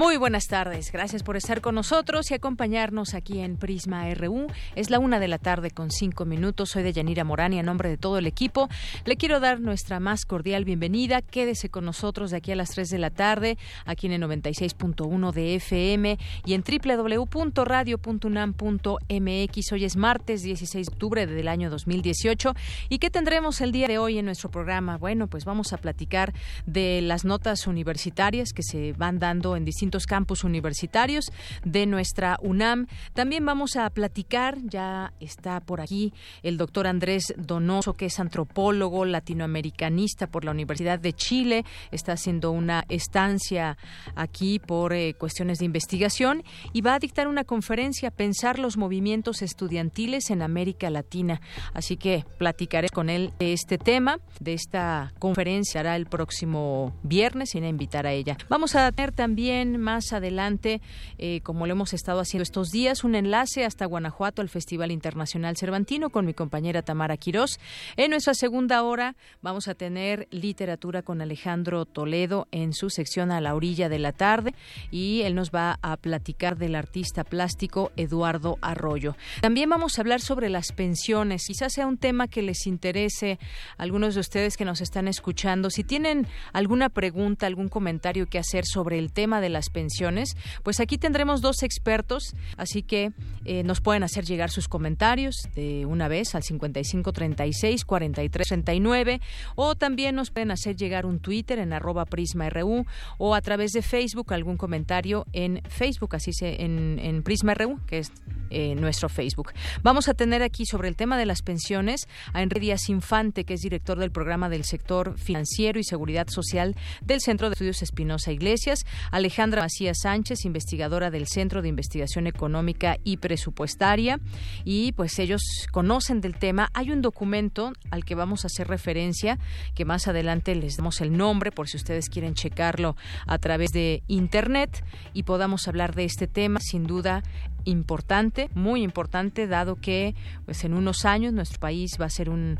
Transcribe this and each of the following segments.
Muy buenas tardes, gracias por estar con nosotros y acompañarnos aquí en Prisma RU. Es la una de la tarde con cinco minutos. Soy de Yanira Morán y a nombre de todo el equipo le quiero dar nuestra más cordial bienvenida. Quédese con nosotros de aquí a las tres de la tarde, aquí en el 96.1 de FM y en www.radio.unam.mx. Hoy es martes 16 de octubre del año 2018. ¿Y qué tendremos el día de hoy en nuestro programa? Bueno, pues vamos a platicar de las notas universitarias que se van dando en distintos campus universitarios de nuestra UNAM. También vamos a platicar, ya está por aquí el doctor Andrés Donoso, que es antropólogo latinoamericanista por la Universidad de Chile, está haciendo una estancia aquí por eh, cuestiones de investigación y va a dictar una conferencia, Pensar los movimientos estudiantiles en América Latina. Así que platicaré con él de este tema, de esta conferencia, hará el próximo viernes a invitar a ella. Vamos a tener también más adelante, eh, como lo hemos estado haciendo estos días, un enlace hasta Guanajuato al Festival Internacional Cervantino con mi compañera Tamara Quirós. En nuestra segunda hora vamos a tener literatura con Alejandro Toledo en su sección a la orilla de la tarde y él nos va a platicar del artista plástico Eduardo Arroyo. También vamos a hablar sobre las pensiones. Quizás sea un tema que les interese a algunos de ustedes que nos están escuchando. Si tienen alguna pregunta, algún comentario que hacer sobre el tema de las pensiones, pues aquí tendremos dos expertos, así que eh, nos pueden hacer llegar sus comentarios de una vez al 5536 4339 o también nos pueden hacer llegar un Twitter en arroba Prisma RU o a través de Facebook algún comentario en Facebook, así se en, en Prisma RU, que es eh, nuestro Facebook. Vamos a tener aquí sobre el tema de las pensiones a Enrique Díaz Infante, que es director del programa del sector financiero y seguridad social del Centro de Estudios Espinosa Iglesias, Alejandra Macías Sánchez, investigadora del Centro de Investigación Económica y Presupuestaria, y pues ellos conocen del tema. Hay un documento al que vamos a hacer referencia, que más adelante les damos el nombre por si ustedes quieren checarlo a través de Internet y podamos hablar de este tema. Sin duda, importante, muy importante, dado que pues en unos años nuestro país va a ser un,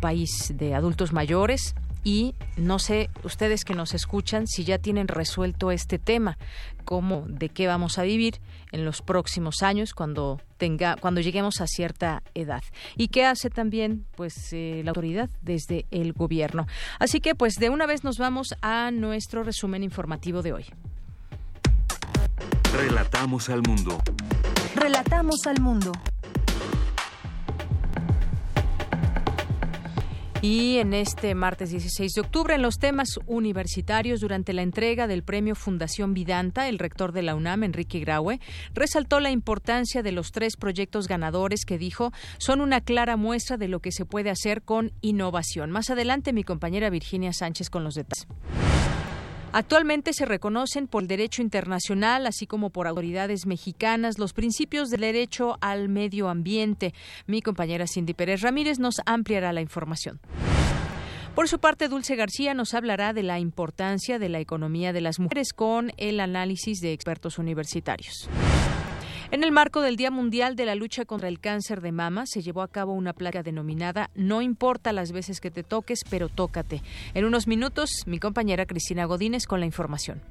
país de adultos mayores y no sé ustedes que nos escuchan si ya tienen resuelto este tema, cómo de qué vamos a vivir en los próximos años cuando tenga cuando lleguemos a cierta edad y qué hace también pues eh, la autoridad desde el gobierno. Así que pues de una vez nos vamos a nuestro resumen informativo de hoy. Relatamos al mundo. Relatamos al mundo. Y en este martes 16 de octubre, en los temas universitarios, durante la entrega del premio Fundación Vidanta, el rector de la UNAM, Enrique Graue, resaltó la importancia de los tres proyectos ganadores que dijo son una clara muestra de lo que se puede hacer con innovación. Más adelante, mi compañera Virginia Sánchez con los detalles. Actualmente se reconocen por derecho internacional, así como por autoridades mexicanas, los principios del derecho al medio ambiente. Mi compañera Cindy Pérez Ramírez nos ampliará la información. Por su parte, Dulce García nos hablará de la importancia de la economía de las mujeres con el análisis de expertos universitarios. En el marco del Día Mundial de la Lucha contra el Cáncer de Mama, se llevó a cabo una placa denominada No importa las veces que te toques, pero tócate. En unos minutos, mi compañera Cristina Godínez con la información.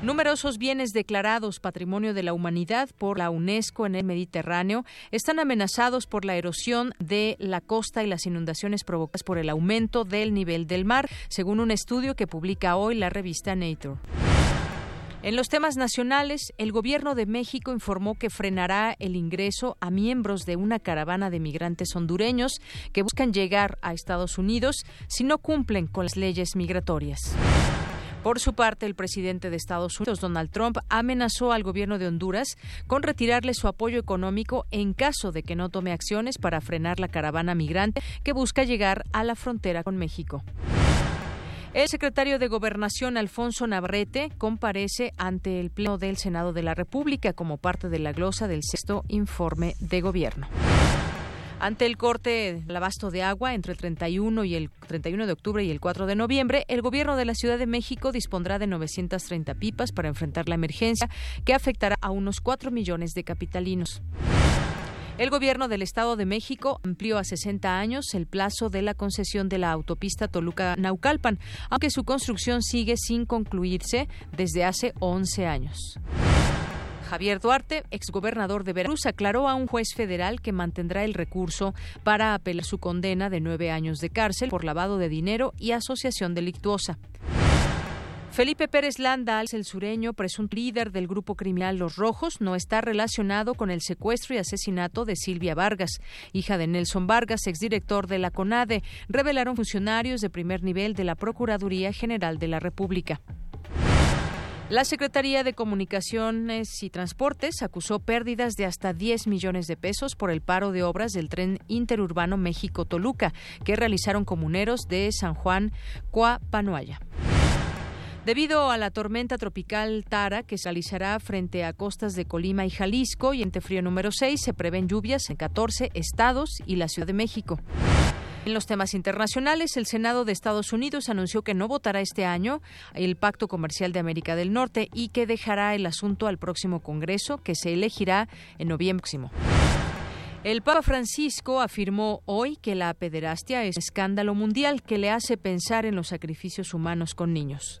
Numerosos bienes declarados Patrimonio de la Humanidad por la UNESCO en el Mediterráneo están amenazados por la erosión de la costa y las inundaciones provocadas por el aumento del nivel del mar, según un estudio que publica hoy la revista Nature. En los temas nacionales, el Gobierno de México informó que frenará el ingreso a miembros de una caravana de migrantes hondureños que buscan llegar a Estados Unidos si no cumplen con las leyes migratorias. Por su parte, el presidente de Estados Unidos, Donald Trump, amenazó al gobierno de Honduras con retirarle su apoyo económico en caso de que no tome acciones para frenar la caravana migrante que busca llegar a la frontera con México. El secretario de Gobernación, Alfonso Navarrete, comparece ante el Pleno del Senado de la República como parte de la glosa del sexto informe de gobierno. Ante el corte del abasto de agua entre el 31 y el 31 de octubre y el 4 de noviembre, el gobierno de la Ciudad de México dispondrá de 930 pipas para enfrentar la emergencia que afectará a unos 4 millones de capitalinos. El gobierno del Estado de México amplió a 60 años el plazo de la concesión de la autopista Toluca-Naucalpan, aunque su construcción sigue sin concluirse desde hace 11 años. Javier Duarte, exgobernador de Veracruz, aclaró a un juez federal que mantendrá el recurso para apelar su condena de nueve años de cárcel por lavado de dinero y asociación delictuosa. Felipe Pérez Landa, el sureño, presunto líder del grupo criminal Los Rojos, no está relacionado con el secuestro y asesinato de Silvia Vargas, hija de Nelson Vargas, exdirector de la CONADE, revelaron funcionarios de primer nivel de la Procuraduría General de la República. La Secretaría de Comunicaciones y Transportes acusó pérdidas de hasta 10 millones de pesos por el paro de obras del tren interurbano México-Toluca que realizaron comuneros de San Juan Coapanuaya. Debido a la tormenta tropical Tara, que se realizará frente a costas de Colima y Jalisco y entre frío número 6, se prevén lluvias en 14 estados y la Ciudad de México. En los temas internacionales, el Senado de Estados Unidos anunció que no votará este año el Pacto Comercial de América del Norte y que dejará el asunto al próximo Congreso, que se elegirá en noviembre próximo. El Papa Francisco afirmó hoy que la pederastia es un escándalo mundial que le hace pensar en los sacrificios humanos con niños.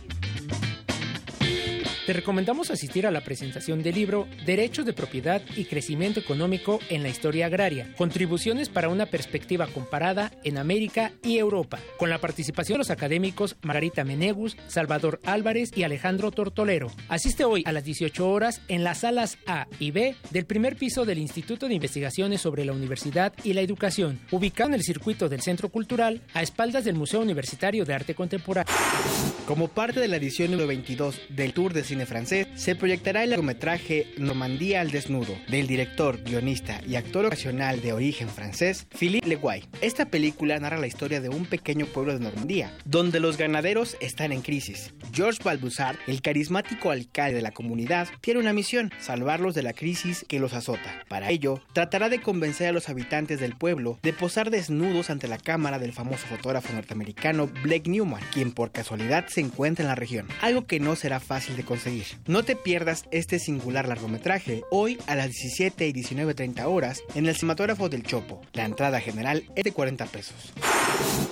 Te recomendamos asistir a la presentación del libro Derechos de Propiedad y Crecimiento Económico en la Historia Agraria, contribuciones para una perspectiva comparada en América y Europa, con la participación de los académicos Margarita Menegus, Salvador Álvarez y Alejandro Tortolero. Asiste hoy a las 18 horas en las salas A y B del primer piso del Instituto de Investigaciones sobre la Universidad y la Educación, ubicado en el circuito del Centro Cultural a espaldas del Museo Universitario de Arte Contemporáneo. Como parte de la edición número 22 del Tour de Cine Francés, se proyectará el largometraje Normandía al desnudo, del director, guionista y actor ocasional de origen francés, Philippe Leguay. Esta película narra la historia de un pequeño pueblo de Normandía, donde los ganaderos están en crisis. Georges Balbuzard, el carismático alcalde de la comunidad, tiene una misión, salvarlos de la crisis que los azota. Para ello, tratará de convencer a los habitantes del pueblo de posar desnudos ante la cámara del famoso fotógrafo norteamericano Blake Newman, quien por casualidad se encuentra en la región, algo que no será fácil de conseguir. No te pierdas este singular largometraje hoy a las 17 y 19.30 horas en el cinematógrafo del Chopo. La entrada general es de 40 pesos.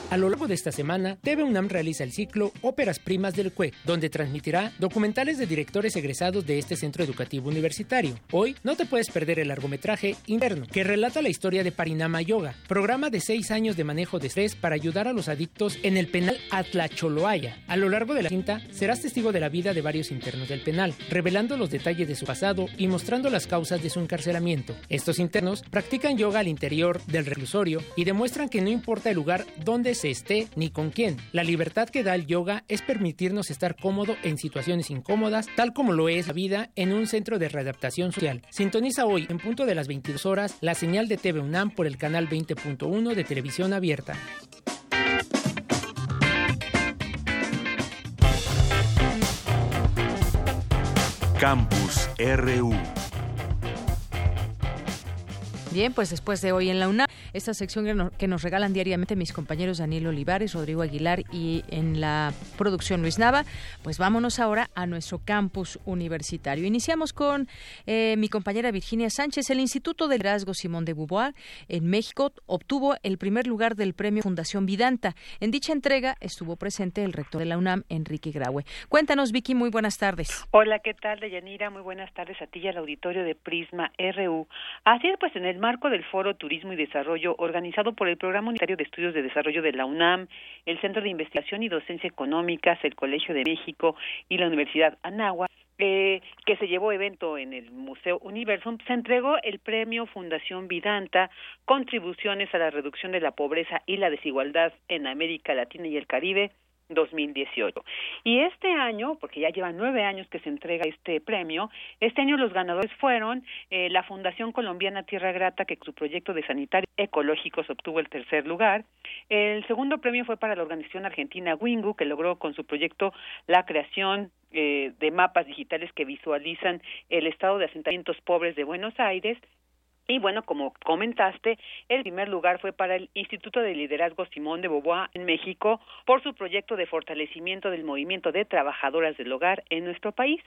A lo largo de esta semana, TV UNAM realiza el ciclo Óperas Primas del CUE, donde transmitirá documentales de directores egresados de este centro educativo universitario. Hoy no te puedes perder el largometraje Interno, que relata la historia de Parinama Yoga, programa de seis años de manejo de estrés para ayudar a los adictos en el penal Atlacholoaya. A lo largo de la cinta, serás testigo de la vida de varios del penal, revelando los detalles de su pasado y mostrando las causas de su encarcelamiento. Estos internos practican yoga al interior del reclusorio y demuestran que no importa el lugar donde se esté ni con quién. La libertad que da el yoga es permitirnos estar cómodo en situaciones incómodas, tal como lo es la vida en un centro de readaptación social. Sintoniza hoy, en punto de las 22 horas, la señal de TV UNAM por el canal 20.1 de televisión abierta. Campus RU. Bien, pues después de hoy en la UNAM, esta sección que nos, que nos regalan diariamente mis compañeros Daniel Olivares, Rodrigo Aguilar y en la producción Luis Nava, pues vámonos ahora a nuestro campus universitario. Iniciamos con eh, mi compañera Virginia Sánchez. El Instituto de Liderazgo Simón de Beauvoir en México obtuvo el primer lugar del premio Fundación Vidanta. En dicha entrega estuvo presente el rector de la UNAM, Enrique Graue. Cuéntanos, Vicky, muy buenas tardes. Hola, ¿qué tal, Deyanira? Muy buenas tardes a ti y al auditorio de Prisma RU. Así es, pues en el marco del Foro Turismo y Desarrollo organizado por el Programa Unitario de Estudios de Desarrollo de la UNAM, el Centro de Investigación y Docencia Económicas, el Colegio de México y la Universidad Anáhuac, eh, que se llevó evento en el Museo Universum, se entregó el premio Fundación Vidanta, Contribuciones a la Reducción de la Pobreza y la Desigualdad en América Latina y el Caribe 2018. Y este año, porque ya lleva nueve años que se entrega este premio, este año los ganadores fueron eh, la Fundación Colombiana Tierra Grata, que su proyecto de sanitarios ecológicos obtuvo el tercer lugar. El segundo premio fue para la organización argentina Wingu, que logró con su proyecto la creación eh, de mapas digitales que visualizan el estado de asentamientos pobres de Buenos Aires y bueno, como comentaste, el primer lugar fue para el Instituto de Liderazgo Simón de Beauvoir en México por su proyecto de fortalecimiento del movimiento de trabajadoras del hogar en nuestro país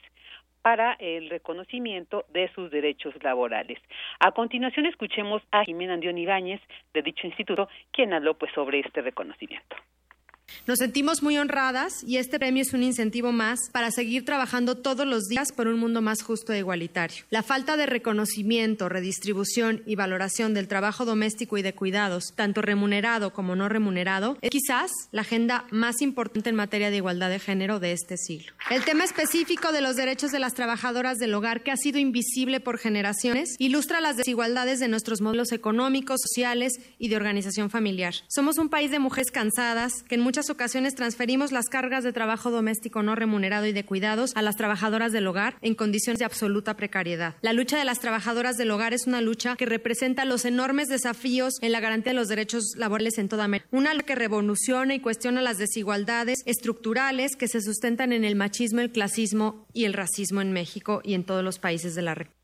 para el reconocimiento de sus derechos laborales. A continuación escuchemos a Jimena Andión Ibáñez de dicho instituto, quien habló pues sobre este reconocimiento. Nos sentimos muy honradas y este premio es un incentivo más para seguir trabajando todos los días por un mundo más justo e igualitario. La falta de reconocimiento, redistribución y valoración del trabajo doméstico y de cuidados, tanto remunerado como no remunerado, es quizás la agenda más importante en materia de igualdad de género de este siglo. El tema específico de los derechos de las trabajadoras del hogar, que ha sido invisible por generaciones, ilustra las desigualdades de nuestros modelos económicos, sociales y de organización familiar. Somos un país de mujeres cansadas que en muchas ocasiones transferimos las cargas de trabajo doméstico no remunerado y de cuidados a las trabajadoras del hogar en condiciones de absoluta precariedad. La lucha de las trabajadoras del hogar es una lucha que representa los enormes desafíos en la garantía de los derechos laborales en toda América. Una lucha que revoluciona y cuestiona las desigualdades estructurales que se sustentan en el machismo, el clasismo y el racismo en México y en todos los países de la región.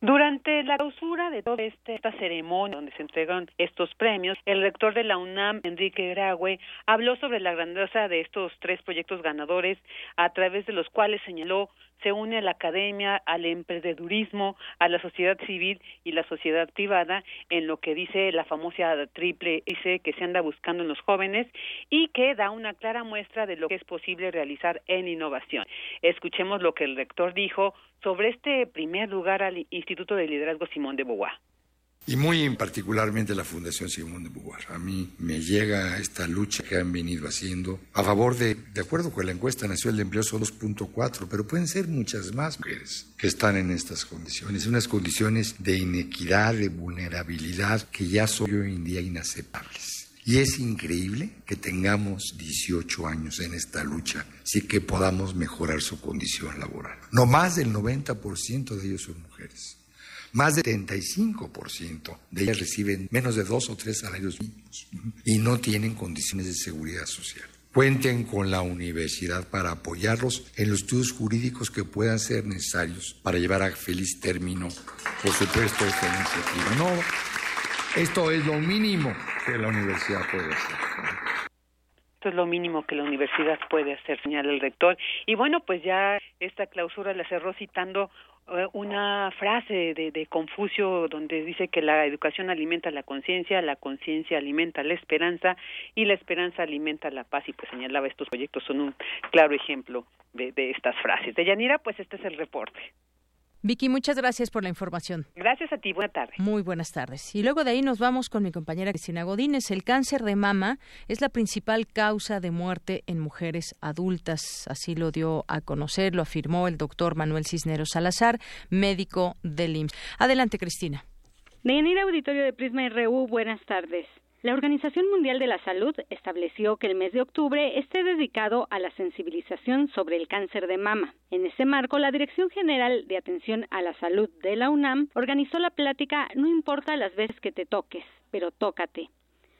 Durante la clausura de toda este, esta ceremonia donde se entregan estos premios, el rector de la UNAM, Enrique Graue, habló sobre la grandeza de estos tres proyectos ganadores, a través de los cuales señaló se une a la academia, al emprendedurismo, a la sociedad civil y la sociedad privada en lo que dice la famosa triple S que se anda buscando en los jóvenes y que da una clara muestra de lo que es posible realizar en innovación. Escuchemos lo que el rector dijo sobre este primer lugar al Instituto de Liderazgo Simón de Beauvoir y muy particularmente la Fundación Simón de Beauvoir. A mí me llega esta lucha que han venido haciendo a favor de, de acuerdo con la encuesta nacional de empleo, son 2.4, pero pueden ser muchas más mujeres que están en estas condiciones, unas condiciones de inequidad, de vulnerabilidad que ya son hoy en día inaceptables. Y es increíble que tengamos 18 años en esta lucha, sí que podamos mejorar su condición laboral. No más del 90% de ellos son mujeres. Más del 75% de ellas reciben menos de dos o tres salarios mínimos y no tienen condiciones de seguridad social. Cuenten con la universidad para apoyarlos en los estudios jurídicos que puedan ser necesarios para llevar a feliz término, por supuesto, esta iniciativa. No, esto es lo mínimo que la universidad puede hacer. Esto es lo mínimo que la universidad puede hacer, señala el rector. Y bueno, pues ya esta clausura la cerró citando una frase de, de, Confucio donde dice que la educación alimenta la conciencia, la conciencia alimenta la esperanza y la esperanza alimenta la paz y pues señalaba estos proyectos son un claro ejemplo de, de estas frases. De Yanira, pues este es el reporte. Vicky, muchas gracias por la información. Gracias a ti, buenas tardes. Muy buenas tardes. Y luego de ahí nos vamos con mi compañera Cristina Godínez. El cáncer de mama es la principal causa de muerte en mujeres adultas. Así lo dio a conocer, lo afirmó el doctor Manuel Cisneros Salazar, médico del IMSS. Adelante, Cristina. Deyanira Auditorio de Prisma RU, buenas tardes. La Organización Mundial de la Salud estableció que el mes de octubre esté dedicado a la sensibilización sobre el cáncer de mama. En ese marco, la Dirección General de Atención a la Salud de la UNAM organizó la plática No importa las veces que te toques, pero tócate.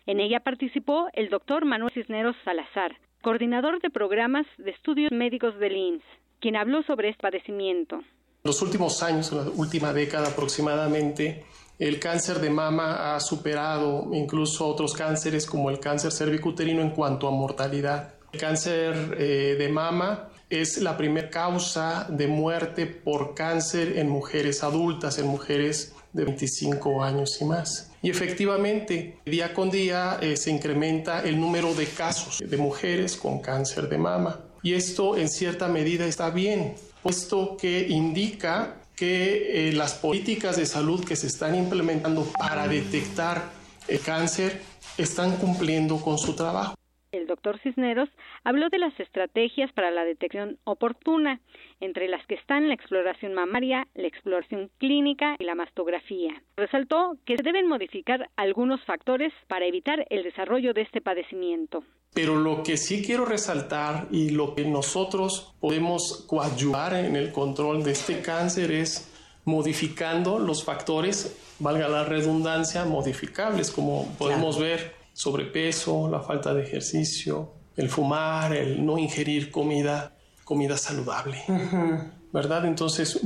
En ella participó el doctor Manuel Cisneros Salazar, coordinador de programas de estudios médicos del INS, quien habló sobre este padecimiento. En los últimos años, en la última década aproximadamente, el cáncer de mama ha superado incluso otros cánceres como el cáncer cervicuterino en cuanto a mortalidad. El cáncer eh, de mama es la primera causa de muerte por cáncer en mujeres adultas, en mujeres de 25 años y más. Y efectivamente, día con día eh, se incrementa el número de casos de mujeres con cáncer de mama. Y esto en cierta medida está bien, puesto que indica que eh, las políticas de salud que se están implementando para detectar el cáncer están cumpliendo con su trabajo. El doctor Cisneros habló de las estrategias para la detección oportuna, entre las que están la exploración mamaria, la exploración clínica y la mastografía. Resaltó que se deben modificar algunos factores para evitar el desarrollo de este padecimiento. Pero lo que sí quiero resaltar y lo que nosotros podemos coadyuvar en el control de este cáncer es modificando los factores, valga la redundancia, modificables, como podemos ver sobrepeso, la falta de ejercicio, el fumar, el no ingerir comida, comida saludable, ¿verdad? Entonces,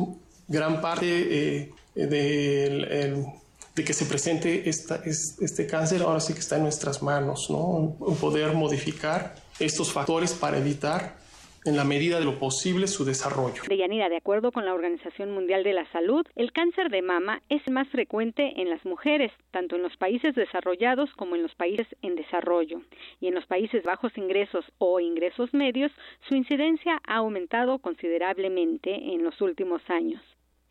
gran parte eh, de que se presente este cáncer ahora sí que está en nuestras manos, ¿no? Poder modificar estos factores para evitar en la medida de lo posible su desarrollo. Deyanira, de acuerdo con la Organización Mundial de la Salud, el cáncer de mama es más frecuente en las mujeres, tanto en los países desarrollados como en los países en desarrollo. Y en los países bajos ingresos o ingresos medios, su incidencia ha aumentado considerablemente en los últimos años.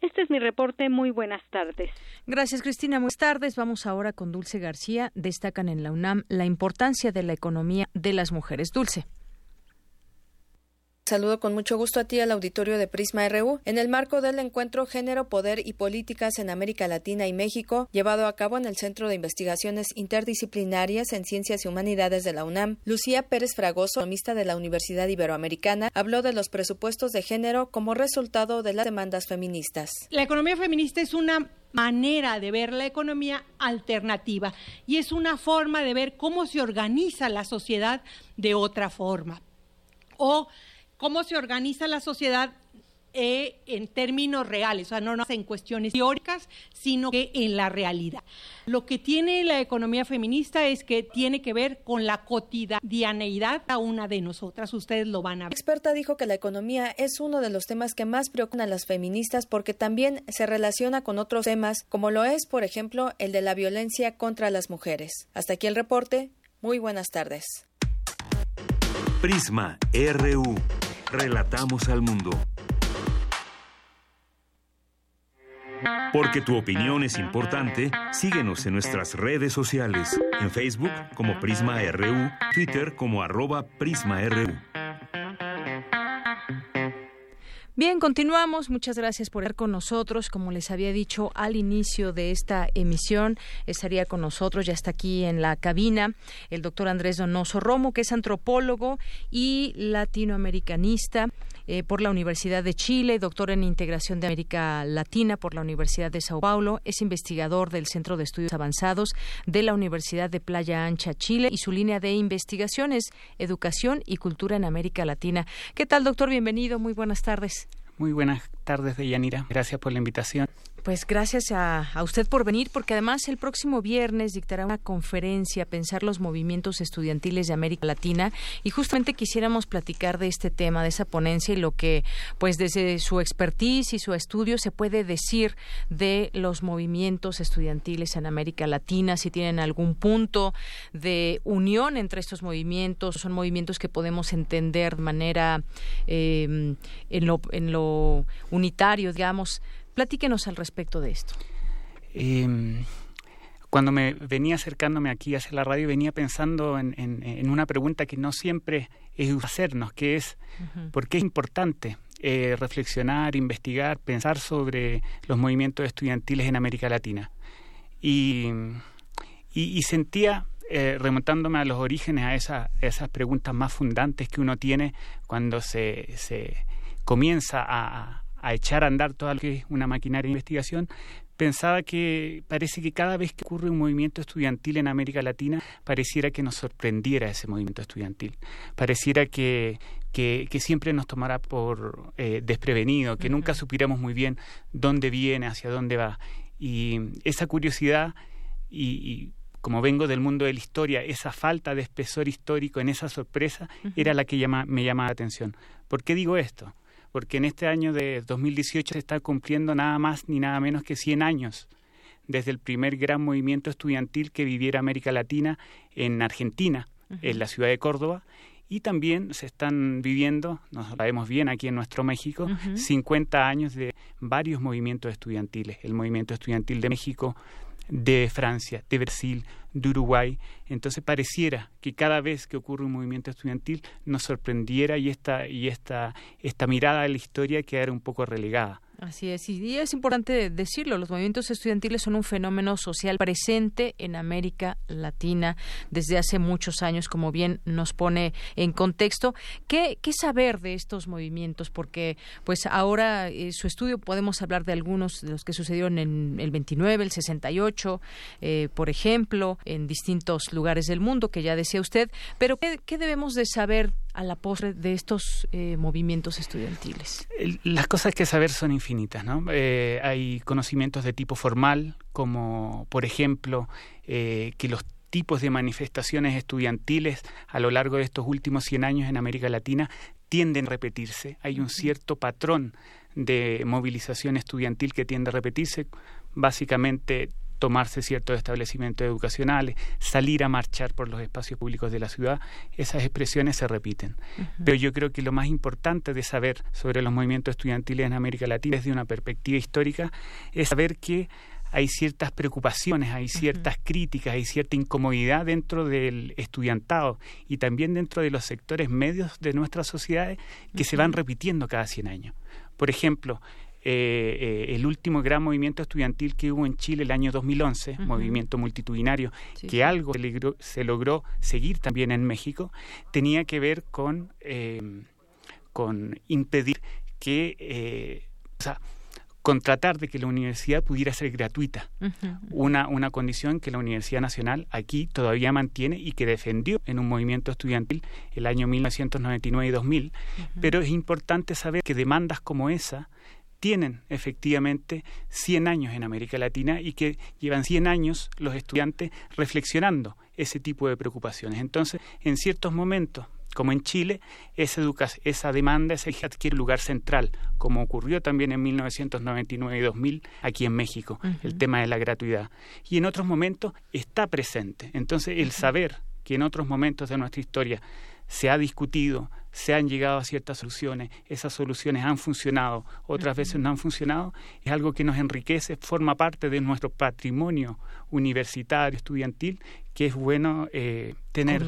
Este es mi reporte. Muy buenas tardes. Gracias, Cristina. Buenas tardes. Vamos ahora con Dulce García. Destacan en la UNAM la importancia de la economía de las mujeres. Dulce. Saludo con mucho gusto a ti al auditorio de Prisma RU. En el marco del encuentro Género, Poder y Políticas en América Latina y México, llevado a cabo en el Centro de Investigaciones Interdisciplinarias en Ciencias y Humanidades de la UNAM, Lucía Pérez Fragoso, economista de la Universidad Iberoamericana, habló de los presupuestos de género como resultado de las demandas feministas. La economía feminista es una manera de ver la economía alternativa y es una forma de ver cómo se organiza la sociedad de otra forma. O cómo se organiza la sociedad eh, en términos reales, o sea, no, no en cuestiones teóricas, sino que en la realidad. Lo que tiene la economía feminista es que tiene que ver con la cotidianeidad a una de nosotras. Ustedes lo van a ver. La experta dijo que la economía es uno de los temas que más preocupan a las feministas porque también se relaciona con otros temas, como lo es, por ejemplo, el de la violencia contra las mujeres. Hasta aquí el reporte. Muy buenas tardes. Prisma RU. Relatamos al mundo. Porque tu opinión es importante, síguenos en nuestras redes sociales, en Facebook como Prisma RU, Twitter como arroba PrismaRU. Bien, continuamos. Muchas gracias por estar con nosotros. Como les había dicho al inicio de esta emisión, estaría con nosotros, ya está aquí en la cabina, el doctor Andrés Donoso Romo, que es antropólogo y latinoamericanista. Eh, por la Universidad de Chile, doctor en Integración de América Latina por la Universidad de Sao Paulo, es investigador del Centro de Estudios Avanzados de la Universidad de Playa Ancha, Chile, y su línea de investigación es Educación y Cultura en América Latina. ¿Qué tal, doctor? Bienvenido, muy buenas tardes. Muy buenas tardes, Deyanira. Gracias por la invitación. Pues gracias a, usted por venir, porque además el próximo viernes dictará una conferencia, Pensar los movimientos estudiantiles de América Latina, y justamente quisiéramos platicar de este tema, de esa ponencia y lo que, pues desde su expertise y su estudio se puede decir de los movimientos estudiantiles en América Latina, si tienen algún punto de unión entre estos movimientos, son movimientos que podemos entender de manera eh, en, lo, en lo unitario, digamos Platíquenos al respecto de esto. Em, cuando me venía acercándome aquí hacia la radio, venía pensando en, una pregunta que no siempre es hacernos, que es ¿por qué es importante eh, reflexionar, investigar, pensar sobre los movimientos estudiantiles en América Latina? Y, sentía, eh, remontándome a los orígenes, a, esas preguntas más fundantes que uno tiene cuando se, se comienza a, a echar a andar toda lo que es una maquinaria de investigación, pensaba que parece que cada vez que ocurre un movimiento estudiantil en América Latina, pareciera que nos sorprendiera ese movimiento estudiantil. Pareciera que, que, siempre nos tomara por eh, desprevenido, que nunca supiéramos muy bien dónde viene, hacia dónde va. Y esa curiosidad y, como vengo del mundo de la historia, esa falta de espesor histórico en esa sorpresa era la que llama, me llamaba la atención. ¿Por qué digo esto? Porque en este año de 2018 se está cumpliendo nada más ni nada menos que 100 años desde el primer gran movimiento estudiantil que viviera América Latina en Argentina, en la ciudad de Córdoba, y también se están viviendo, nos sabemos bien aquí en nuestro México, 50 años de varios movimientos estudiantiles. El movimiento estudiantil de México de Francia, de Brasil, de Uruguay. Entonces pareciera que cada vez que ocurre un movimiento estudiantil nos sorprendiera y esta, y esta, esta mirada a la historia quedara un poco relegada. Así es, y es importante decirlo, los movimientos estudiantiles son un fenómeno social presente en América Latina desde hace muchos años, como bien nos pone en contexto. ¿Qué, qué saber de estos movimientos? Porque pues ahora eh, su estudio podemos hablar de algunos de los que sucedieron en el 29, el 68, eh, por ejemplo, en distintos lugares del mundo, que ya decía usted, pero ¿qué, qué debemos de saber a la postre de estos eh, movimientos estudiantiles? Las cosas que saber son infinitas, ¿no? Eh, hay conocimientos de tipo formal, como por ejemplo eh, que los tipos de manifestaciones estudiantiles a lo largo de estos últimos 100 años en América Latina tienden a repetirse. Hay un cierto patrón de movilización estudiantil que tiende a repetirse, básicamente tomarse ciertos establecimientos educacionales, salir a marchar por los espacios públicos de la ciudad, esas expresiones se repiten. Pero yo creo que lo más importante de saber sobre los movimientos estudiantiles en América Latina desde una perspectiva histórica es saber que hay ciertas preocupaciones, hay ciertas críticas, hay cierta incomodidad dentro del estudiantado y también dentro de los sectores medios de nuestras sociedades que se van repitiendo cada 100 años. Por ejemplo, eh, eh, el último gran movimiento estudiantil que hubo en Chile el año 2011, movimiento multitudinario, que algo se logró, seguir también en México, tenía que ver con, eh, con impedir que, o sea, con tratar de que la universidad pudiera ser gratuita, una, una condición que la Universidad Nacional aquí todavía mantiene y que defendió en un movimiento estudiantil el año 1999 y 2000, pero es importante saber que demandas como esa tienen efectivamente 100 años en América Latina y que llevan 100 años los estudiantes reflexionando ese tipo de preocupaciones. Entonces, en ciertos momentos, como en Chile, esa, esa demanda ese adquiere lugar central, como ocurrió también en 1999 y 2000 aquí en México, el tema de la gratuidad. Y en otros momentos está presente. Entonces, el saber que en otros momentos de nuestra historia se ha discutido, se han llegado a ciertas soluciones, esas soluciones han funcionado, otras veces no han funcionado, es algo que nos enriquece, forma parte de nuestro patrimonio universitario, estudiantil, que es bueno eh, tener,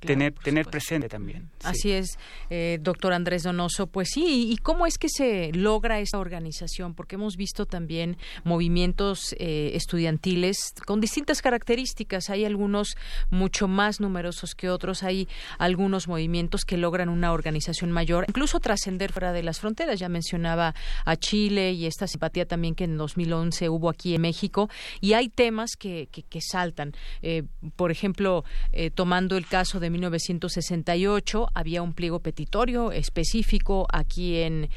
tener, tener presente también. Así es, eh, doctor Andrés Donoso. Pues sí, ¿y cómo es que se logra esta organización? Porque hemos visto también movimientos eh, estudiantiles con distintas características. Hay algunos mucho más numerosos que otros, hay algunos movimientos que logran una organización mayor, incluso trascender fuera de las fronteras. Ya mencionaba a Chile y esta simpatía también que en 2011 hubo aquí en México. Y hay temas que, que, que saltan. Eh, por ejemplo, eh, tomando el caso de 1968, había un pliego petitorio específico aquí en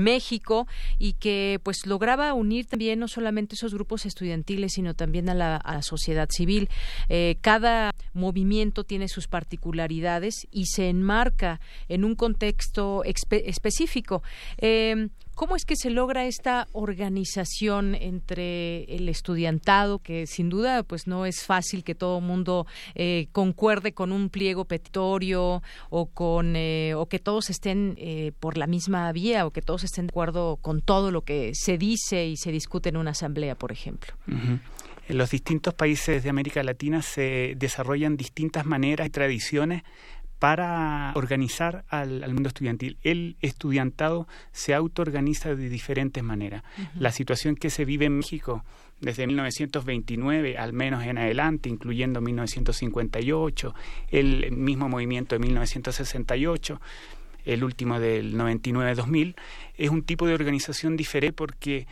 México y que pues lograba unir también no solamente esos grupos estudiantiles, sino también a la, sociedad civil. Eh, cada movimiento tiene sus particularidades y se enmarca en un contexto específico. Eh, ¿Cómo es que se logra esta organización entre el estudiantado, que sin duda pues no es fácil que todo mundo eh, concuerde con un pliego petitorio o con eh, o que todos estén eh, por la misma vía o que todos estén de acuerdo con todo lo que se dice y se discute en una asamblea, por ejemplo? En los distintos países de América Latina se desarrollan distintas maneras y tradiciones para organizar al, mundo estudiantil. El estudiantado se autoorganiza de diferentes maneras. La situación que se vive en México desde 1929 al menos en adelante, incluyendo 1958, el mismo movimiento de 1968, el último del 99-2000, es un tipo de organización diferente porque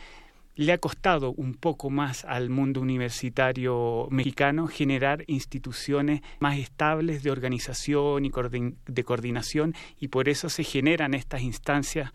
le ha costado un poco más al mundo universitario mexicano generar instituciones más estables de organización y de coordinación y por eso se generan estas instancias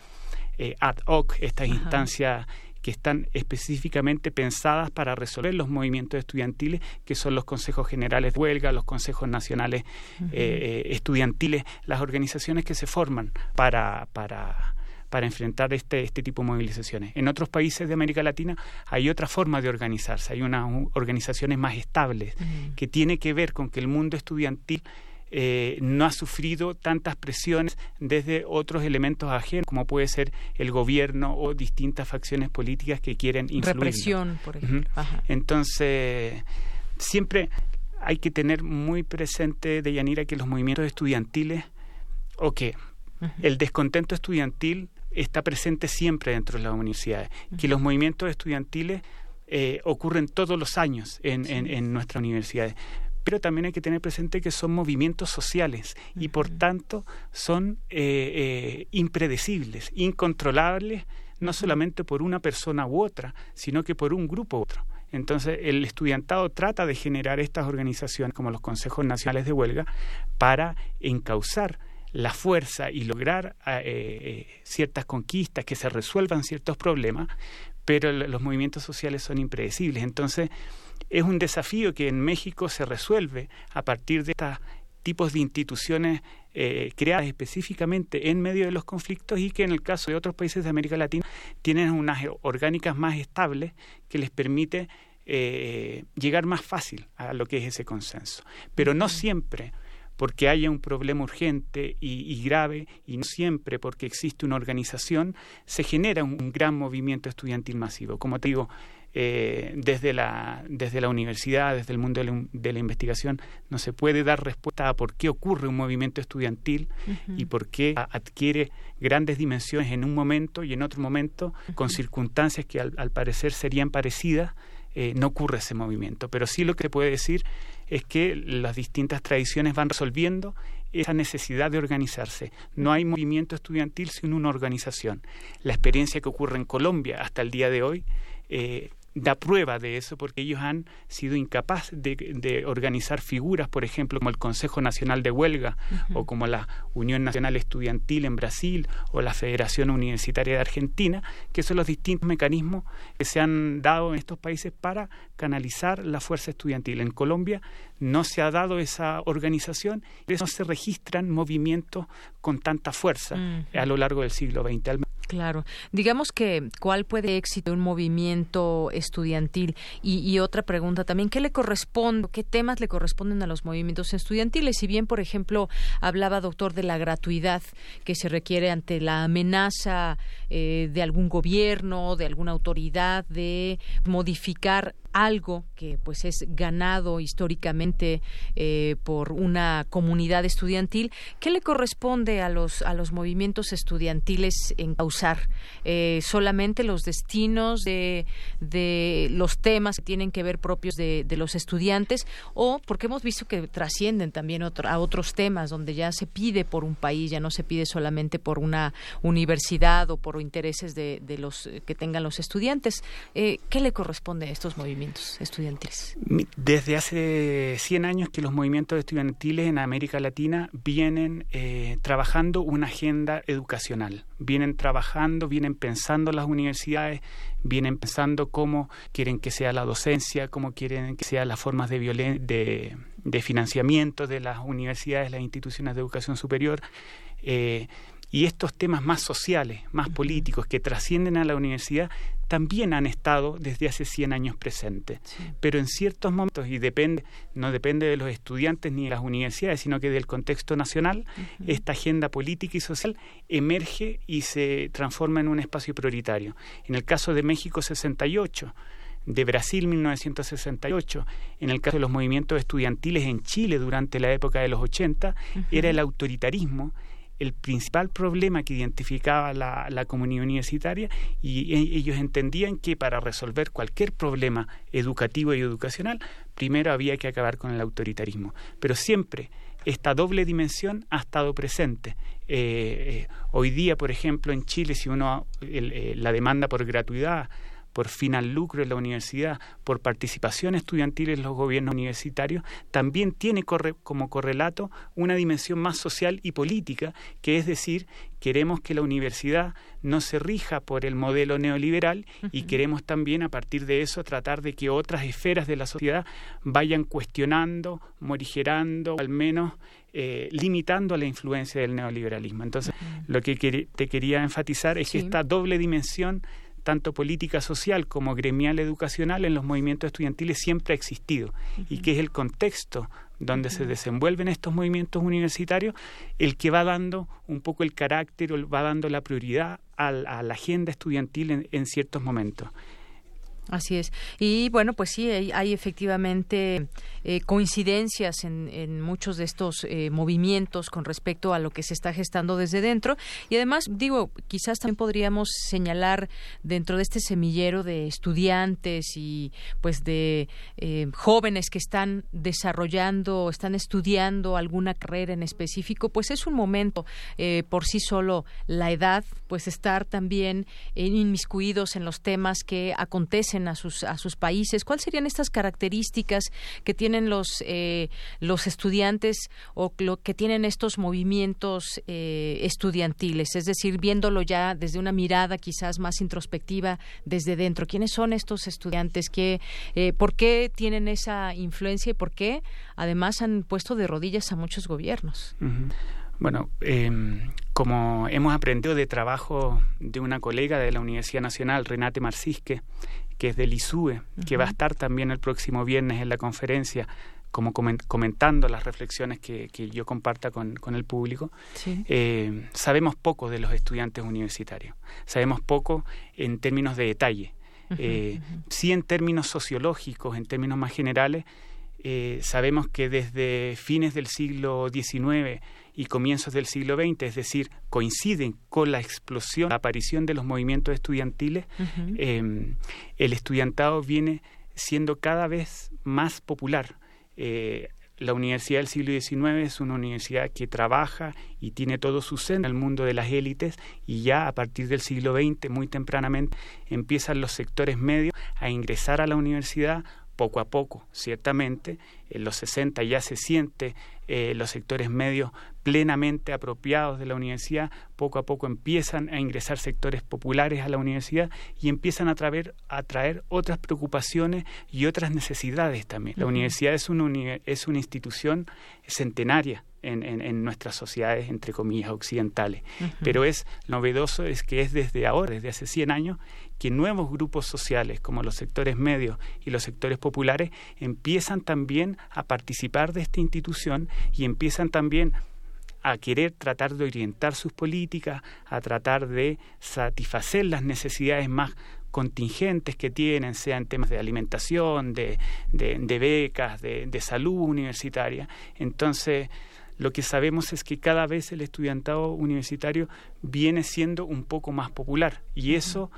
eh, ad hoc, estas instancias que están específicamente pensadas para resolver los movimientos estudiantiles, que son los consejos generales de huelga, los consejos nacionales eh, eh, estudiantiles, las organizaciones que se forman para, para para enfrentar este, este tipo de movilizaciones. En otros países de América Latina hay otra forma de organizarse, hay unas organizaciones más estables, que tiene que ver con que el mundo estudiantil eh, no ha sufrido tantas presiones desde otros elementos ajenos, como puede ser el gobierno o distintas facciones políticas que quieren influir. Represión, por ejemplo. Entonces, siempre hay que tener muy presente, Deyanira, que los movimientos estudiantiles, o que el descontento estudiantil está presente siempre dentro de las universidades, que los movimientos estudiantiles eh, ocurren todos los años en, en nuestras universidades. Pero también hay que tener presente que son movimientos sociales y por tanto son eh, eh, impredecibles, incontrolables, no solamente por una persona u otra, sino que por un grupo u otro. Entonces, el estudiantado trata de generar estas organizaciones como los consejos nacionales de huelga para encauzar la fuerza y lograr eh, ciertas conquistas, que se resuelvan ciertos problemas, pero los movimientos sociales son impredecibles. Entonces, es un desafío que en México se resuelve a partir de estos tipos de instituciones eh, creadas específicamente en medio de los conflictos y que en el caso de otros países de América Latina tienen unas orgánicas más estables que les permite eh, llegar más fácil a lo que es ese consenso. Pero no siempre porque haya un problema urgente y, grave y no siempre porque existe una organización, se genera un gran movimiento estudiantil masivo. Como te digo, eh, desde, la, desde la universidad, desde el mundo de la, investigación, no se puede dar respuesta a por qué ocurre un movimiento estudiantil y por qué adquiere grandes dimensiones en un momento y en otro momento, con circunstancias que al, parecer serían parecidas, eh, no ocurre ese movimiento. Pero sí lo que puede decir es que las distintas tradiciones van resolviendo esa necesidad de organizarse. No hay movimiento estudiantil sin una organización. La experiencia que ocurre en Colombia hasta el día de hoy eh, da prueba de eso porque ellos han sido incapaces de, organizar figuras, por ejemplo, como el Consejo Nacional de Huelga o como la Unión Nacional Estudiantil en Brasil o la Federación Universitaria de Argentina, que son los distintos mecanismos que se han dado en estos países para canalizar la fuerza estudiantil. En Colombia no se ha dado esa organización, y no se registran movimientos con tanta fuerza a lo largo del siglo XX. Claro. Digamos que cuál puede éxito un movimiento estudiantil y, otra pregunta también, ¿qué le corresponde, qué temas le corresponden a los movimientos estudiantiles? Si bien, por ejemplo, hablaba doctor de la gratuidad que se requiere ante la amenaza eh, de algún gobierno, de alguna autoridad de modificar algo que pues es ganado históricamente eh, por una comunidad estudiantil, ¿qué le corresponde a los a los movimientos estudiantiles en causar eh, solamente los destinos de, de los temas que tienen que ver propios de, de los estudiantes o porque hemos visto que trascienden también a otros temas donde ya se pide por un país, ya no se pide solamente por una universidad o por intereses de, de los que tengan los estudiantes. Eh, ¿Qué le corresponde a estos movimientos? Estudiantiles? Desde hace 100 años que los movimientos estudiantiles en América Latina vienen eh, trabajando una agenda educacional, vienen trabajando, vienen pensando las universidades, vienen pensando cómo quieren que sea la docencia, cómo quieren que sean las formas de, de, de financiamiento de las universidades, las instituciones de educación superior. Eh, y estos temas más sociales, más políticos, que trascienden a la universidad, también han estado desde hace 100 años presentes. Pero en ciertos momentos, y depende, no depende de los estudiantes ni de las universidades, sino que del contexto nacional, esta agenda política y social emerge y se transforma en un espacio prioritario. En el caso de México 68, de Brasil 1968, en el caso de los movimientos estudiantiles en Chile durante la época de los 80, era el autoritarismo el principal problema que identificaba la, la, comunidad universitaria y e, ellos entendían que para resolver cualquier problema educativo y educacional, primero había que acabar con el autoritarismo. Pero siempre esta doble dimensión ha estado presente. Eh, eh, hoy día, por ejemplo, en Chile, si uno eh, la demanda por gratuidad por fin al lucro en la universidad, por participación estudiantil en los gobiernos universitarios, también tiene como correlato una dimensión más social y política, que es decir, queremos que la universidad no se rija por el modelo neoliberal y queremos también a partir de eso tratar de que otras esferas de la sociedad vayan cuestionando, morigerando, al menos eh, limitando la influencia del neoliberalismo. Entonces, lo que te quería enfatizar es que esta doble dimensión tanto política social como gremial educacional en los movimientos estudiantiles siempre ha existido. Y que es el contexto donde se desenvuelven estos movimientos universitarios, el que va dando un poco el carácter o va dando la prioridad a, la agenda estudiantil en ciertos momentos. Así es. Y bueno, pues sí, hay, efectivamente eh, coincidencias en, en, muchos de estos eh, movimientos con respecto a lo que se está gestando desde dentro. Y además, digo, quizás también podríamos señalar dentro de este semillero de estudiantes y pues de eh, jóvenes que están desarrollando, están estudiando alguna carrera en específico, pues es un momento por sí solo la edad, pues estar también inmiscuidos en los temas que acontecen a sus, países. ¿Cuáles serían estas características que tienen los, eh, los estudiantes o lo que tienen estos movimientos eh, estudiantiles? Es decir, viéndolo ya desde una mirada quizás más introspectiva desde dentro. ¿Quiénes son estos estudiantes? ¿Qué, eh, ¿Por qué tienen esa influencia y por qué además han puesto de rodillas a muchos gobiernos? Bueno, em, como hemos aprendido de trabajo de una colega de la Universidad Nacional, Renate Marcisque, que es del ISUE, que va a estar también el próximo viernes en la conferencia, como comentando las reflexiones que, yo comparta con, el público, eh, sabemos poco de los estudiantes universitarios, sabemos poco en términos de detalle. Eh, sí en términos sociológicos, en términos más generales, eh, sabemos que desde fines del siglo XIX y comienzos del siglo XX, es decir, coinciden con la explosión, la aparición de los movimientos estudiantiles, em, el estudiantado viene siendo cada vez más popular. Eh, la Universidad del siglo XIX es una universidad que trabaja y tiene todo su centro en el mundo de las élites y ya a partir del siglo XX, muy tempranamente, empiezan los sectores medios a ingresar a la universidad poco a poco, ciertamente. En los 60 ya se siente eh, los sectores medios plenamente apropiados de la universidad, poco a poco empiezan a ingresar sectores populares a la universidad y empiezan a traer, a traer otras preocupaciones y otras necesidades también. La universidad es una, es una institución centenaria en, en, nuestras sociedades, entre comillas, occidentales. Pero es novedoso, es que es desde ahora, desde hace 100 años, que nuevos grupos sociales, como los sectores medios y los sectores populares, empiezan también a participar de esta institución y empiezan también a querer tratar de orientar sus políticas, a tratar de satisfacer las necesidades más contingentes que tienen, sean temas de alimentación, de, de, becas, de, de, salud universitaria. Entonces, lo que sabemos es que cada vez el estudiantado universitario viene siendo un poco más popular y eso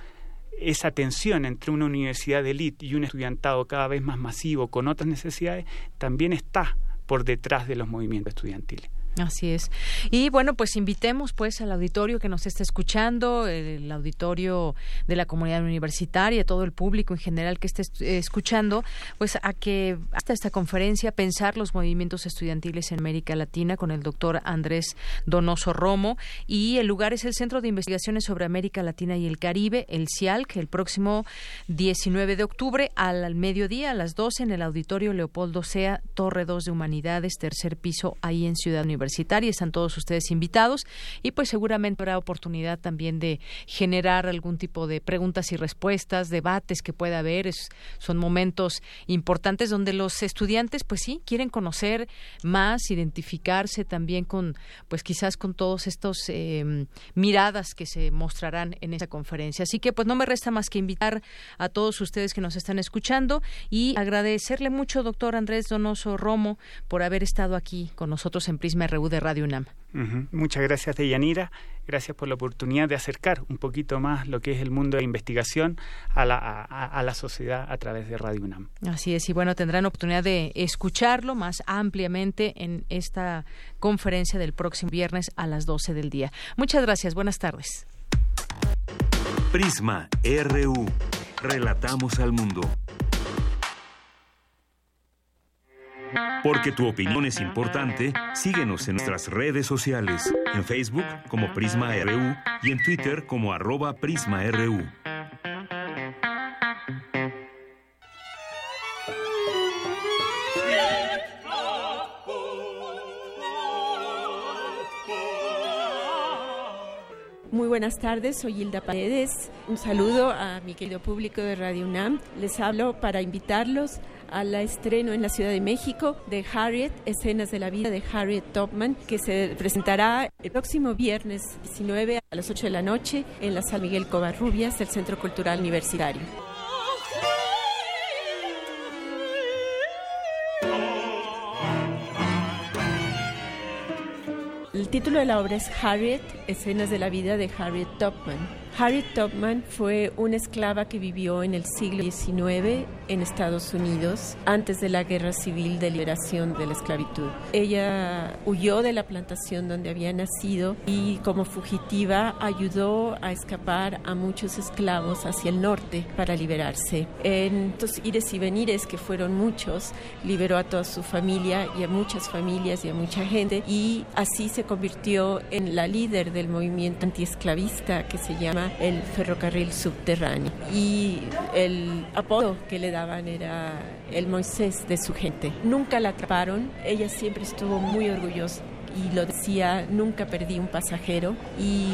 esa tensión entre una universidad de élite y un estudiantado cada vez más masivo con otras necesidades también está por detrás de los movimientos estudiantiles. Así es. Y bueno, pues invitemos pues al auditorio que nos está escuchando, el auditorio de la comunidad universitaria, todo el público en general que esté escuchando, pues a que hasta esta conferencia pensar los movimientos estudiantiles en América Latina con el doctor Andrés Donoso Romo y el lugar es el Centro de Investigaciones sobre América Latina y el Caribe, el CIALC, el próximo 19 de octubre al mediodía a las 12 en el auditorio Leopoldo Sea, Torre 2 de Humanidades, tercer piso ahí en Ciudad Universitaria universitaria. Están todos ustedes invitados y pues seguramente habrá oportunidad también de generar algún tipo de preguntas y respuestas, debates que pueda haber. Es, son momentos importantes donde los estudiantes pues sí quieren conocer más, identificarse también con pues quizás con todos estos em, miradas que se mostrarán en esa conferencia. Así que pues no me resta más que invitar a todos ustedes que nos están escuchando y agradecerle mucho, doctor Andrés Donoso Romo, por haber estado aquí con nosotros en Prisma de Radio UNAM. Muchas gracias, Deyanira. Gracias por la oportunidad de acercar un poquito más lo que es el mundo de investigación a la, a, la sociedad a través de Radio UNAM. Así es, y bueno, tendrán oportunidad de escucharlo más ampliamente en esta conferencia del próximo viernes a las 12 del día. Muchas gracias, buenas tardes. Prisma RU. Relatamos al mundo. Porque tu opinión es importante, síguenos en nuestras redes sociales, en Facebook como Prisma RU y en Twitter como arroba PrismaRU. Muy buenas tardes, soy Hilda Paredes. Un saludo a mi querido público de Radio UNAM. Les hablo para invitarlos al estreno en la Ciudad de México de Harriet, escenas de la vida de Harriet Topman, que se presentará el próximo viernes 19 a las 8 de la noche en la San Miguel Covarrubias del Centro Cultural Universitario. El título de la obra es Harriet, escenas de la vida de Harriet Topman. Harriet Tubman fue una esclava que vivió en el siglo XIX en Estados Unidos antes de la Guerra Civil de Liberación de la Esclavitud. Ella huyó de la plantación donde había nacido y como fugitiva ayudó a escapar a muchos esclavos hacia el norte para liberarse. En estos ires y venires, que fueron muchos, liberó a toda su familia y a muchas familias y a mucha gente y así se convirtió en la líder del movimiento antiesclavista que se llama el ferrocarril subterráneo. Y el apodo que le daban era el Moisés de su gente. Nunca la atraparon, ella siempre estuvo muy orgullosa y lo decía, nunca perdí un pasajero y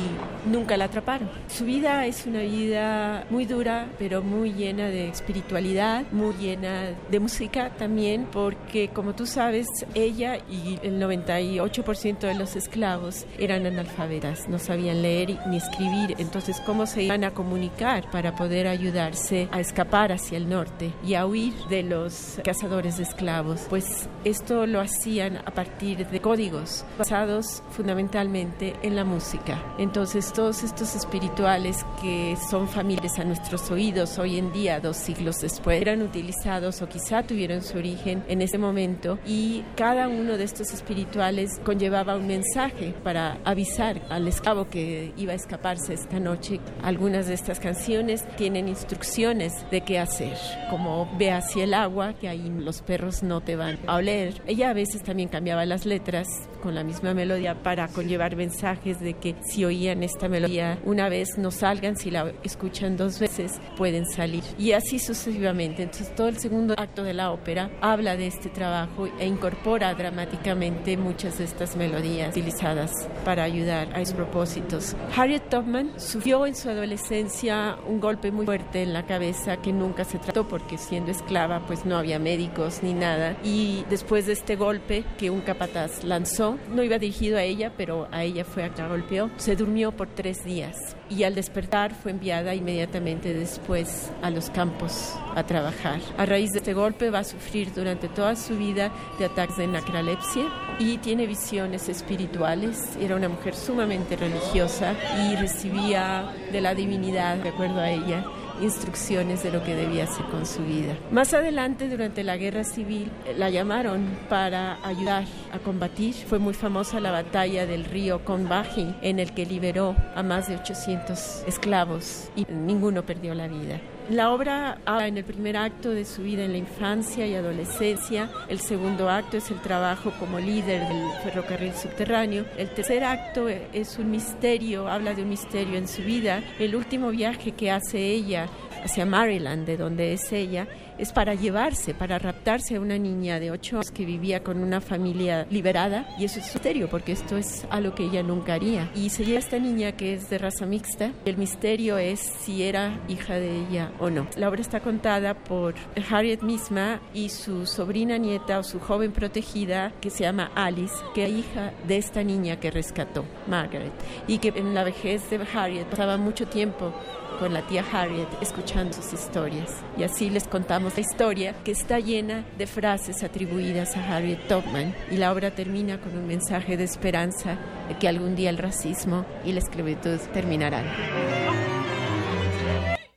nunca la atraparon. Su vida es una vida muy dura, pero muy llena de espiritualidad, muy llena de música también, porque como tú sabes, ella y el 98% de los esclavos eran analfabetas, no sabían leer ni escribir, entonces cómo se iban a comunicar para poder ayudarse a escapar hacia el norte y a huir de los cazadores de esclavos. Pues esto lo hacían a partir de códigos basados fundamentalmente en la música. Entonces todos estos espirituales que son familiares a nuestros oídos hoy en día, dos siglos después, eran utilizados o quizá tuvieron su origen en ese momento y cada uno de estos espirituales conllevaba un mensaje para avisar al esclavo que iba a escaparse esta noche. Algunas de estas canciones tienen instrucciones de qué hacer, como ve hacia el agua, que ahí los perros no te van a oler. Ella a veces también cambiaba las letras con la misma melodía para conllevar mensajes de que si oían esta melodía una vez no salgan, si la escuchan dos veces pueden salir. Y así sucesivamente. Entonces todo el segundo acto de la ópera habla de este trabajo e incorpora dramáticamente muchas de estas melodías utilizadas para ayudar a esos propósitos. Harriet Tubman sufrió en su adolescencia un golpe muy fuerte en la cabeza que nunca se trató porque siendo esclava pues no había médicos ni nada y después de este golpe que un capataz lanzó no iba dirigido a ella, pero a ella fue a la golpeó. Se durmió por tres días y al despertar fue enviada inmediatamente después a los campos a trabajar. A raíz de este golpe va a sufrir durante toda su vida de ataques de narcolepsia y tiene visiones espirituales. Era una mujer sumamente religiosa y recibía de la divinidad, de acuerdo a ella, instrucciones de lo que debía hacer con su vida. Más adelante, durante la guerra civil, la llamaron para ayudar a combatir. Fue muy famosa la batalla del río Conbaji, en el que liberó a más de 800 esclavos y ninguno perdió la vida. La obra habla en el primer acto de su vida en la infancia y adolescencia, el segundo acto es el trabajo como líder del ferrocarril subterráneo, el tercer acto es un misterio, habla de un misterio en su vida, el último viaje que hace ella hacia Maryland, de donde es ella, es para llevarse, para raptarse a una niña de ocho años que vivía con una familia liberada y eso es misterio porque esto es algo que ella nunca haría. Y se lleva a esta niña que es de raza mixta. El misterio es si era hija de ella o no. La obra está contada por Harriet misma y su sobrina nieta o su joven protegida que se llama Alice, que es hija de esta niña que rescató, Margaret, y que en la vejez de Harriet pasaba mucho tiempo con la tía Harriet escuchando sus historias. Y así les contamos la historia que está llena de frases atribuidas a Harriet Tubman y la obra termina con un mensaje de esperanza de que algún día el racismo y la esclavitud terminarán.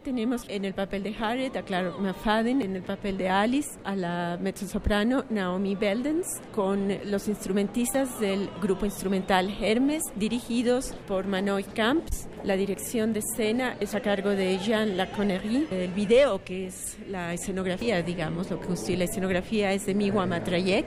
Tenemos en el papel de Harriet a Clara McFadden, en el papel de Alice a la mezzosoprano Naomi Beldens, con los instrumentistas del grupo instrumental Hermes, dirigidos por Manoy Camps. La dirección de escena es a cargo de Jean Laconnerie. El video, que es la escenografía, digamos, lo que constituye la escenografía, es de Miwa Matrayek.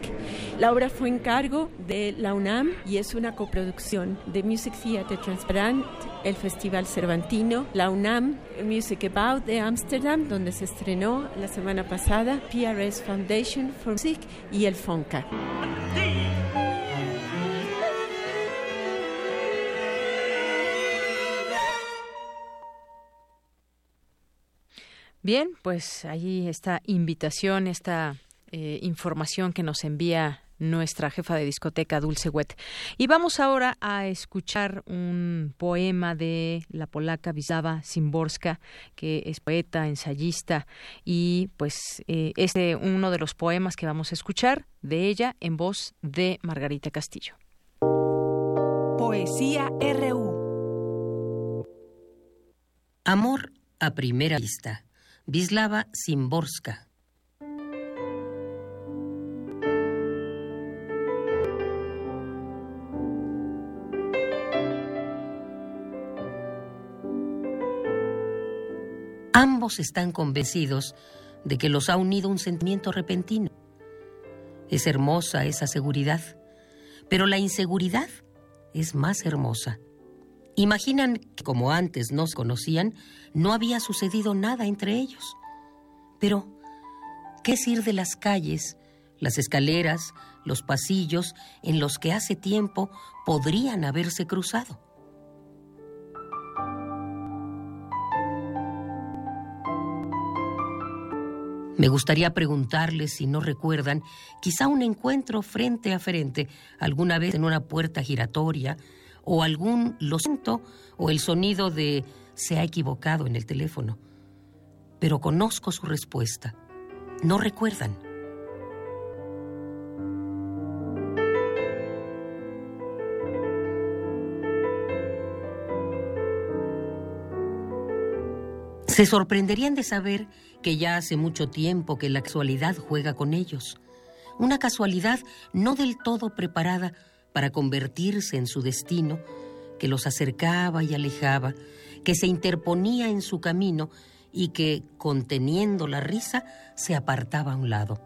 La obra fue en cargo de la UNAM y es una coproducción de Music Theatre Transparent, el Festival Cervantino, la UNAM Music About de Amsterdam, donde se estrenó la semana pasada, PRS Foundation for Music y el FONCA. Bien, pues ahí esta invitación, esta eh, información que nos envía nuestra jefa de discoteca Dulce Wet. Y vamos ahora a escuchar un poema de la polaca Wisława Szymborska, que es poeta, ensayista y pues eh, este uno de los poemas que vamos a escuchar de ella en voz de Margarita Castillo. Poesía RU. Amor a primera vista. Wisława Szymborska. Ambos están convencidos de que los ha unido un sentimiento repentino. Es hermosa esa seguridad, pero la inseguridad es más hermosa. Imaginan que como antes no se conocían, no había sucedido nada entre ellos. Pero, ¿qué es ir de las calles, las escaleras, los pasillos en los que hace tiempo podrían haberse cruzado? Me gustaría preguntarles si no recuerdan quizá un encuentro frente a frente, alguna vez en una puerta giratoria, o algún lo siento, o el sonido de se ha equivocado en el teléfono. Pero conozco su respuesta. No recuerdan. Se sorprenderían de saber que ya hace mucho tiempo que la casualidad juega con ellos. Una casualidad no del todo preparada para convertirse en su destino, que los acercaba y alejaba, que se interponía en su camino y que, conteniendo la risa, se apartaba a un lado.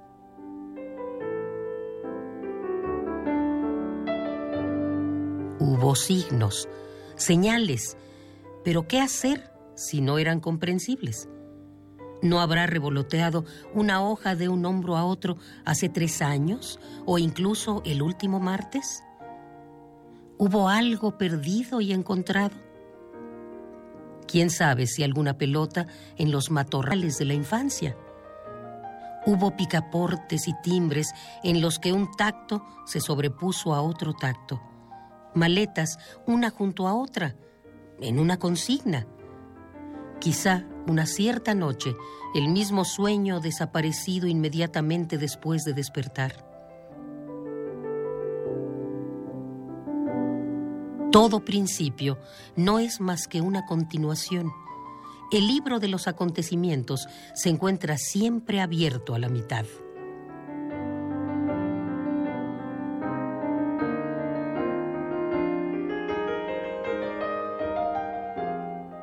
Hubo signos, señales, pero ¿qué hacer si no eran comprensibles? ¿No habrá revoloteado una hoja de un hombro a otro hace tres años o incluso el último martes? ¿Hubo algo perdido y encontrado? ¿Quién sabe si alguna pelota en los matorrales de la infancia? Hubo picaportes y timbres en los que un tacto se sobrepuso a otro tacto. Maletas una junto a otra, en una consigna. Quizá una cierta noche el mismo sueño desaparecido inmediatamente después de despertar. Todo principio no es más que una continuación. El libro de los acontecimientos se encuentra siempre abierto a la mitad.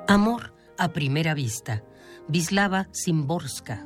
Amor a primera vista. Vislava Simborska.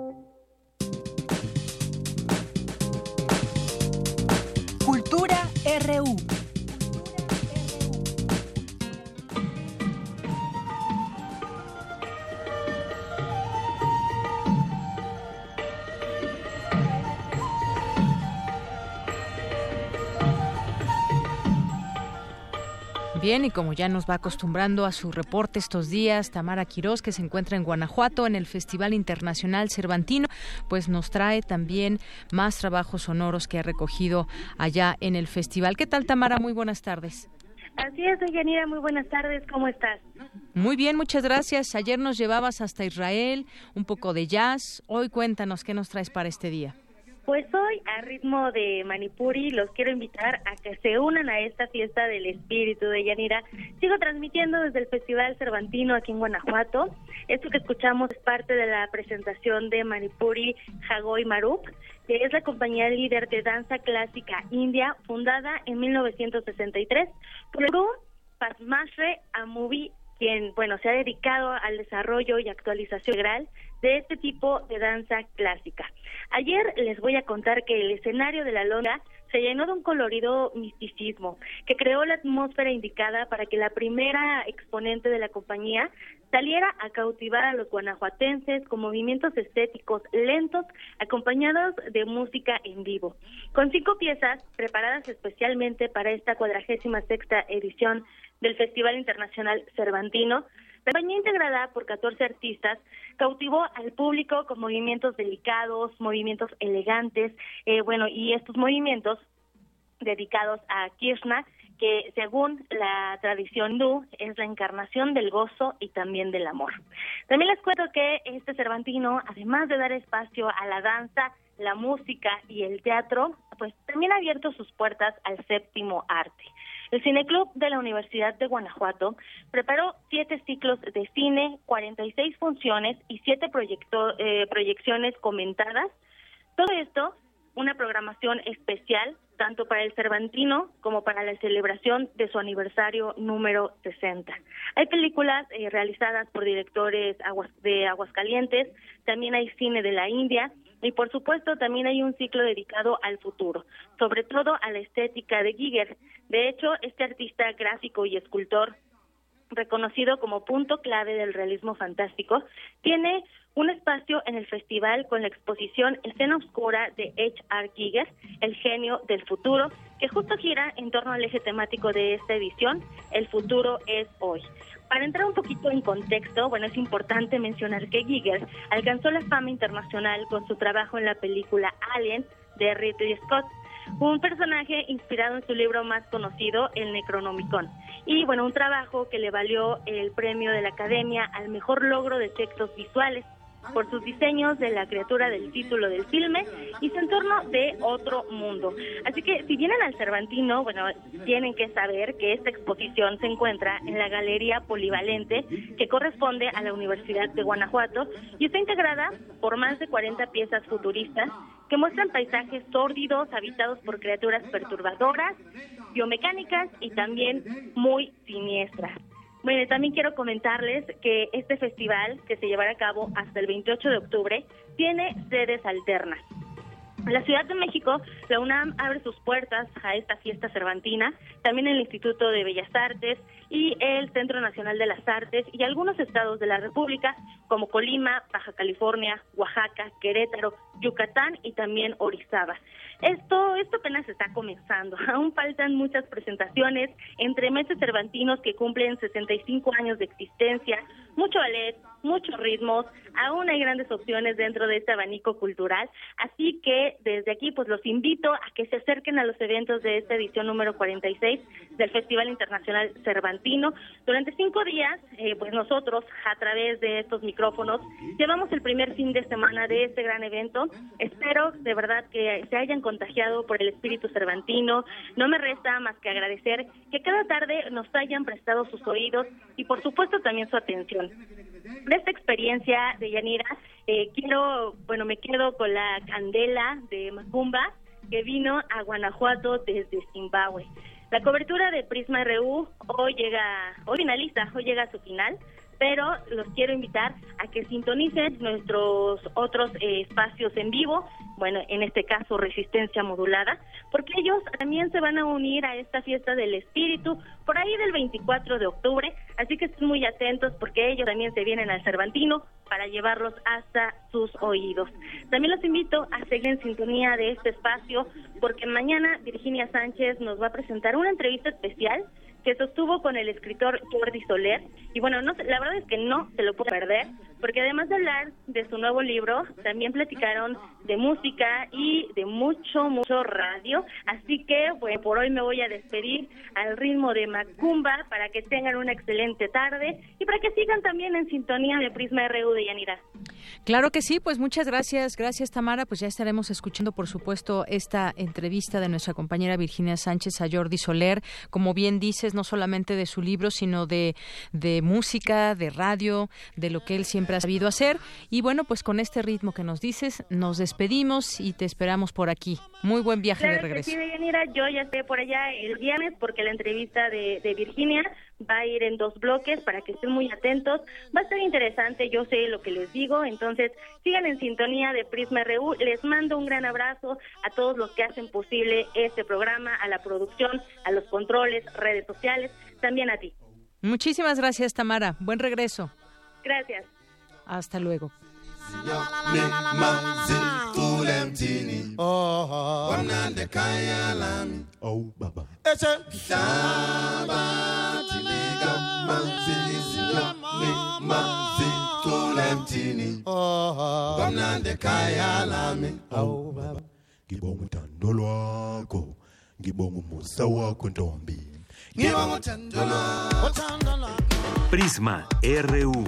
Bien, y como ya nos va acostumbrando a su reporte estos días, Tamara Quirós, que se encuentra en Guanajuato en el Festival Internacional Cervantino, pues nos trae también más trabajos sonoros que ha recogido allá en el festival. ¿Qué tal, Tamara? Muy buenas tardes. Así es, Yanira, muy buenas tardes, ¿cómo estás? Muy bien, muchas gracias. Ayer nos llevabas hasta Israel, un poco de jazz. Hoy cuéntanos qué nos traes para este día. Pues hoy, a ritmo de Manipuri, los quiero invitar a que se unan a esta fiesta del espíritu de Yanira. Sigo transmitiendo desde el Festival Cervantino aquí en Guanajuato. Esto que escuchamos es parte de la presentación de Manipuri Jagoy Marup, que es la compañía líder de danza clásica india, fundada en 1963 por Padmasre Amubi quien, bueno, se ha dedicado al desarrollo y actualización integral de este tipo de danza clásica. Ayer les voy a contar que el escenario de la lona se llenó de un colorido misticismo que creó la atmósfera indicada para que la primera exponente de la compañía saliera a cautivar a los guanajuatenses con movimientos estéticos lentos acompañados de música en vivo. Con cinco piezas preparadas especialmente para esta cuadragésima sexta edición del Festival Internacional Cervantino, la compañía integrada por 14 artistas cautivó al público con movimientos delicados, movimientos elegantes, eh, bueno, y estos movimientos dedicados a Krishna, que según la tradición hindú es la encarnación del gozo y también del amor. También les cuento que este Cervantino, además de dar espacio a la danza, la música y el teatro, pues también ha abierto sus puertas al séptimo arte. El Cineclub de la Universidad de Guanajuato preparó siete ciclos de cine, 46 funciones y siete eh, proyecciones comentadas. Todo esto, una programación especial tanto para el Cervantino como para la celebración de su aniversario número 60. Hay películas eh, realizadas por directores de Aguascalientes, también hay cine de la India y por supuesto también hay un ciclo dedicado al futuro, sobre todo a la estética de Giger. De hecho, este artista gráfico y escultor reconocido como punto clave del realismo fantástico, tiene un espacio en el festival con la exposición Escena Oscura de H.R. Giger, el genio del futuro, que justo gira en torno al eje temático de esta edición, El futuro es hoy. Para entrar un poquito en contexto, bueno, es importante mencionar que Giger alcanzó la fama internacional con su trabajo en la película Alien de Ridley Scott, un personaje inspirado en su libro más conocido, El Necronomicon. Y bueno, un trabajo que le valió el premio de la Academia al mejor logro de efectos visuales por sus diseños de la criatura del título del filme y su entorno de otro mundo. Así que si vienen al Cervantino, bueno, tienen que saber que esta exposición se encuentra en la Galería Polivalente que corresponde a la Universidad de Guanajuato y está integrada por más de 40 piezas futuristas que muestran paisajes sórdidos habitados por criaturas perturbadoras, biomecánicas y también muy siniestras. Bueno, también quiero comentarles que este festival, que se llevará a cabo hasta el 28 de octubre, tiene sedes alternas. La Ciudad de México, la UNAM abre sus puertas a esta fiesta cervantina, también el Instituto de Bellas Artes y el Centro Nacional de las Artes y algunos estados de la República como Colima, Baja California, Oaxaca, Querétaro, Yucatán y también Orizaba. Esto, esto apenas está comenzando. Aún faltan muchas presentaciones entre meses cervantinos que cumplen 65 años de existencia, mucho ballet, muchos ritmos, aún hay grandes opciones dentro de este abanico cultural, así que desde aquí pues los invito a que se acerquen a los eventos de esta edición número 46 del Festival Internacional Cervantino. Durante cinco días, eh, pues nosotros a través de estos micrófonos llevamos el primer fin de semana de este gran evento. Espero de verdad que se hayan contagiado por el espíritu cervantino. No me resta más que agradecer que cada tarde nos hayan prestado sus oídos y por supuesto también su atención. De esta experiencia de Yanira, eh, quiero, bueno, me quedo con la candela de Macumba que vino a Guanajuato desde Zimbabue. La cobertura de Prisma RU hoy llega, hoy hoy llega a su final pero los quiero invitar a que sintonicen nuestros otros eh, espacios en vivo, bueno, en este caso resistencia modulada, porque ellos también se van a unir a esta fiesta del espíritu por ahí del 24 de octubre, así que estén muy atentos porque ellos también se vienen al Cervantino para llevarlos hasta sus oídos. También los invito a seguir en sintonía de este espacio porque mañana Virginia Sánchez nos va a presentar una entrevista especial que sostuvo con el escritor Jordi Soler. Y bueno, no, la verdad es que no se lo puede perder, porque además de hablar de su nuevo libro, también platicaron de música y de mucho, mucho radio. Así que, bueno, por hoy me voy a despedir al ritmo de Macumba para que tengan una excelente tarde y para que sigan también en sintonía de Prisma RU de Yanira. Claro que sí, pues muchas gracias, gracias Tamara, pues ya estaremos escuchando por supuesto esta entrevista de nuestra compañera Virginia Sánchez a Jordi Soler, como bien dices, no solamente de su libro, sino de, de música, de radio, de lo que él siempre ha sabido hacer. Y bueno, pues con este ritmo que nos dices, nos despedimos y te esperamos por aquí. Muy buen viaje de regreso. Sí, yo ya estoy por allá el viernes porque la entrevista de, de Virginia va a ir en dos bloques para que estén muy atentos. Va a estar interesante, yo sé lo que les digo, entonces sigan en sintonía de Prisma RU. Les mando un gran abrazo a todos los que hacen posible este programa, a la producción, a los controles, redes sociales, también a ti. Muchísimas gracias, Tamara. Buen regreso. Gracias. Hasta luego. Oh, baba. kwamnandi ekhaya lami awu baba ngibonga uthando lwakho ngibonga umusa wakho ntombi ngibonga uthando lwakho Prisma RU.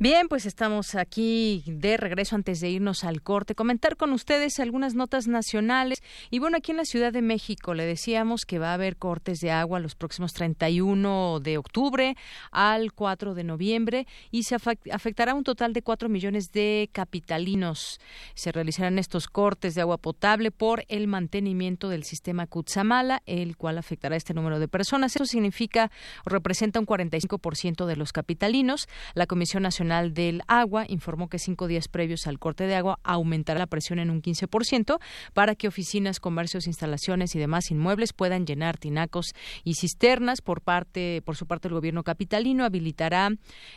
Bien, pues estamos aquí de regreso antes de irnos al corte. Comentar con ustedes algunas notas nacionales. Y bueno, aquí en la Ciudad de México le decíamos que va a haber cortes de agua los próximos 31 de octubre al 4 de noviembre y se afectará un total de 4 millones de capitalinos. Se realizarán estos cortes de agua potable por el mantenimiento del sistema Kutsamala, el cual afectará a este número de personas. Eso significa o representa un 45% de los capitalinos. La Comisión Nacional del Agua informó que cinco días previos al corte de agua aumentará la presión en un 15% para que oficinas, comercios, instalaciones y demás inmuebles puedan llenar tinacos y cisternas. Por parte, por su parte, el gobierno capitalino habilitará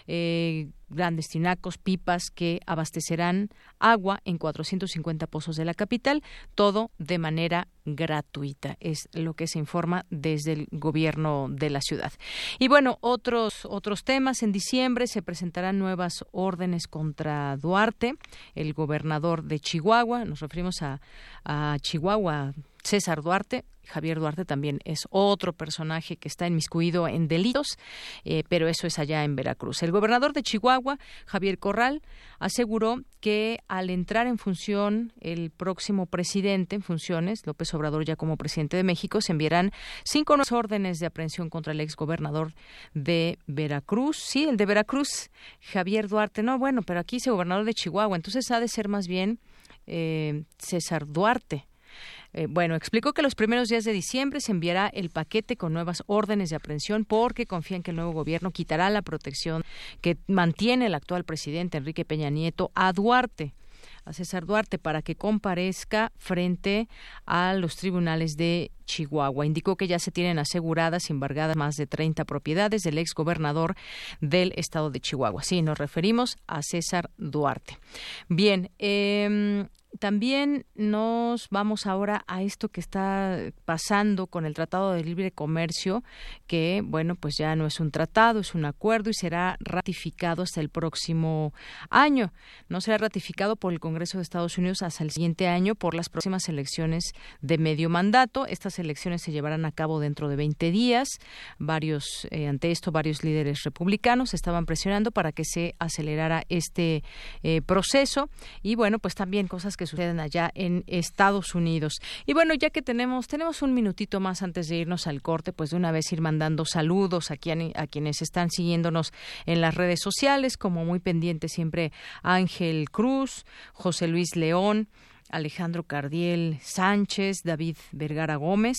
eh, grandes tinacos, pipas que abastecerán agua en 450 pozos de la capital, todo de manera gratuita, es lo que se informa desde el gobierno de la ciudad. Y bueno, otros otros temas en diciembre se presentarán nuevas órdenes contra Duarte, el gobernador de Chihuahua, nos referimos a, a Chihuahua, César Duarte, Javier Duarte también es otro personaje que está inmiscuido en delitos, eh, pero eso es allá en Veracruz. El gobernador de Chihuahua, Javier Corral, aseguró que al entrar en función el próximo presidente en funciones, López Obrador ya como presidente de México, se enviarán cinco nuevas órdenes de aprehensión contra el exgobernador de Veracruz. Sí, el de Veracruz, Javier Duarte. No, bueno, pero aquí es gobernador de Chihuahua, entonces ha de ser más bien eh, César Duarte eh, bueno, explicó que los primeros días de diciembre se enviará el paquete con nuevas órdenes de aprehensión porque confían que el nuevo gobierno quitará la protección que mantiene el actual presidente Enrique Peña Nieto a Duarte a César Duarte para que comparezca frente a los tribunales de Chihuahua. Indicó que ya se tienen aseguradas y embargadas más de 30 propiedades del ex gobernador del estado de Chihuahua. Sí, nos referimos a César Duarte. Bien, eh, también nos vamos ahora a esto que está pasando con el Tratado de Libre Comercio, que, bueno, pues ya no es un tratado, es un acuerdo y será ratificado hasta el próximo año. No será ratificado por el Congreso de Estados Unidos hasta el siguiente año por las próximas elecciones de medio mandato. Estas elecciones se llevarán a cabo dentro de 20 días. Varios, eh, ante esto, varios líderes republicanos estaban presionando para que se acelerara este eh, proceso. Y bueno, pues también cosas que suceden allá en Estados Unidos. Y bueno, ya que tenemos tenemos un minutito más antes de irnos al corte, pues de una vez ir mandando saludos aquí a, a quienes están siguiéndonos en las redes sociales, como muy pendiente siempre Ángel Cruz, José Luis León, Alejandro Cardiel Sánchez, David Vergara Gómez,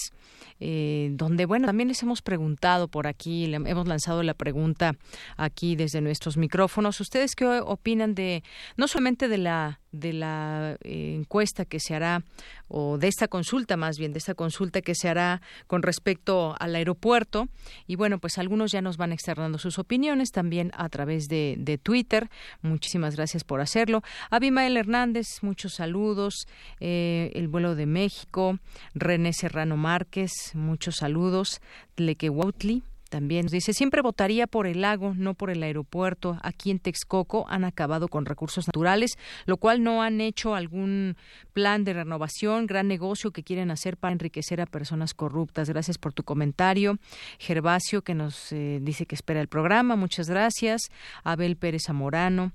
eh, donde, bueno, también les hemos preguntado por aquí, le hemos lanzado la pregunta aquí desde nuestros micrófonos. ¿Ustedes qué opinan de, no solamente de la de la eh, encuesta que se hará, o de esta consulta más bien, de esta consulta que se hará con respecto al aeropuerto. Y bueno, pues algunos ya nos van externando sus opiniones también a través de, de Twitter. Muchísimas gracias por hacerlo. Abimael Hernández, muchos saludos. Eh, el vuelo de México. René Serrano Márquez, muchos saludos. Leque también dice, siempre votaría por el lago, no por el aeropuerto. Aquí en Texcoco han acabado con recursos naturales, lo cual no han hecho algún plan de renovación, gran negocio que quieren hacer para enriquecer a personas corruptas. Gracias por tu comentario. Gervasio, que nos eh, dice que espera el programa, muchas gracias. Abel Pérez Zamorano.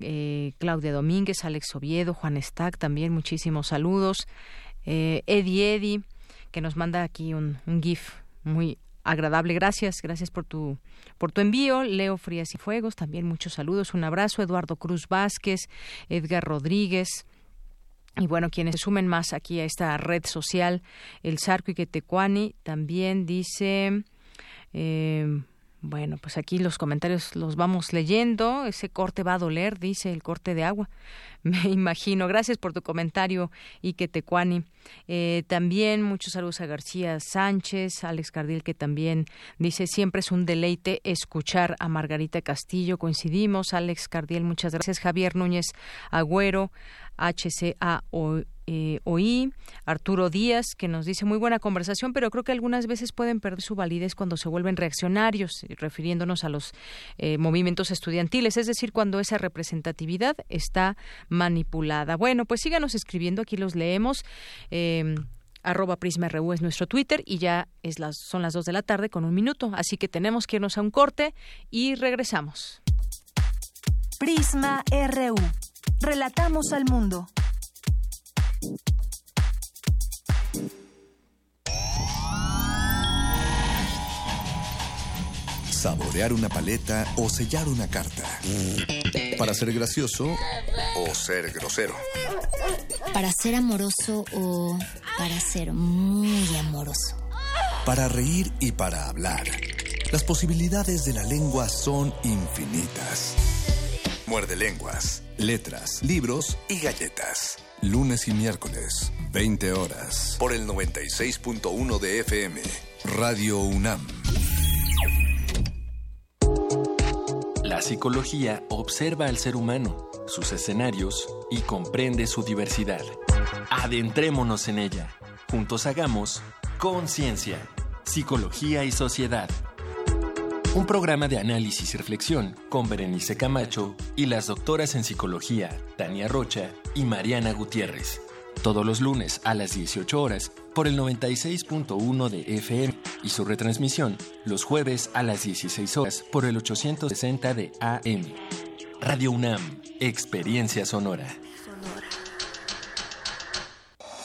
Eh, Claudia Domínguez, Alex Oviedo, Juan Stack, también muchísimos saludos. Eh, Eddie Eddie, que nos manda aquí un, un GIF muy agradable. Gracias, gracias por tu por tu envío. Leo Frías y Fuegos, también muchos saludos, un abrazo. Eduardo Cruz Vázquez, Edgar Rodríguez. Y bueno, quienes se sumen más aquí a esta red social, el Sarco y Quetecuani, también dice, eh, bueno, pues aquí los comentarios los vamos leyendo. Ese corte va a doler, dice el corte de agua. Me imagino. Gracias por tu comentario, Ike Tecuani. Eh, también muchos saludos a García Sánchez, Alex Cardil, que también dice siempre es un deleite escuchar a Margarita Castillo. Coincidimos. Alex Cardiel, muchas gracias. Javier Núñez Agüero, HCA eh, oí Arturo Díaz, que nos dice muy buena conversación, pero creo que algunas veces pueden perder su validez cuando se vuelven reaccionarios, eh, refiriéndonos a los eh, movimientos estudiantiles, es decir, cuando esa representatividad está manipulada. Bueno, pues síganos escribiendo, aquí los leemos. Eh, arroba Prisma RU es nuestro Twitter y ya es las, son las dos de la tarde con un minuto, así que tenemos que irnos a un corte y regresamos. Prisma RU. Relatamos al mundo. Saborear una paleta o sellar una carta. Para ser gracioso o ser grosero. Para ser amoroso o para ser muy amoroso. Para reír y para hablar. Las posibilidades de la lengua son infinitas. Muerde lenguas, letras, libros y galletas. Lunes y miércoles, 20 horas. Por el 96.1 de FM. Radio UNAM. La psicología observa al ser humano, sus escenarios y comprende su diversidad. Adentrémonos en ella. Juntos hagamos Conciencia, Psicología y Sociedad. Un programa de análisis y reflexión con Berenice Camacho y las doctoras en psicología Tania Rocha y Mariana Gutiérrez. Todos los lunes a las 18 horas por el 96.1 de FM y su retransmisión los jueves a las 16 horas por el 860 de AM. Radio UNAM, Experiencia Sonora.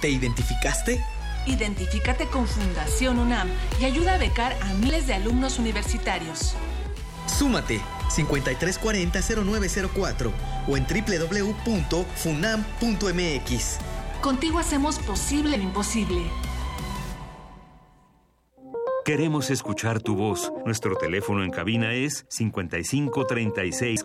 ¿Te identificaste? Identifícate con Fundación UNAM y ayuda a becar a miles de alumnos universitarios. Súmate 5340-0904 o en www.funam.mx. Contigo hacemos posible lo imposible. Queremos escuchar tu voz. Nuestro teléfono en cabina es 55 36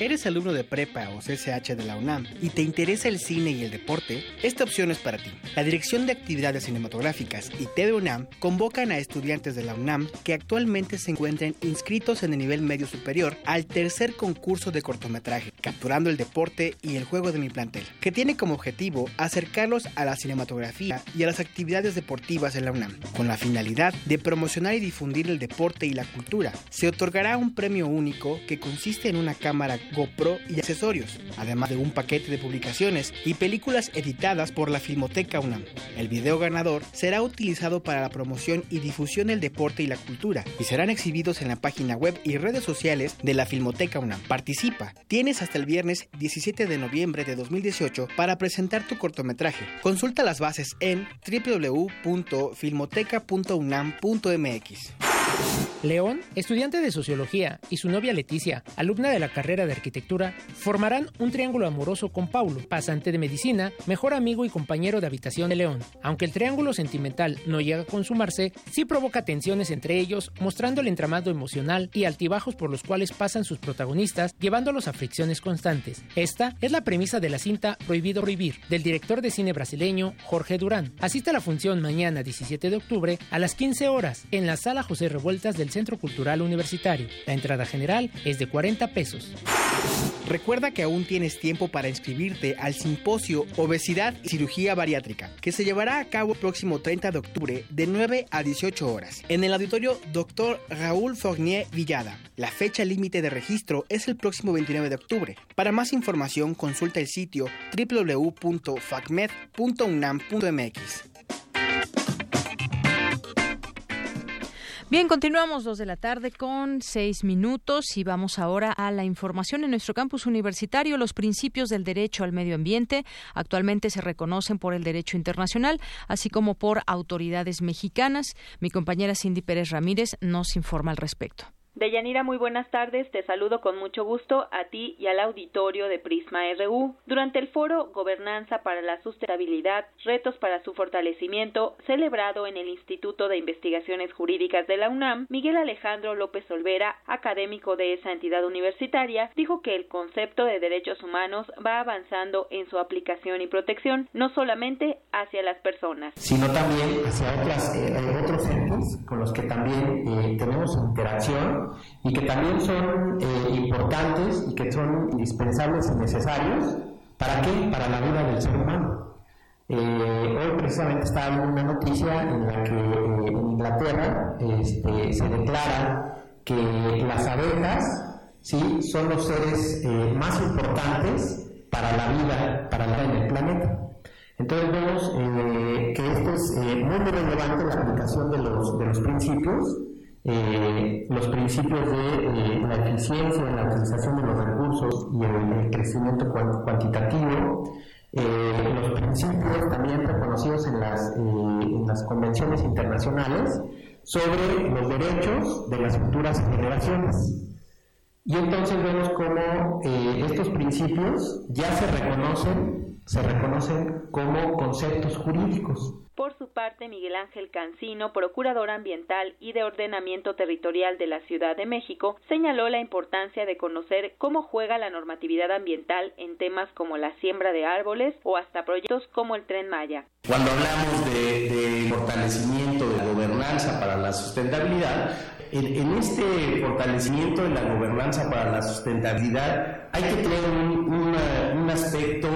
¿Eres alumno de prepa o CCH de la UNAM y te interesa el cine y el deporte? Esta opción es para ti. La Dirección de Actividades Cinematográficas y TV UNAM convocan a estudiantes de la UNAM que actualmente se encuentren inscritos en el nivel medio superior al tercer concurso de cortometraje, Capturando el Deporte y el Juego de mi plantel, que tiene como objetivo acercarlos a la cinematografía y a las actividades deportivas en la UNAM, con la finalidad de promocionar y difundir el deporte y la cultura. Se otorgará un premio único que consiste en una cámara GoPro y accesorios, además de un paquete de publicaciones y películas editadas por la Filmoteca UNAM. El video ganador será utilizado para la promoción y difusión del deporte y la cultura y serán exhibidos en la página web y redes sociales de la Filmoteca UNAM. Participa. Tienes hasta el viernes 17 de noviembre de 2018 para presentar tu cortometraje. Consulta las bases en www.filmoteca.unam.mx. León, estudiante de sociología, y su novia Leticia, alumna de la carrera de arquitectura, formarán un triángulo amoroso con Paulo, pasante de medicina, mejor amigo y compañero de habitación de León. Aunque el triángulo sentimental no llega a consumarse, sí provoca tensiones entre ellos, mostrando el entramado emocional y altibajos por los cuales pasan sus protagonistas, llevándolos a fricciones constantes. Esta es la premisa de la cinta Prohibido Prohibir, del director de cine brasileño Jorge Durán. Asiste a la función mañana 17 de octubre a las 15 horas en la sala José Revueltas del Centro Cultural Universitario. La entrada general es de 40 pesos. Recuerda que aún tienes tiempo para inscribirte al simposio Obesidad y Cirugía Bariátrica, que se llevará a cabo el próximo 30 de octubre de 9 a 18 horas en el auditorio Dr. Raúl Fournier Villada. La fecha límite de registro es el próximo 29 de octubre. Para más información consulta el sitio www.facmed.unam.mx. Bien, continuamos dos de la tarde con seis minutos y vamos ahora a la información en nuestro campus universitario. Los principios del derecho al medio ambiente actualmente se reconocen por el derecho internacional, así como por autoridades mexicanas. Mi compañera Cindy Pérez Ramírez nos informa al respecto. Deyanira, muy buenas tardes. Te saludo con mucho gusto a ti y al auditorio de Prisma RU. Durante el foro Gobernanza para la Sustentabilidad, Retos para su Fortalecimiento, celebrado en el Instituto de Investigaciones Jurídicas de la UNAM, Miguel Alejandro López Olvera, académico de esa entidad universitaria, dijo que el concepto de derechos humanos va avanzando en su aplicación y protección, no solamente hacia las personas, sino también hacia eh, otros entes con los que también eh, tenemos interacción y que también son eh, importantes y que son indispensables y necesarios. ¿Para qué? Para la vida del ser humano. Eh, hoy precisamente estaba viendo una noticia en la que eh, en Inglaterra este, se declara que las abejas ¿sí? son los seres más importantes para la vida, para la vida en el planeta. Entonces vemos que esto es muy, relevante la aplicación de los, de los principios eh, los principios de eh, la eficiencia en la utilización de los recursos y el, crecimiento cuantitativo, eh, los principios también reconocidos en las, en las convenciones internacionales sobre los derechos de las futuras generaciones. Y entonces vemos cómo estos principios ya se reconocen, se reconocen como conceptos jurídicos. Parte, Miguel Ángel Cancino, procurador ambiental y de ordenamiento territorial de la Ciudad de México, señaló la importancia de conocer cómo juega la normatividad ambiental en temas como la siembra de árboles o hasta proyectos como el tren Maya. Cuando hablamos de, fortalecimiento de gobernanza para la sustentabilidad, en, este fortalecimiento de la gobernanza para la sustentabilidad hay que tener un aspecto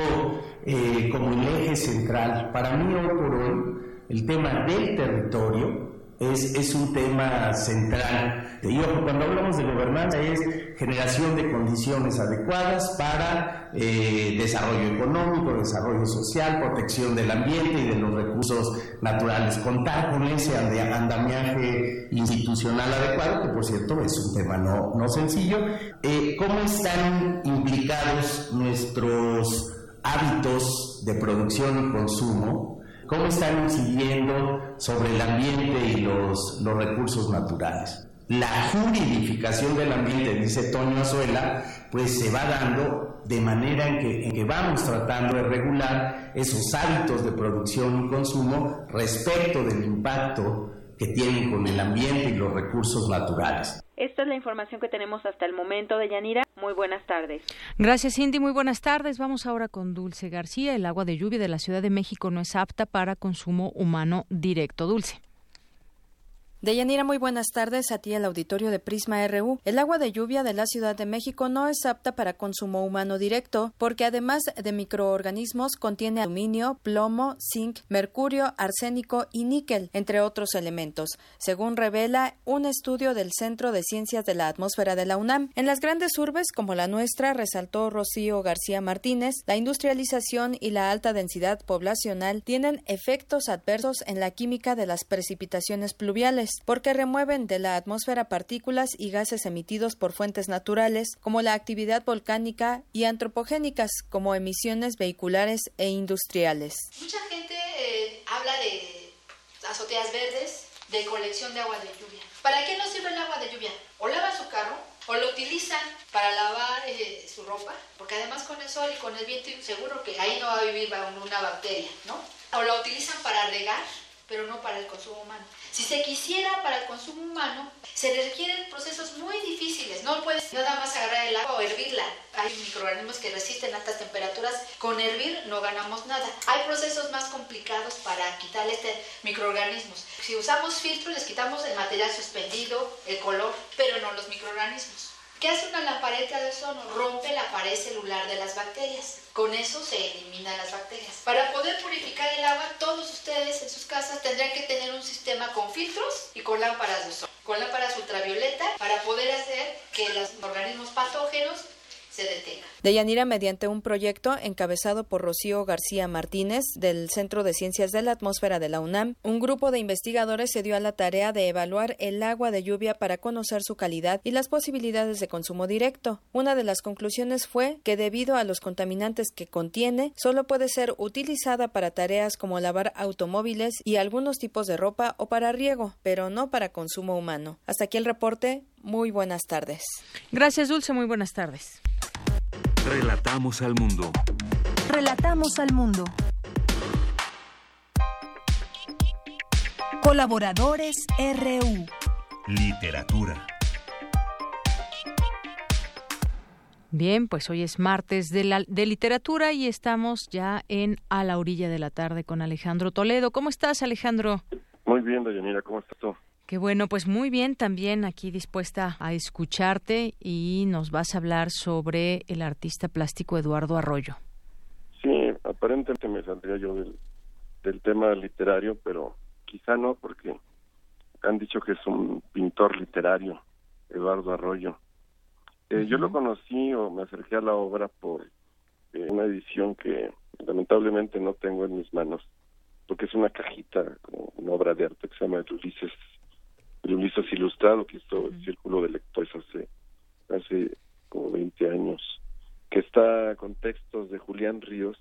eh, como el eje central. Para mí hoy por hoy el tema del territorio es, es un tema central. Y cuando hablamos de gobernanza es generación de condiciones adecuadas para eh, desarrollo económico, desarrollo social, protección del ambiente y de los recursos naturales. Contar con ese andamiaje institucional adecuado, que por cierto es un tema no, no sencillo. Eh, ¿Cómo están implicados nuestros hábitos de producción y consumo, cómo están incidiendo sobre el ambiente y los, los recursos naturales. La juridificación del ambiente, dice Toño Azuela, pues se va dando de manera en que, en que vamos tratando de regular esos hábitos de producción y consumo respecto del impacto que tienen con el ambiente y los recursos naturales. Esta es la información que tenemos hasta el momento de Yanira. Muy buenas tardes. Gracias, Cindy. Muy buenas tardes. Vamos ahora con Dulce García. El agua de lluvia de la Ciudad de México no es apta para consumo humano directo. Dulce. Deyanira, muy buenas tardes a ti el auditorio de Prisma RU. El agua de lluvia de la Ciudad de México no es apta para consumo humano directo porque además de microorganismos contiene aluminio, plomo, zinc, mercurio, arsénico y níquel, entre otros elementos, según revela un estudio del Centro de Ciencias de la Atmósfera de la UNAM. En las grandes urbes como la nuestra, resaltó Rocío García Martínez, la industrialización y la alta densidad poblacional tienen efectos adversos en la química de las precipitaciones pluviales porque remueven de la atmósfera partículas y gases emitidos por fuentes naturales, como la actividad volcánica, y antropogénicas, como emisiones vehiculares e industriales. Mucha gente eh, habla de azoteas verdes, de colección de agua de lluvia. ¿Para qué nos sirve el agua de lluvia? O lavan su carro, o lo utilizan para lavar eh, su ropa, porque además con el sol y con el viento seguro que ahí no va a vivir una bacteria, ¿no? O lo utilizan para regar, pero no para el consumo humano. Si se quisiera para el consumo humano, se requieren procesos muy difíciles. No puedes nada más agarrar el agua o hervirla. Hay microorganismos que resisten altas temperaturas. Con hervir no ganamos nada. Hay procesos más complicados para quitar este microorganismos. Si usamos filtros, les quitamos el material suspendido, el color, pero no los microorganismos. ¿Qué hace una lampareta de ozono? Rompe la pared celular de las bacterias. Con eso se eliminan las bacterias. Para poder purificar el agua, todos ustedes en sus casas tendrán que tener un sistema con filtros y con lámparas de ozono, con lámparas ultravioleta, para poder hacer que los organismos patógenos se detenga. Deyanira, mediante un proyecto encabezado por Rocío García Martínez del Centro de Ciencias de la Atmósfera de la UNAM, un grupo de investigadores se dio a la tarea de evaluar el agua de lluvia para conocer su calidad y las posibilidades de consumo directo. Una de las conclusiones fue que debido a los contaminantes que contiene, solo puede ser utilizada para tareas como lavar automóviles y algunos tipos de ropa o para riego, pero no para consumo humano. Hasta aquí el reporte. Muy buenas tardes. Gracias, Dulce. Muy buenas tardes. Relatamos al mundo. Relatamos al mundo. Colaboradores RU. Literatura. Bien, pues hoy es martes de, la, de literatura y estamos ya en A la orilla de la tarde con Alejandro Toledo. ¿Cómo estás, Alejandro? Muy bien, Dayanira, ¿cómo estás tú? Qué bueno, pues muy bien, también aquí dispuesta a escucharte y nos vas a hablar sobre el artista plástico Eduardo Arroyo. Sí, aparentemente me saldría yo del, del tema literario, pero quizá no, porque han dicho que es un pintor literario, Eduardo Arroyo. Eh, yo lo conocí o me acerqué a la obra por eh, una edición que lamentablemente no tengo en mis manos, porque es una cajita, una obra de arte que se llama Ulises Ulises Ilustrado, que hizo el Círculo de Lectores hace, hace como 20 años, que está con textos de Julián Ríos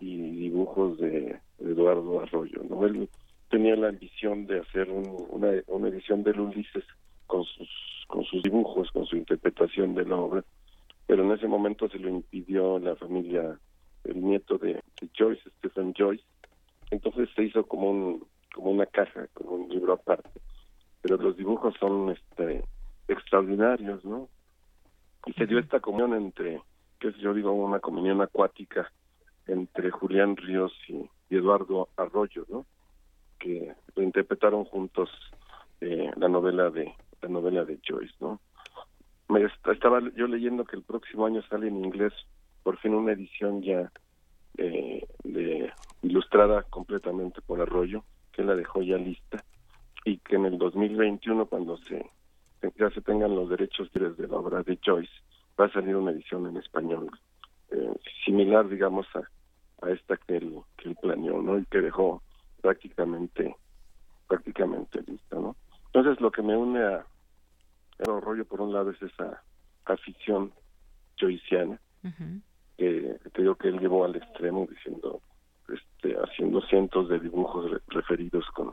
y dibujos de, Eduardo Arroyo. ¿no? Él tenía la ambición de hacer una, una edición del Ulises con sus, con sus dibujos, con su interpretación de la obra, pero en ese momento se lo impidió la familia, el nieto de, de Joyce, Stephen Joyce. Entonces se hizo como un como una caja, como un libro aparte pero los dibujos son este extraordinarios, ¿no? Y se dio esta comunión entre, que es yo digo, una comunión acuática entre Julián Ríos y, Eduardo Arroyo, ¿no? Que lo interpretaron juntos eh, la novela de la novela de Joyce, ¿no? Me estaba yo leyendo que el próximo año sale en inglés por fin una edición ya eh, de, ilustrada completamente por Arroyo, que la dejó ya lista que en el 2021 cuando se ya se tengan los derechos de la obra de Joyce va a salir una edición en español eh, similar digamos a, a esta que él, que él planeó no y que dejó prácticamente prácticamente lista no entonces lo que me une a el rollo por un lado es esa afición joyciana que te digo que él llevó al extremo diciendo este haciendo cientos de dibujos referidos con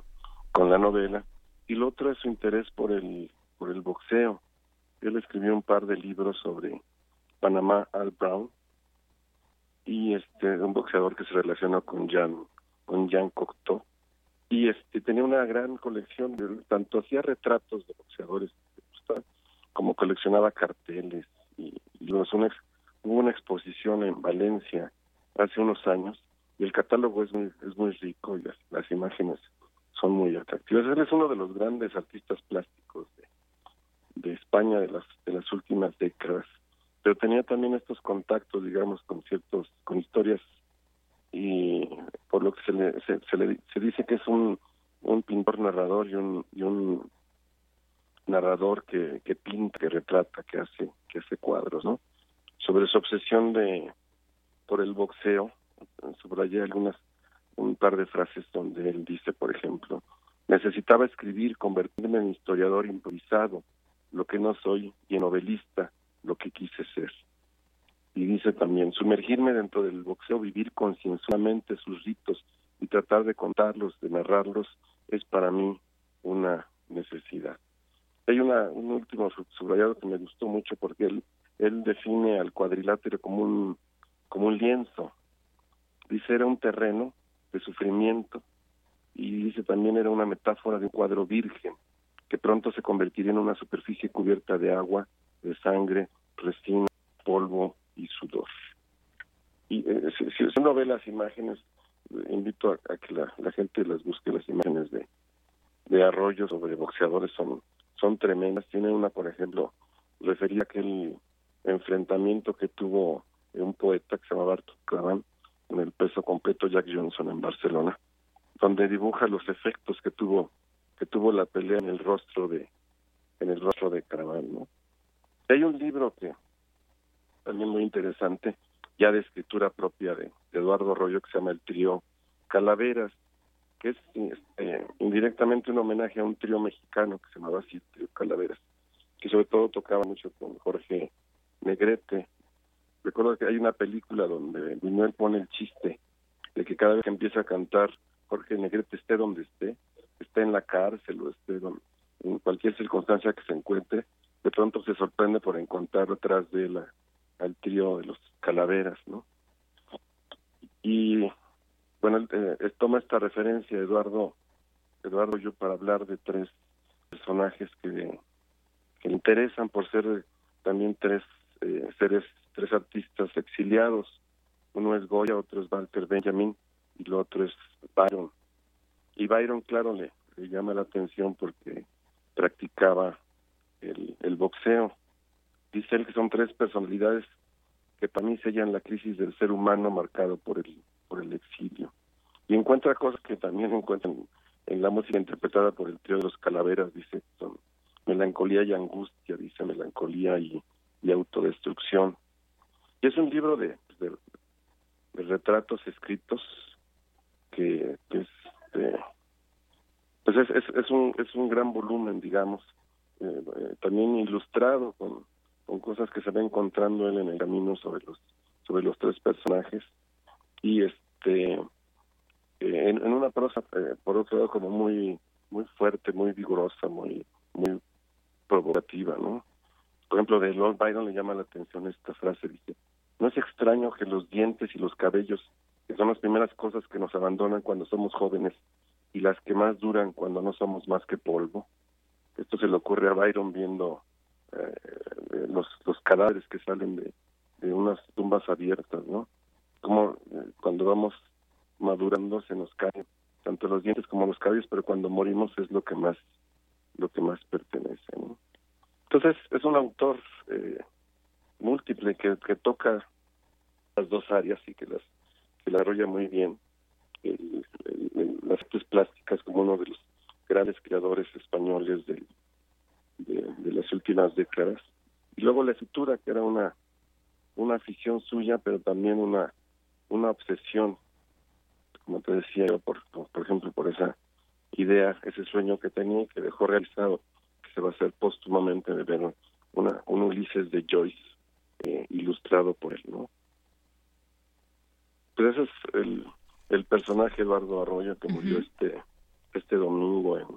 con la novela y lo otro es su interés por el por el boxeo. Él escribió un par de libros sobre Panamá Al Brown y este un boxeador que se relaciona con Jan con Jan Cocteau. Y este tenía una gran colección, de, tanto hacía retratos de boxeadores como coleccionaba carteles y, y una, hubo una exposición en Valencia hace unos años y el catálogo es muy, es muy rico y las, imágenes son muy atractivas. Él es uno de los grandes artistas plásticos de, de España de las, de las últimas décadas, pero tenía también estos contactos, digamos, con ciertos, con historias y por lo que se le, se, le, se dice que es un, un pintor narrador y un, y un narrador que, que pinta, que retrata, que hace, que hace cuadros, ¿no? Sobre su obsesión de por el boxeo, subrayé algunas, un par de frases donde él dice, por ejemplo, necesitaba escribir, convertirme en historiador improvisado, lo que no soy, y en novelista, lo que quise ser. Y dice también, sumergirme dentro del boxeo, vivir concienzudamente sus ritos y tratar de contarlos, de narrarlos, es para mí una necesidad. Hay un último subrayado que me gustó mucho porque él, define al cuadrilátero como un lienzo. Dice, era un terreno de sufrimiento y dice también era una metáfora de un cuadro virgen que pronto se convertiría en una superficie cubierta de agua, de sangre, resina, polvo y sudor. Y eh, si, uno ve las imágenes, invito a, que la, gente las busque, las imágenes de, de arroyos sobre boxeadores son, son tremendas. Tiene una, por ejemplo, refería a aquel enfrentamiento que tuvo un poeta que se llama Bartok Cravan en el peso completo Jack Johnson en Barcelona, donde dibuja los efectos que tuvo que tuvo la pelea en el rostro de en el rostro de Cravan, ¿no? Hay un libro que también muy interesante, ya de escritura propia de, Eduardo Arroyo, que se llama El Trío Calaveras, que es este, indirectamente un homenaje a un trío mexicano que se llamaba así, Trío Calaveras, que sobre todo tocaba mucho con Jorge Negrete. Recuerdo que hay una película donde Buñuel pone el chiste de que cada vez que empieza a cantar Jorge Negrete esté donde esté, esté en la cárcel o esté en cualquier circunstancia que se encuentre, de pronto se sorprende por encontrar atrás de él al trío de los calaveras, ¿no? Y bueno, eh, toma esta referencia Eduardo, Eduardo yo para hablar de tres personajes que, que interesan por ser también tres eh, seres, tres artistas exiliados. Uno es Goya, otro es Walter Benjamin y el otro es Byron. Y Byron, claro, le llama la atención porque practicaba el, boxeo. Dice él que son tres personalidades que para mí sellan la crisis del ser humano marcado por el, por el exilio. Y encuentra cosas que también encuentran en la música interpretada por el trío de los calaveras, dice, son melancolía y angustia, dice melancolía y, autodestrucción. Y es un libro de, de, retratos escritos que, pues, pues es, es, un, es un gran volumen, digamos, eh, eh, también ilustrado con, con cosas que se va encontrando él en el camino sobre los sobre los tres personajes. Y este eh, en, una prosa por otro lado como muy muy fuerte muy vigorosa muy muy provocativa no por ejemplo de Lord Byron le llama la atención esta frase dice no es extraño que los dientes y los cabellos que son las primeras cosas que nos abandonan cuando somos jóvenes y las que más duran cuando no somos más que polvo esto se le ocurre a Byron viendo eh, los, los cadáveres que salen de, unas tumbas abiertas, ¿no? Como eh, cuando vamos madurando se nos caen tanto los dientes como los cabellos, pero cuando morimos es lo que más lo que más pertenece, ¿no? Entonces es un autor eh, múltiple que, que toca las dos áreas y que las que la arrolla muy bien las artes plásticas como uno de los grandes creadores españoles de, de, las últimas décadas. Y luego la escritura, que era una, una afición suya, pero también una, una obsesión, como te decía yo, por, por ejemplo, por esa idea, ese sueño que tenía y que dejó realizado, que se va a hacer póstumamente de ver una, un Ulises de Joyce eh, ilustrado por él, ¿no? Pues ese es el, el personaje Eduardo Arroyo que murió este este domingo en,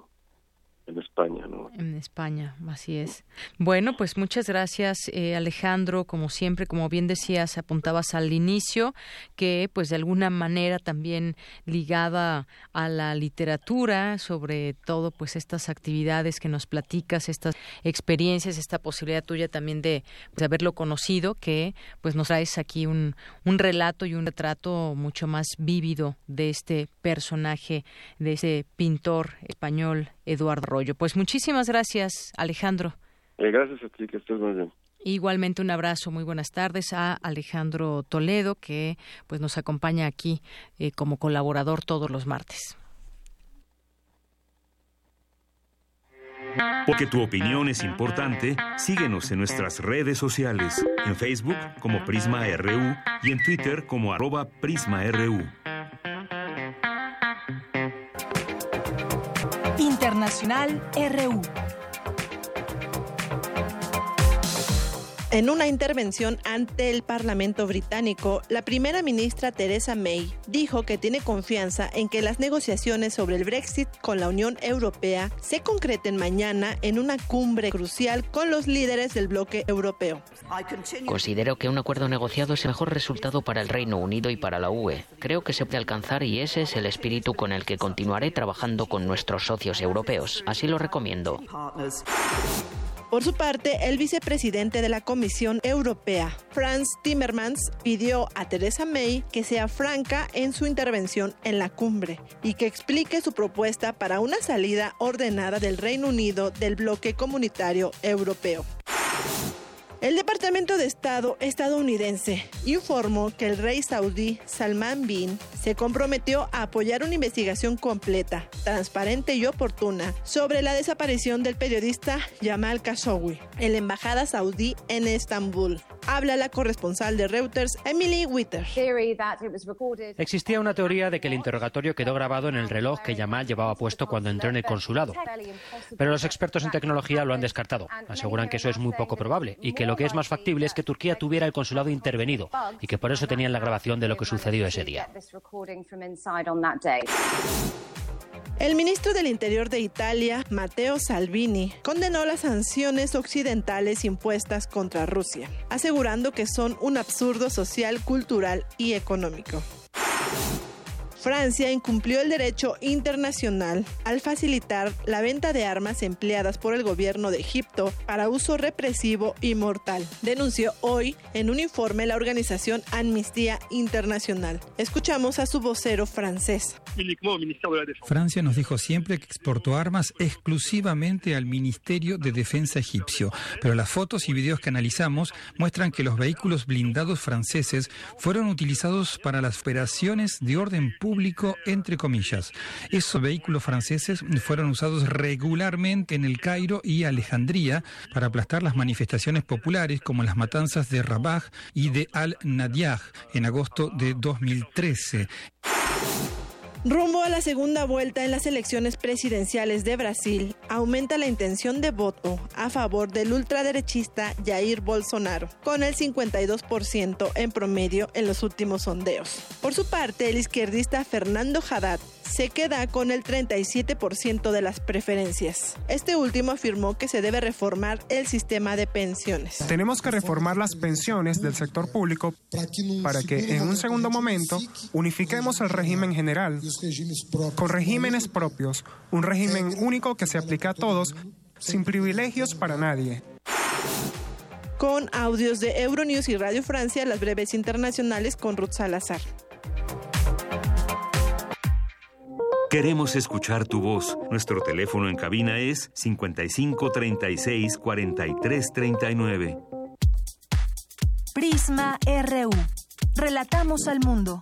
en España, ¿no? En España, así es. Bueno, pues muchas gracias, eh, Alejandro. Como siempre, como bien decías, apuntabas al inicio, que pues de alguna manera también ligada a la literatura, sobre todo pues estas actividades que nos platicas, estas experiencias, esta posibilidad tuya también de, de haberlo conocido, que pues nos traes aquí un, un relato y un retrato mucho más vívido de este personaje, de ese pintor español Eduardo Pues muchísimas gracias, Alejandro. Eh, gracias a ti, que estés muy bien. Igualmente un abrazo, muy buenas tardes a Alejandro Toledo, que pues nos acompaña aquí eh, como colaborador todos los martes. Porque tu opinión es importante, síguenos en nuestras redes sociales, en Facebook como Prisma RU y en Twitter como arroba PrismaRU. Internacional RU. En una intervención ante el Parlamento británico, la primera ministra Theresa May dijo que tiene confianza en que las negociaciones sobre el Brexit con la Unión Europea se concreten mañana en una cumbre crucial con los líderes del bloque europeo. Considero que un acuerdo negociado es el mejor resultado para el Reino Unido y para la UE. Creo que se puede alcanzar y ese es el espíritu con el que continuaré trabajando con nuestros socios europeos. Así lo recomiendo. Por su parte, el vicepresidente de la Comisión Europea, Franz Timmermans, pidió a Theresa May que sea franca en su intervención en la cumbre y que explique su propuesta para una salida ordenada del Reino Unido del bloque comunitario europeo. El Departamento de Estado estadounidense informó que el rey saudí Salman bin se comprometió a apoyar una investigación completa, transparente y oportuna sobre la desaparición del periodista Jamal Khashoggi en la embajada saudí en Estambul. Habla la corresponsal de Reuters, Emily Witter. Existía una teoría de que el interrogatorio quedó grabado en el reloj que Jamal llevaba puesto cuando entró en el consulado. Pero los expertos en tecnología lo han descartado. Aseguran que eso es muy poco probable y que lo que es más factible es que Turquía tuviera el consulado intervenido y que por eso tenían la grabación de lo que sucedió ese día. El ministro del Interior de Italia, Matteo Salvini, condenó las sanciones occidentales impuestas contra Rusia, asegurando que son un absurdo social, cultural y económico. Francia incumplió el derecho internacional al facilitar la venta de armas empleadas por el gobierno de Egipto para uso represivo y mortal, denunció hoy en un informe la organización Amnistía Internacional. Escuchamos a su vocero francés. Francia nos dijo siempre que exportó armas exclusivamente al Ministerio de Defensa egipcio, pero las fotos y videos que analizamos muestran que los vehículos blindados franceses fueron utilizados para las operaciones de orden público entre comillas. Esos vehículos franceses fueron usados regularmente en el Cairo y Alejandría para aplastar las manifestaciones populares como las matanzas de Rabah y de Al-Nadiah en agosto de 2013. Rumbo a la segunda vuelta en las elecciones presidenciales de Brasil, aumenta la intención de voto a favor del ultraderechista Jair Bolsonaro, con el 52% en promedio en los últimos sondeos. Por su parte, el izquierdista Fernando Haddad se queda con el 37% de las preferencias. Este último afirmó que se debe reformar el sistema de pensiones. Tenemos que reformar las pensiones del sector público para que en un segundo momento unifiquemos el régimen general con regímenes propios, un régimen único que se aplica a todos sin privilegios para nadie. Con audios de Euronews y Radio Francia, las breves internacionales con Ruth Salazar. Queremos escuchar tu voz. Nuestro teléfono en cabina es 55 36 43 39. Prisma RU. Relatamos al mundo.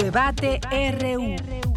Debate RU.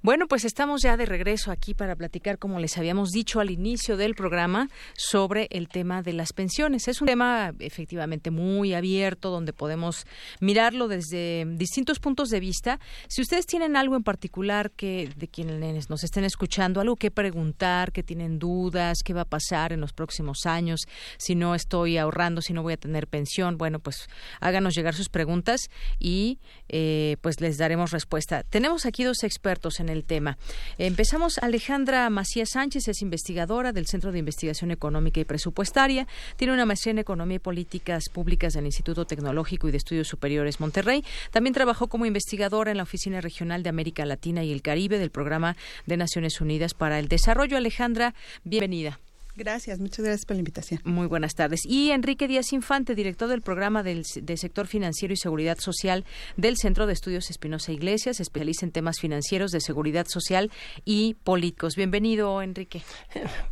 Bueno, pues estamos ya de regreso aquí para platicar, como les habíamos dicho al inicio del programa, sobre el tema de las pensiones. Es un tema efectivamente muy abierto, donde podemos mirarlo desde distintos puntos de vista. Si ustedes tienen algo en particular que de quienes nos estén escuchando, algo que preguntar, que tienen dudas, qué va a pasar en los próximos años, si no estoy ahorrando, si no voy a tener pensión, bueno, pues háganos llegar sus preguntas y eh, pues les daremos respuesta. Tenemos aquí dos expertos en el tema. Empezamos, Alejandra Macías Sánchez es investigadora del Centro de Investigación Económica y Presupuestaria, tiene una maestría en Economía y Políticas Públicas del Instituto Tecnológico y de Estudios Superiores Monterrey. También trabajó como investigadora en la Oficina Regional de América Latina y el Caribe del Programa de Naciones Unidas para el Desarrollo. Alejandra, bienvenida. Gracias, muchas gracias por la invitación. Muy buenas tardes. Y Enrique Díaz Infante, director del programa del, sector financiero y seguridad social del Centro de Estudios Espinosa Iglesias, especialista en temas financieros de seguridad social y políticos. Bienvenido, Enrique.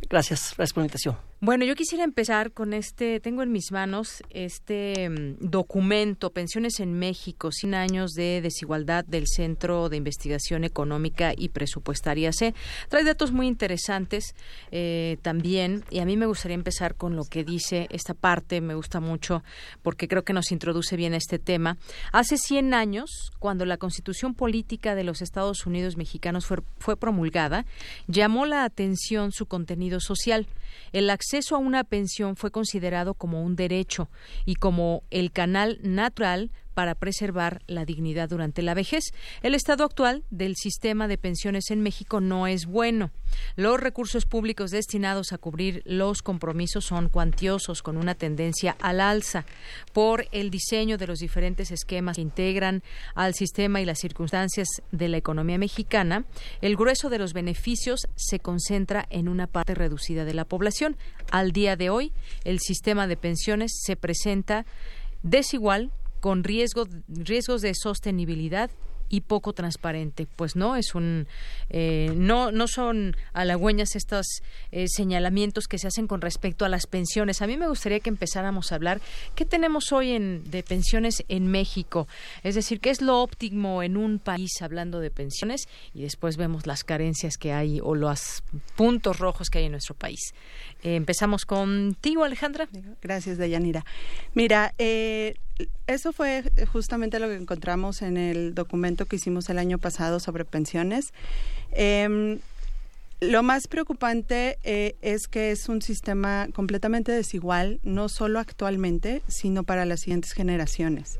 Gracias, gracias por la invitación. Bueno, yo quisiera empezar con este, tengo en mis manos este mm, documento, Pensiones en México, 100 años de desigualdad del Centro de Investigación Económica y Presupuestaria C. Trae datos muy interesantes eh, también y a mí me gustaría empezar con lo que dice esta parte, me gusta mucho porque creo que nos introduce bien a este tema. Hace 100 años, cuando la Constitución Política de los Estados Unidos Mexicanos fue, fue promulgada, llamó la atención su contenido social. El a una pensión fue considerado como un derecho y como el canal natural para preservar la dignidad durante la vejez. El estado actual del sistema de pensiones en México no es bueno. Los recursos públicos destinados a cubrir los compromisos son cuantiosos, con una tendencia al alza por el diseño de los diferentes esquemas que integran al sistema y las circunstancias de la economía mexicana. El grueso de los beneficios se concentra en una parte reducida de la población. Al día de hoy, el sistema de pensiones se presenta desigual con riesgo, riesgos de sostenibilidad y poco transparente. Pues no, es un eh, no no son halagüeñas estos eh, señalamientos que se hacen con respecto a las pensiones. A mí me gustaría que empezáramos a hablar qué tenemos hoy en, de pensiones en México, es decir, qué es lo óptimo en un país hablando de pensiones y después vemos las carencias que hay o los puntos rojos que hay en nuestro país. Eh, empezamos contigo, Alejandra. Gracias, Dayanira. Mira, eh, eso fue justamente lo que encontramos en el documento que hicimos el año pasado sobre pensiones. Em, lo más preocupante eh, es que es un sistema completamente desigual, no solo actualmente, sino para las siguientes generaciones.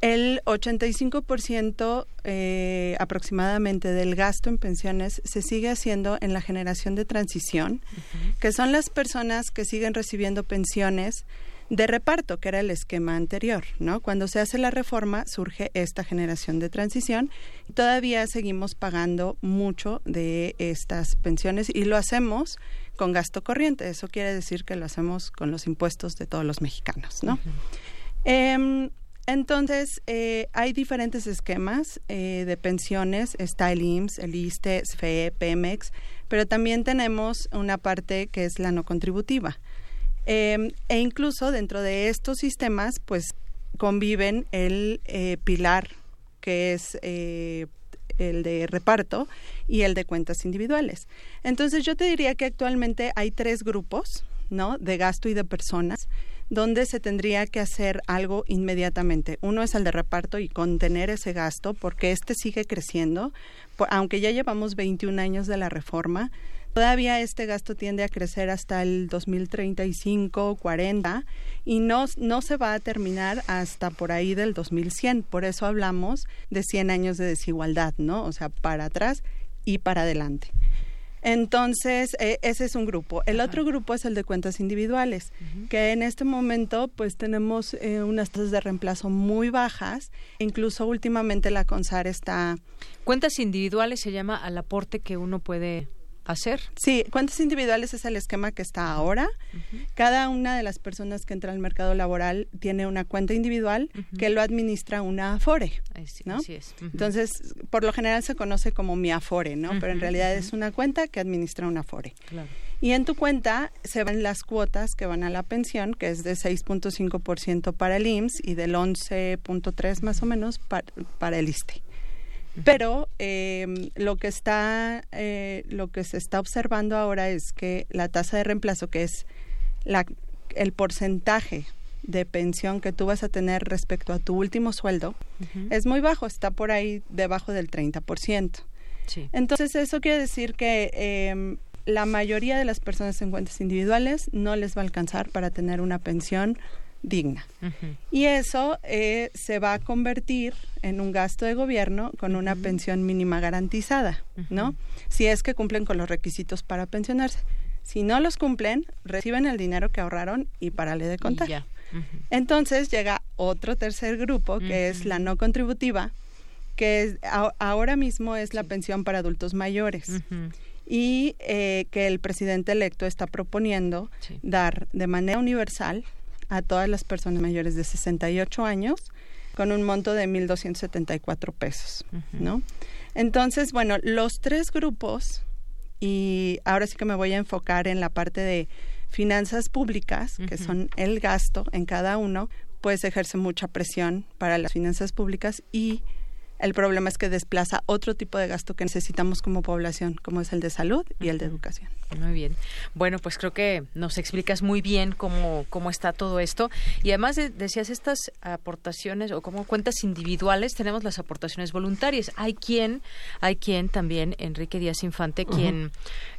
El 85% eh, aproximadamente del gasto en pensiones se sigue haciendo en la generación de transición, que son las personas que siguen recibiendo pensiones de reparto, que era el esquema anterior, ¿no? Cuando se hace la reforma surge esta generación de transición y todavía seguimos pagando mucho de estas pensiones y lo hacemos con gasto corriente. Eso quiere decir que lo hacemos con los impuestos de todos los mexicanos, ¿no? Entonces, eh, hay diferentes esquemas eh, de pensiones. Está el IMSS, el SFE, Pemex, pero también tenemos una parte que es la no contributiva. Em, e incluso dentro de estos sistemas, pues conviven el eh, pilar que es eh, el de reparto y el de cuentas individuales. Entonces yo te diría que actualmente hay tres grupos, ¿no? De gasto y de personas donde se tendría que hacer algo inmediatamente. Uno es el de reparto y contener ese gasto porque este sigue creciendo, aunque ya llevamos 21 años de la reforma, Todavía este gasto tiende a crecer hasta el 2035, 40 y no, no se va a terminar hasta por ahí del 2100. Por eso hablamos de 100 años de desigualdad, ¿no? O sea, para atrás y para adelante. Entonces, eh, ese es un grupo. El otro grupo es el de cuentas individuales, que en este momento pues tenemos eh, unas tasas de reemplazo muy bajas. Incluso últimamente la CONSAR está... Cuentas individuales se llama al aporte que uno puede hacer. Sí, cuentas individuales es el esquema que está ahora. Cada una de las personas que entra al mercado laboral tiene una cuenta individual que lo administra una Afore, ¿no? Así es. Entonces, por lo general se conoce como mi Afore, ¿no? Pero en realidad es una cuenta que administra una Afore. Claro. Y en tu cuenta se van las cuotas que van a la pensión, que es de 6.5% para el IMSS y del 11.3 más o menos para, para el ISTE. Pero em, lo que está, eh, lo que se está observando ahora es que la tasa de reemplazo, que es la, el porcentaje de pensión que tú vas a tener respecto a tu último sueldo, es muy bajo, está por ahí debajo del 30%. Sí. Entonces, eso quiere decir que em, la mayoría de las personas en cuentas individuales no les va a alcanzar para tener una pensión digna. Y eso eh, se va a convertir en un gasto de gobierno con una pensión mínima garantizada, ¿no? Si es que cumplen con los requisitos para pensionarse. Si no los cumplen, reciben el dinero que ahorraron y parale de contar. Entonces llega otro tercer grupo, que es la no contributiva, que ahora mismo es la pensión para adultos mayores. Y eh, que el presidente electo está proponiendo dar de manera universal a todas las personas mayores de 68 años con un monto de 1.274 pesos, ¿no? Entonces, bueno, los tres grupos, y ahora sí que me voy a enfocar en la parte de finanzas públicas, que son el gasto en cada uno, pues ejerce mucha presión para las finanzas públicas y el problema es que desplaza otro tipo de gasto que necesitamos como población, como es el de salud y el de educación. Muy bien. Bueno, pues creo que nos explicas muy bien cómo, cómo está todo esto. Y además decías estas aportaciones o como cuentas individuales, tenemos las aportaciones voluntarias. Hay quien, hay quien también, Enrique Díaz Infante, quien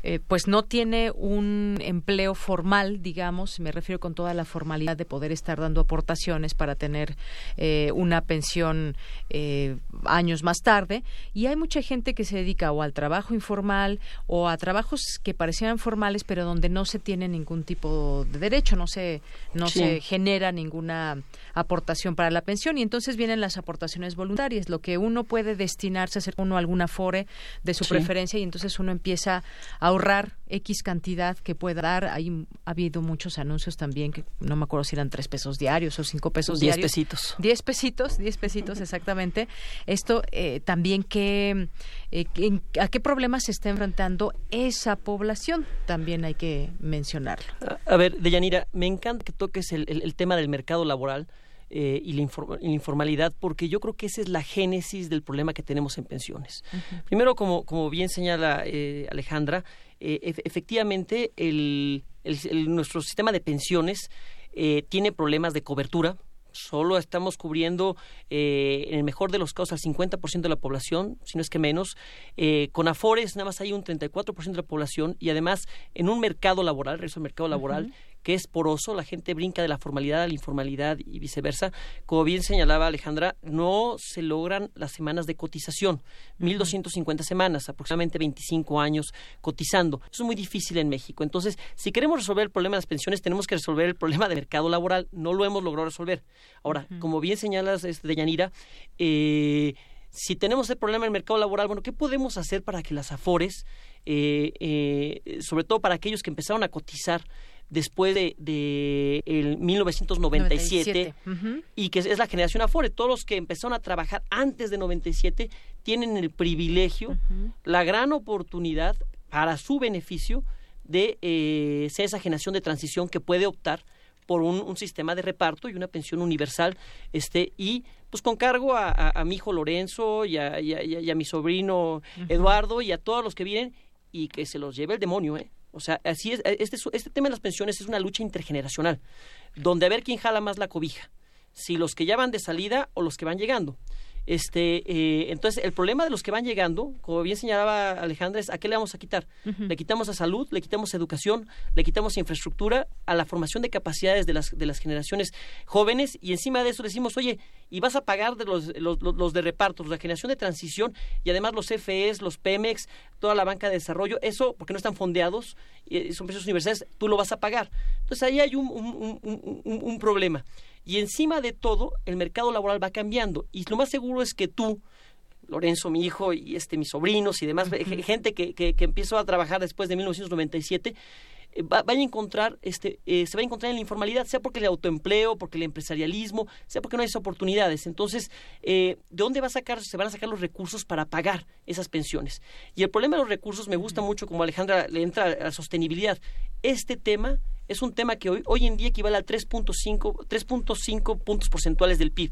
eh, pues no tiene un empleo formal, digamos, me refiero con toda la formalidad de poder estar dando aportaciones para tener eh, una pensión eh, años más tarde. Y hay mucha gente que se dedica o al trabajo informal o a trabajos que parecen sean formales, pero donde no se tiene ningún tipo de derecho, no se, no se genera ninguna aportación para la pensión y entonces vienen las aportaciones voluntarias, lo que uno puede destinarse a hacer uno algún afore de su preferencia y entonces uno empieza a ahorrar X cantidad que pueda dar. Ahí ha habido muchos anuncios también que no me acuerdo si eran tres pesos diarios o cinco pesos diarios. Diez pesitos. Diez pesitos, diez pesitos exactamente. Esto eh, también que eh, a qué problemas se está enfrentando esa población también hay que mencionarlo. A, ver, Deyanira, me encanta que toques el tema del mercado laboral eh, y, la informalidad, porque yo creo que esa es la génesis del problema que tenemos en pensiones. Primero, como, como bien señala eh, Alejandra, eh, efectivamente el, nuestro sistema de pensiones tiene problemas de cobertura, solo estamos cubriendo, en el mejor de los casos, al 50% de la población, si no es que menos. con Afores nada más hay un 34% de la población y además en un mercado laboral, el mercado laboral, que es poroso, la gente brinca de la formalidad a la informalidad y viceversa. Como bien señalaba Alejandra, no se logran las semanas de cotización, 1.250 semanas, aproximadamente 25 años cotizando. Eso es muy difícil en México. Entonces, si queremos resolver el problema de las pensiones, tenemos que resolver el problema del mercado laboral. No lo hemos logrado resolver. Ahora, como bien señalas, este, Deyanira, eh, si tenemos el problema del mercado laboral, bueno, ¿qué podemos hacer para que las AFORES, eh, eh, sobre todo para aquellos que empezaron a cotizar después de, de el 1997 y que es la generación Afore. Todos los que empezaron a trabajar antes de 97 tienen el privilegio, la gran oportunidad para su beneficio de eh, ser esa generación de transición que puede optar por un, sistema de reparto y una pensión universal este y pues con cargo a, mi hijo Lorenzo y a, y a, mi sobrino Eduardo y a todos los que vienen y que se los lleve el demonio, ¿eh? O sea, así es, este, este tema de las pensiones es una lucha intergeneracional, donde a ver quién jala más la cobija, si los que ya van de salida o los que van llegando. Este, eh, entonces, el problema de los que van llegando, como bien señalaba Alejandra, es a qué le vamos a quitar. Le quitamos a salud, le quitamos educación, le quitamos infraestructura, a la formación de capacidades de las, de las generaciones jóvenes y encima de eso decimos, oye, y vas a pagar de los, los, los de reparto, la generación de transición y además los CFEs, los PEMEX, toda la banca de desarrollo, eso porque no están fondeados, y son precios universales, tú lo vas a pagar. Entonces ahí hay un, un, un, un problema. Y encima de todo, el mercado laboral va cambiando. Y lo más seguro es que tú, Lorenzo, mi hijo, y este, mis sobrinos y demás, gente que, que, que, empezó a trabajar después de 1997, eh, va, a encontrar, este, eh, se va a encontrar en la informalidad, sea porque el autoempleo, porque el empresarialismo, sea porque no hay esas oportunidades. Entonces, eh, ¿de dónde va a sacar, se van a sacar los recursos para pagar esas pensiones? Y el problema de los recursos me gusta mucho, como Alejandra le entra a la sostenibilidad. Este tema es un tema que hoy, hoy en día equivale a 3.5 puntos porcentuales del PIB.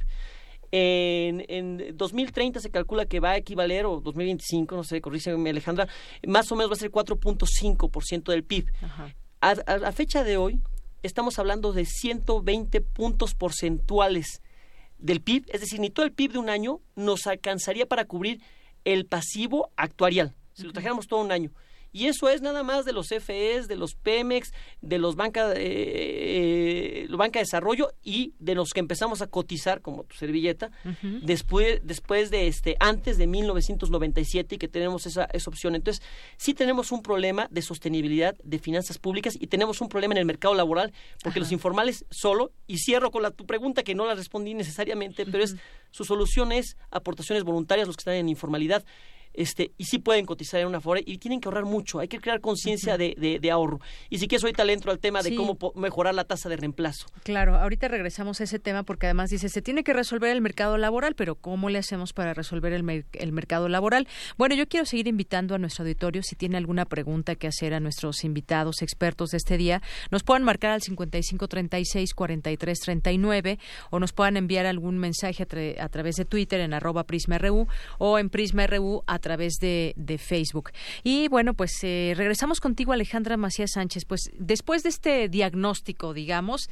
En, en 2030 se calcula que va a equivaler, o 2025, no sé, corrígeme Alejandra, más o menos va a ser 4.5% del PIB. A, a fecha de hoy, estamos hablando de 120 puntos porcentuales del PIB, es decir, ni todo el PIB de un año nos alcanzaría para cubrir el pasivo actuarial, si lo trajéramos todo un año. Y eso es nada más de los FEs, de los Pemex, de los banca, eh, eh banca de desarrollo y de los que empezamos a cotizar como tu servilleta después, después de este, antes de 1997 y que tenemos esa, esa opción. Entonces, sí tenemos un problema de sostenibilidad de finanzas públicas y tenemos un problema en el mercado laboral porque los informales solo, y cierro con la, tu pregunta que no la respondí necesariamente, pero es su solución es aportaciones voluntarias los que están en informalidad este, y sí pueden cotizar en una FORE y tienen que ahorrar mucho, hay que crear conciencia de, de, ahorro. Y si quieres ahorita le entro al tema de cómo mejorar la tasa de reemplazo. Claro, ahorita regresamos a ese tema porque además dice, se tiene que resolver el mercado laboral, pero ¿cómo le hacemos para resolver el, el mercado laboral? Bueno, yo quiero seguir invitando a nuestro auditorio, si tiene alguna pregunta que hacer a nuestros invitados, expertos de este día, nos puedan marcar al 5536 4339 o nos puedan enviar algún mensaje a, través de Twitter en arroba prisma.ru o en prisma.ru a través de, de Facebook. Y bueno, pues eh, regresamos contigo, Alejandra Macías Sánchez. Pues después de este diagnóstico, digamos,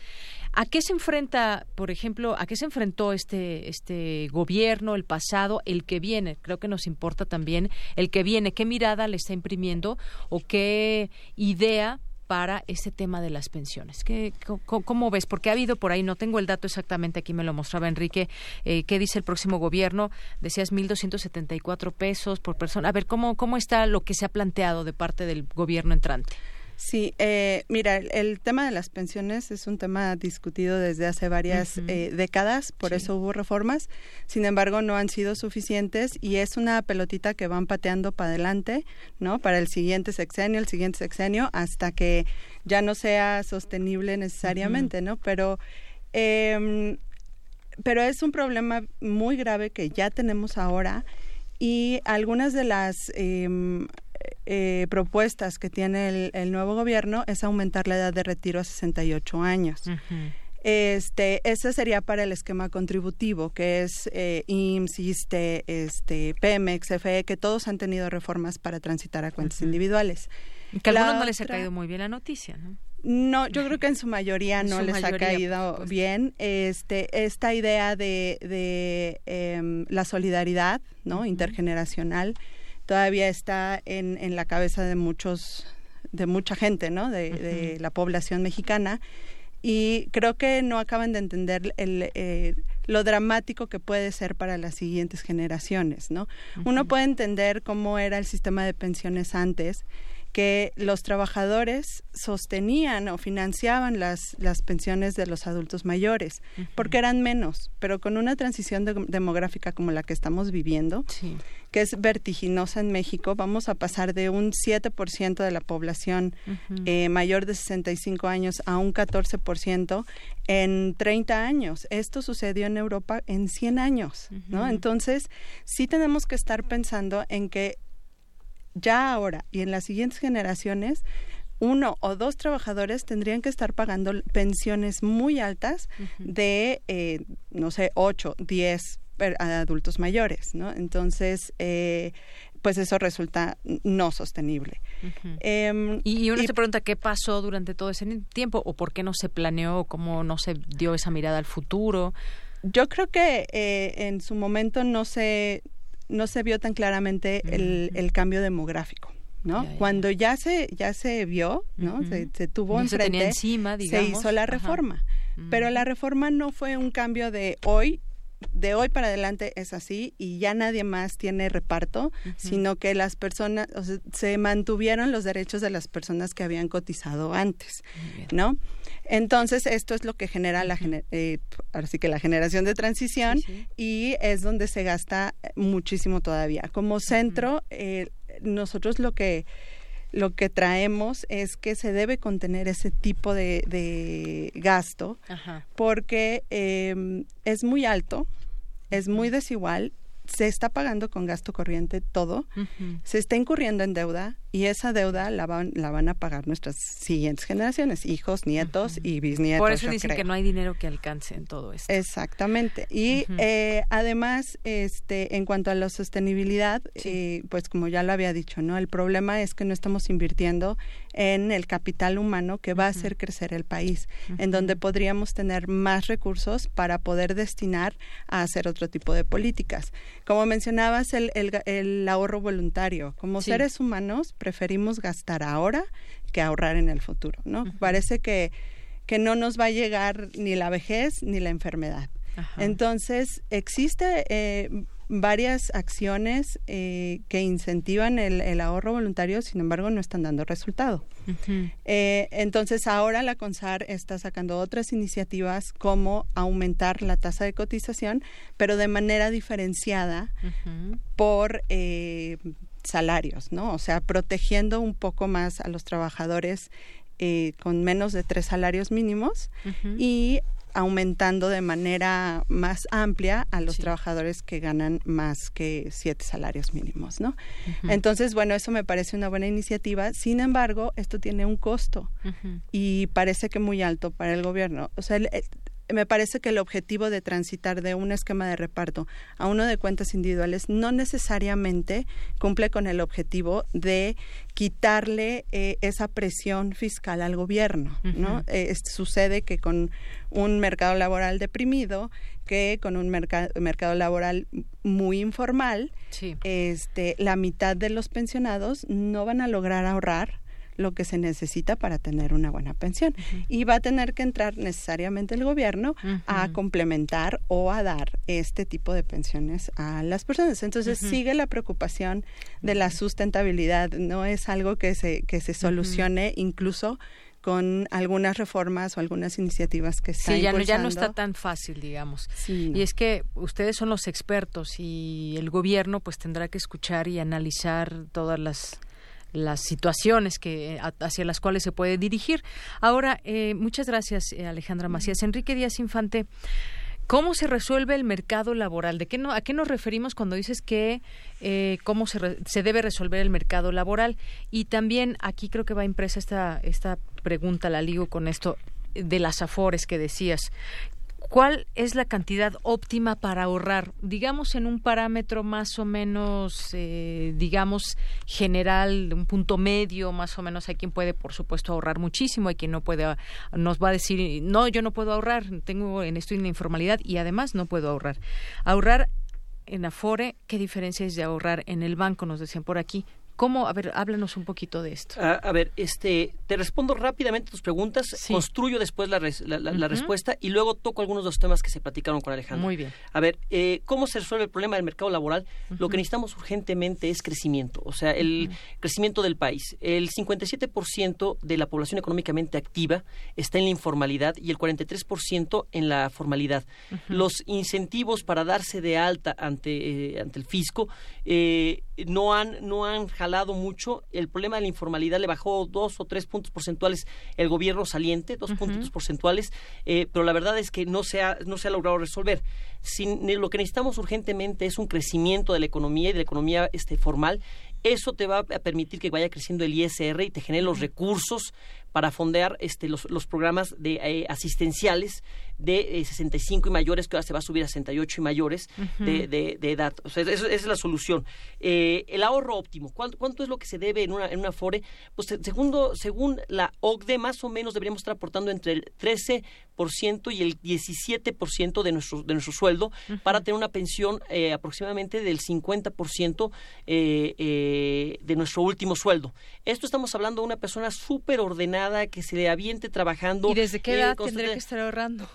¿a qué se enfrenta, por ejemplo, a qué se enfrentó este, este gobierno, el pasado, el que viene? Creo que nos importa también el que viene, qué mirada le está imprimiendo o qué idea para ese tema de las pensiones. ¿Qué, cómo, ves? Porque ha habido por ahí, no tengo el dato exactamente, aquí me lo mostraba Enrique, eh, ¿qué dice el próximo gobierno? Decías 1.274 pesos por persona. A ver, ¿cómo, ¿cómo está lo que se ha planteado de parte del gobierno entrante? Sí, eh, mira, el, tema de las pensiones es un tema discutido desde hace varias eh, décadas, por eso hubo reformas, sin embargo no han sido suficientes y es una pelotita que van pateando para adelante, ¿no? Para el siguiente sexenio, el siguiente sexenio, hasta que ya no sea sostenible necesariamente, ¿no? Pero em, pero es un problema muy grave que ya tenemos ahora y algunas de las eh, eh, propuestas que tiene el, nuevo gobierno es aumentar la edad de retiro a 68 años. Este, ese sería para el esquema contributivo, que es eh, IMSS, ISTE, este, Pemex, FE, que todos han tenido reformas para transitar a cuentas individuales. que a algunos no les ha caído muy bien la noticia, ¿no? No, yo creo que en su mayoría no les ha caído pues. bien. Este, esta idea de, de em, la solidaridad, ¿no? Intergeneracional todavía está en, en la cabeza de muchos, de mucha gente, ¿no? De, la población mexicana. Y creo que no acaban de entender el, eh, lo dramático que puede ser para las siguientes generaciones, ¿no? Uno puede entender cómo era el sistema de pensiones antes, que los trabajadores sostenían o financiaban las, las pensiones de los adultos mayores, porque eran menos, pero con una transición demográfica como la que estamos viviendo, que es vertiginosa en México, vamos a pasar de un 7% de la población eh, mayor de 65 años a un 14% en 30 años. Esto sucedió en Europa en 100 años, ¿no? Entonces, sí tenemos que estar pensando en que ya ahora y en las siguientes generaciones, uno o dos trabajadores tendrían que estar pagando pensiones muy altas de, eh, no sé, ocho, diez adultos mayores, ¿no? Entonces, eh, pues eso resulta no sostenible. Em, y, uno se pregunta qué pasó durante todo ese tiempo o por qué no se planeó, cómo no se dio esa mirada al futuro. Yo creo que eh, en su momento no se no se vio tan claramente el, el cambio demográfico. ¿no? Cuando ya se ya se vio, ¿no? se, se, tuvo enfrente, se, encima, se hizo la reforma. Pero la reforma no fue un cambio de hoy de hoy para adelante es así y ya nadie más tiene reparto, sino que las personas, se mantuvieron los derechos de las personas que habían cotizado antes, ¿no? Entonces, esto es lo que genera la, eh, que la generación de transición y es donde se gasta muchísimo todavía. Como centro, eh, nosotros lo que lo que traemos es que se debe contener ese tipo de, gasto porque em, es muy alto, es muy desigual, se está pagando con gasto corriente todo, se está incurriendo en deuda y esa deuda la van, la van a pagar nuestras siguientes generaciones, hijos, nietos y bisnietos. Por eso dicen que no hay dinero que alcance en todo esto. Exactamente. Y eh, además, este, en cuanto a la sostenibilidad, eh, pues como ya lo había dicho, ¿no? El problema es que no estamos invirtiendo en el capital humano que va a hacer crecer el país, en donde podríamos tener más recursos para poder destinar a hacer otro tipo de políticas. Como mencionabas, el, el, ahorro voluntario. Como seres humanos preferimos gastar ahora que ahorrar en el futuro, ¿no? Parece que, que no nos va a llegar ni la vejez ni la enfermedad. Entonces, existe eh, varias acciones eh, que incentivan el, ahorro voluntario, sin embargo, no están dando resultado. Eh, entonces, ahora la CONSAR está sacando otras iniciativas como aumentar la tasa de cotización, pero de manera diferenciada por salarios, ¿no? O sea, protegiendo un poco más a los trabajadores con menos de tres salarios mínimos y aumentando de manera más amplia a los trabajadores que ganan más que siete salarios mínimos, ¿no? Entonces, bueno, eso me parece una buena iniciativa. Sin embargo, esto tiene un costo y parece que muy alto para el gobierno. O sea, me parece que el objetivo de transitar de un esquema de reparto a uno de cuentas individuales no necesariamente cumple con el objetivo de quitarle eh, esa presión fiscal al gobierno, ¿no? Eh, sucede que con un mercado laboral deprimido, que con un mercado laboral muy informal, este, la mitad de los pensionados no van a lograr ahorrar lo que se necesita para tener una buena pensión. Y va a tener que entrar necesariamente el gobierno a complementar o a dar este tipo de pensiones a las personas. Entonces sigue la preocupación de la sustentabilidad, no es algo que se, que se solucione incluso con algunas reformas o algunas iniciativas que están Sí, ya no, ya no está tan fácil, digamos. Y es que ustedes son los expertos y el gobierno pues tendrá que escuchar y analizar todas las las situaciones que hacia las cuales se puede dirigir. Ahora, eh, muchas gracias, eh, Alejandra Macías. Enrique Díaz Infante, ¿cómo se resuelve el mercado laboral? ¿De qué no, ¿A qué nos referimos cuando dices que eh, cómo se, se debe resolver el mercado laboral? Y también aquí creo que va impresa esta, esta pregunta, la ligo con esto de las afores que decías. ¿Cuál es la cantidad óptima para ahorrar? Digamos en un parámetro más o menos, eh, digamos, general, un punto medio, más o menos. Hay quien puede, por supuesto, ahorrar muchísimo, hay quien no puede, nos va a decir, no, yo no puedo ahorrar, tengo, estoy en la informalidad y además no puedo ahorrar. Ahorrar en Afore, ¿qué diferencia es de ahorrar en el banco? Nos decían por aquí. ¿Cómo? A ver, háblanos un poquito de esto. A, ver, este, te respondo rápidamente tus preguntas, construyo después la, la, respuesta y luego toco algunos de los temas que se platicaron con Alejandro. Muy bien. A ver, eh, ¿cómo se resuelve el problema del mercado laboral? Lo que necesitamos urgentemente es crecimiento, o sea, el crecimiento del país. El 57% de la población económicamente activa está en la informalidad y el 43% en la formalidad. Los incentivos para darse de alta ante, eh, ante el fisco eh, no han, no han jalado mucho. El problema de la informalidad le bajó dos o tres puntos porcentuales el gobierno saliente, dos puntos porcentuales, eh, pero la verdad es que no se ha, no se ha logrado resolver. Sin, lo que necesitamos urgentemente es un crecimiento de la economía y de la economía este, formal. Eso te va a permitir que vaya creciendo el ISR y te genere los recursos para fondear este, los, los programas de eh, asistenciales de 65 eh, y mayores, que ahora se va a subir a 68 y mayores de, de, edad. O sea, esa es la solución. Eh, el ahorro óptimo, ¿cuánto, es lo que se debe en una, en una FORE? Pues segundo, según la OCDE, más o menos deberíamos estar aportando entre el 13% y el 17% de nuestro, de nuestro sueldo para tener una pensión aproximadamente del 50% de nuestro último sueldo. Esto estamos hablando de una persona súper ordenada que se le aviente trabajando. ¿Y desde qué edad tendría que estar ahorrando?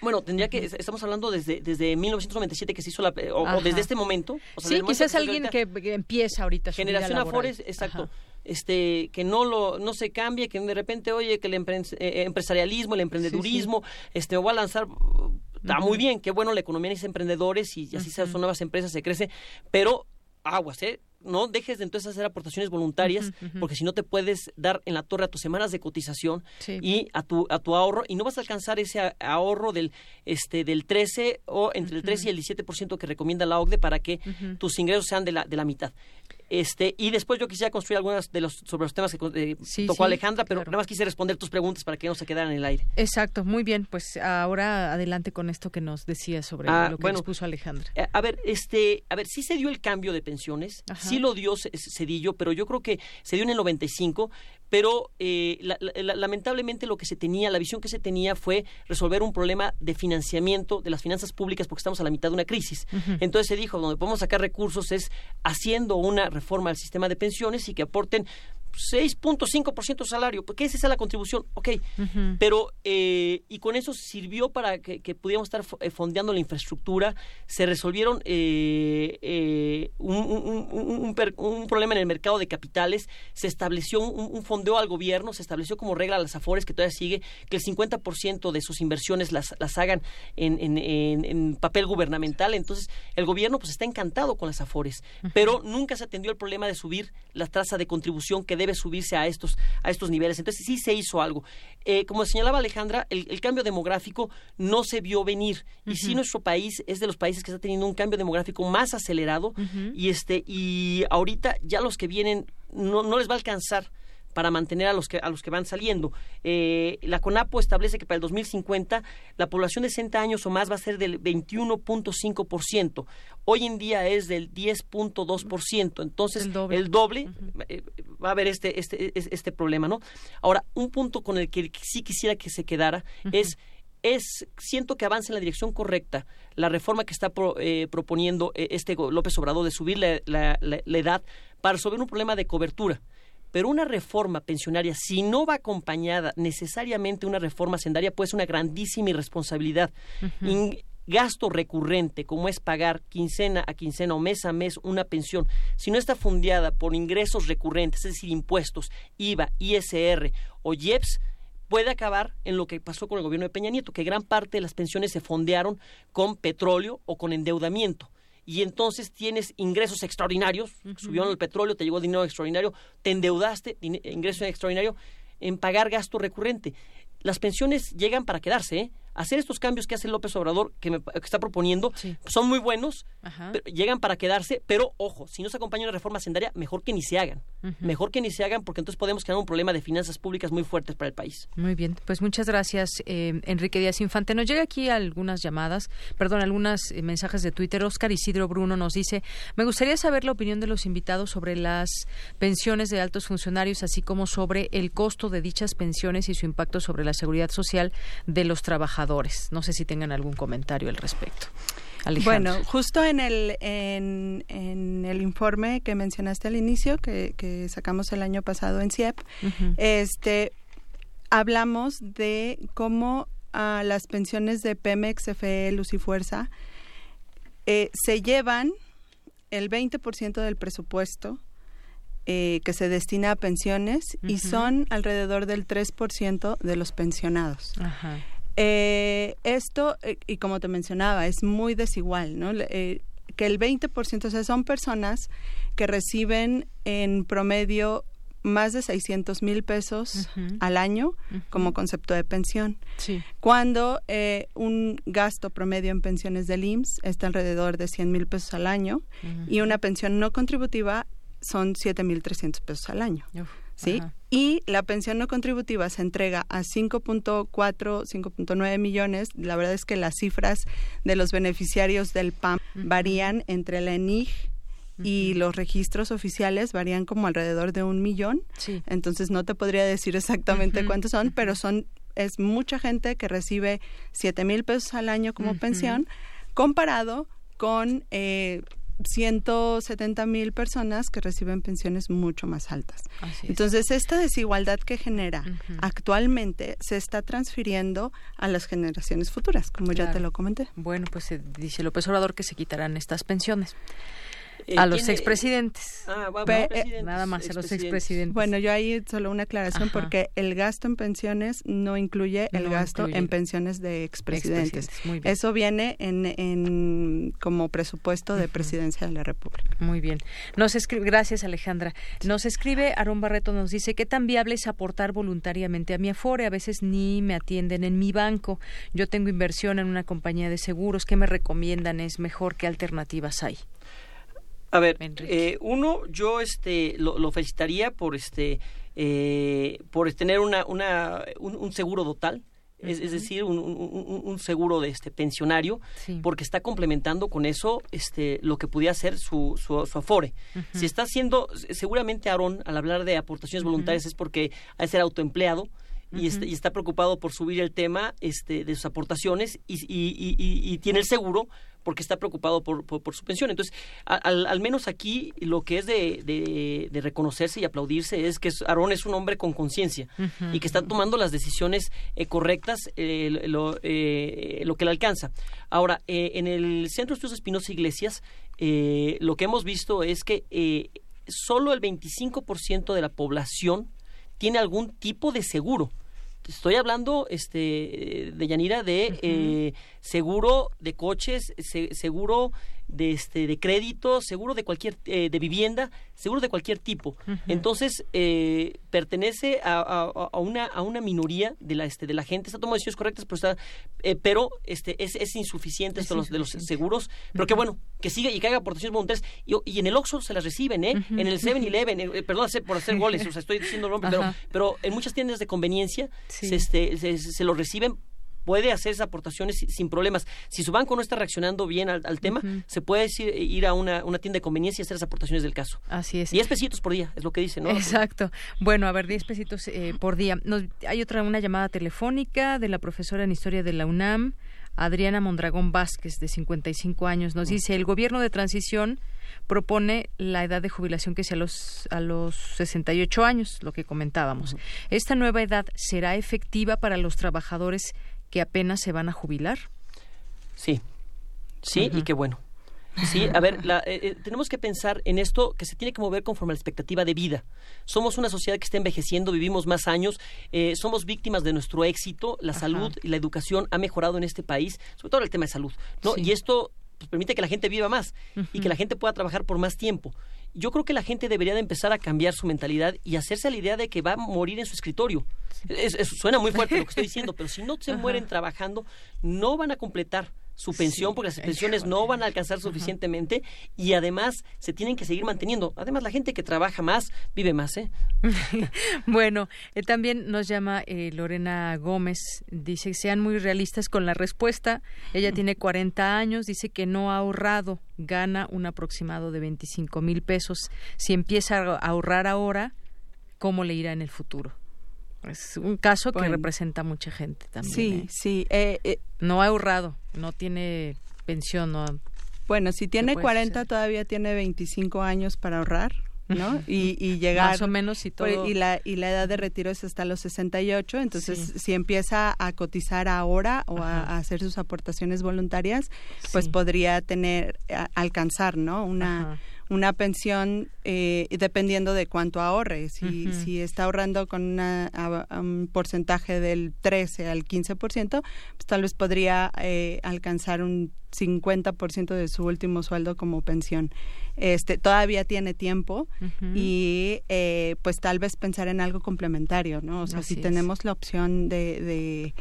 Bueno, tendría que, estamos hablando desde, desde 1997 que se hizo la, o, desde este momento. sí, quizás alguien que, empieza ahorita. Generación Afores, exacto. Este, que no lo, no se cambie, que de repente, oye, que el eh, empresarialismo, el emprendedurismo, este, voy a lanzar, está muy bien, qué bueno, la economía es emprendedores y, así son nuevas empresas, se crece, pero aguas, ¿eh? no dejes de entonces hacer aportaciones voluntarias, porque si no te puedes dar en la torre a tus semanas de cotización y a tu, a tu ahorro, y no vas a alcanzar ese ahorro del, este, del 13 o entre el 13 y el 17% que recomienda la OCDE para que tus ingresos sean de la, de la mitad. Este, y después yo quisiera construir algunas de los sobre los temas que eh, tocó Alejandra, pero nada más quise responder tus preguntas para que no se quedaran en el aire. Exacto, muy bien. Pues ahora adelante con esto que nos decía sobre ah, lo que expuso Alejandra. Eh, a ver, este, a ver, sí se dio el cambio de pensiones, sí lo dio Cedillo, pero yo creo que se dio en el 95, pero eh, lamentablemente lo que se tenía, la visión que se tenía fue resolver un problema de financiamiento de las finanzas públicas porque estamos a la mitad de una crisis. Entonces se dijo, donde podemos sacar recursos es haciendo una reforma al sistema de pensiones y que aporten 6.5% salario, porque esa es la contribución, ok, pero eh, y con eso sirvió para que, pudiéramos estar eh, fondeando la infraestructura, se resolvieron eh, un, problema en el mercado de capitales, se estableció un, fondeo al gobierno, se estableció como regla a las AFORES que todavía sigue, que el 50% de sus inversiones las, las hagan en, en, papel gubernamental, entonces el gobierno pues está encantado con las AFORES, pero nunca se atendió el problema de subir la tasa de contribución que debe subirse a estos, a estos niveles. Entonces sí se hizo algo. Eh, como señalaba Alejandra, el, cambio demográfico no se vio venir. Y sí nuestro país es de los países que está teniendo un cambio demográfico más acelerado. Y este, y ahorita ya los que vienen no, no les va a alcanzar para mantener a los que, a los que van saliendo. Eh, la CONAPO establece que para el 2050 la población de 60 años o más va a ser del 21.5%. Hoy en día es del 10.2%. Entonces, el doble, eh, va a haber este, este, este problema, ¿no? Ahora, un punto con el que sí quisiera que se quedara es es siento que avanza en la dirección correcta la reforma que está eh, proponiendo este López Obrador de subir la, la, edad para resolver un problema de cobertura. Pero una reforma pensionaria, si no va acompañada necesariamente una reforma sendaria, puede ser una grandísima irresponsabilidad. gasto recurrente, como es pagar quincena a quincena o mes a mes una pensión, si no está fundada por ingresos recurrentes, es decir, impuestos, IVA, ISR o IEPS, puede acabar en lo que pasó con el gobierno de Peña Nieto, que gran parte de las pensiones se fondearon con petróleo o con endeudamiento y entonces tienes ingresos extraordinarios, subió el petróleo, te llegó dinero extraordinario, te endeudaste, ingreso extraordinario, en pagar gasto recurrente. Las pensiones llegan para quedarse, ¿eh? Hacer estos cambios que hace López Obrador, que, me, está proponiendo, son muy buenos, llegan para quedarse, pero ojo, si no se acompaña una reforma sendaria, mejor que ni se hagan. Mejor que ni se hagan, porque entonces podemos crear un problema de finanzas públicas muy fuertes para el país. Muy bien, pues muchas gracias, eh, Enrique Díaz Infante. Nos llega aquí algunas llamadas, perdón, algunos eh, mensajes de Twitter. Oscar Isidro Bruno nos dice, me gustaría saber la opinión de los invitados sobre las pensiones de altos funcionarios, así como sobre el costo de dichas pensiones y su impacto sobre la seguridad social de los trabajadores. No sé si tengan algún comentario al respecto. Bueno, justo en el, en, el informe que mencionaste al inicio, que, sacamos el año pasado en CIEP, este, hablamos de cómo a las pensiones de Pemex, FE, Luz y Fuerza eh, se llevan el 20% del presupuesto eh, que se destina a pensiones y son alrededor del 3% de los pensionados. Ajá. Eh, esto, eh, y como te mencionaba, es muy desigual, ¿no? Eh, que el 20%, o sea, son personas que reciben en promedio más de 600 mil pesos al año como concepto de pensión. Cuando eh, un gasto promedio en pensiones del IMSS está alrededor de 100 mil pesos al año y una pensión no contributiva son 7 mil 300 pesos al año. ¿Sí? Y la pensión no contributiva se entrega a 5.4, 5.9 millones. La verdad es que las cifras de los beneficiarios del PAM varían entre la ENIG y los registros oficiales varían como alrededor de un millón. Entonces no te podría decir exactamente cuántos son, pero son es mucha gente que recibe 7 mil pesos al año como pensión comparado con eh, 170 mil personas que reciben pensiones mucho más altas. Entonces, esta desigualdad que genera actualmente se está transfiriendo a las generaciones futuras, como ya te lo comenté. Bueno, pues dice López Obrador que se quitarán estas pensiones. Eh, a los expresidentes. Ah, eh, nada más a los expresidentes. Bueno, yo ahí solo una aclaración porque el gasto en pensiones no incluye el gasto en pensiones de expresidentes. Eso viene en, en, como presupuesto de presidencia de la República. Muy bien. Nos escribe, gracias Alejandra. Nos escribe Aarón Barreto, nos dice, ¿qué tan viable es aportar voluntariamente a mi Afore? A veces ni me atienden en mi banco. Yo tengo inversión en una compañía de seguros. ¿Qué me recomiendan? ¿Es mejor? ¿Qué alternativas hay? A ver, eh, uno, yo este lo, felicitaría por este eh, por tener una, una un, seguro total. Es, decir, un, seguro de este pensionario, porque está complementando con eso este lo que pudiera ser su, su, afore. Si está haciendo, seguramente Aarón, al hablar de aportaciones voluntarias, es porque ha de ser autoempleado, y, está, y, está, preocupado por subir el tema este, de sus aportaciones y, y, y, tiene el seguro porque está preocupado por, por, su pensión. Entonces, al, al, menos aquí lo que es de, de, reconocerse y aplaudirse es que Aarón es un hombre con conciencia y que está tomando las decisiones eh, correctas, eh, lo, eh, lo, que le alcanza. Ahora, en el Centro de Estudios Espinosa Iglesias, lo que hemos visto es que solo el 25% de la población tiene algún tipo de seguro estoy hablando este de Yanira de eh, seguro de coches seguro de este de crédito, seguro de cualquier eh, de vivienda, seguro de cualquier tipo. Entonces eh, pertenece a, a, una a una minoría de la este de la gente. Está tomando decisiones correctas, pero está eh, pero este es, es insuficiente esto de los seguros, pero que bueno que siga y que haga aportaciones voluntarias. Y, y en el Oxxo se las reciben, ¿eh? En el 7-Eleven, perdón por hacer goles, o sea, estoy diciendo nombre, pero, pero en muchas tiendas de conveniencia se, este, se, se lo reciben puede hacer esas aportaciones sin problemas. Si su banco no está reaccionando bien al, tema, se puede ir, a una, tienda de conveniencia y hacer las aportaciones del caso. Así es. 10 pesitos por día, es lo que dice, ¿no? Exacto. Bueno, a ver, 10 pesitos eh, por día. hay otra, una llamada telefónica de la profesora en Historia de la UNAM, Adriana Mondragón Vázquez, de 55 años. Nos dice, el gobierno de transición propone la edad de jubilación que sea a los, a los 68 años, lo que comentábamos. ¿Esta nueva edad será efectiva para los trabajadores que apenas se van a jubilar. Sí, sí, y qué bueno. Sí, a ver, eh, eh, tenemos que pensar en esto que se tiene que mover conforme a la expectativa de vida. Somos una sociedad que está envejeciendo, vivimos más años, eh, somos víctimas de nuestro éxito, la salud y la educación ha mejorado en este país, sobre todo el tema de salud, ¿no? Y esto pues, permite que la gente viva más y que la gente pueda trabajar por más tiempo yo creo que la gente debería de empezar a cambiar su mentalidad y hacerse a la idea de que va a morir en su escritorio. suena muy fuerte lo que estoy diciendo, pero si no se mueren trabajando, no van a completar su pensión porque las pensiones no van a alcanzar suficientemente y además se tienen que seguir manteniendo. Además, la gente que trabaja más vive más. ¿eh? bueno, eh, también nos llama eh, Lorena Gómez, dice sean muy realistas con la respuesta. Ella tiene 40 años, dice que no ha ahorrado, gana un aproximado de 25 mil pesos. Si empieza a ahorrar ahora, ¿cómo le irá en el futuro? Es un caso que representa mucha gente también. Sí, ¿eh? sí. No ha ahorrado, no tiene pensión. No, bueno, si tiene 40 todavía tiene 25 años para ahorrar. ¿no? Y, y llegar más o menos y todo y la y la edad de retiro es hasta los 68 entonces si empieza a cotizar ahora o a, hacer sus aportaciones voluntarias pues podría tener alcanzar no una una pensión eh, dependiendo de cuánto ahorre. Si, si está ahorrando con una, un porcentaje del 13 al 15%, pues tal vez podría eh, alcanzar un 50% de su último sueldo como pensión. Este, todavía tiene tiempo y eh, pues tal vez pensar en algo complementario, ¿no? O sea, si tenemos la opción de, de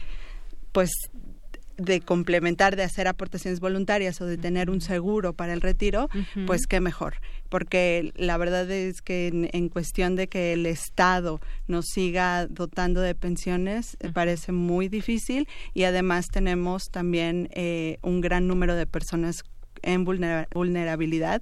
pues de complementar, de hacer aportaciones voluntarias o de tener un seguro para el retiro, pues qué mejor. Porque la verdad es que en, cuestión de que el Estado nos siga dotando de pensiones, eh, parece muy difícil y además tenemos también eh, un gran número de personas en vulnerabilidad,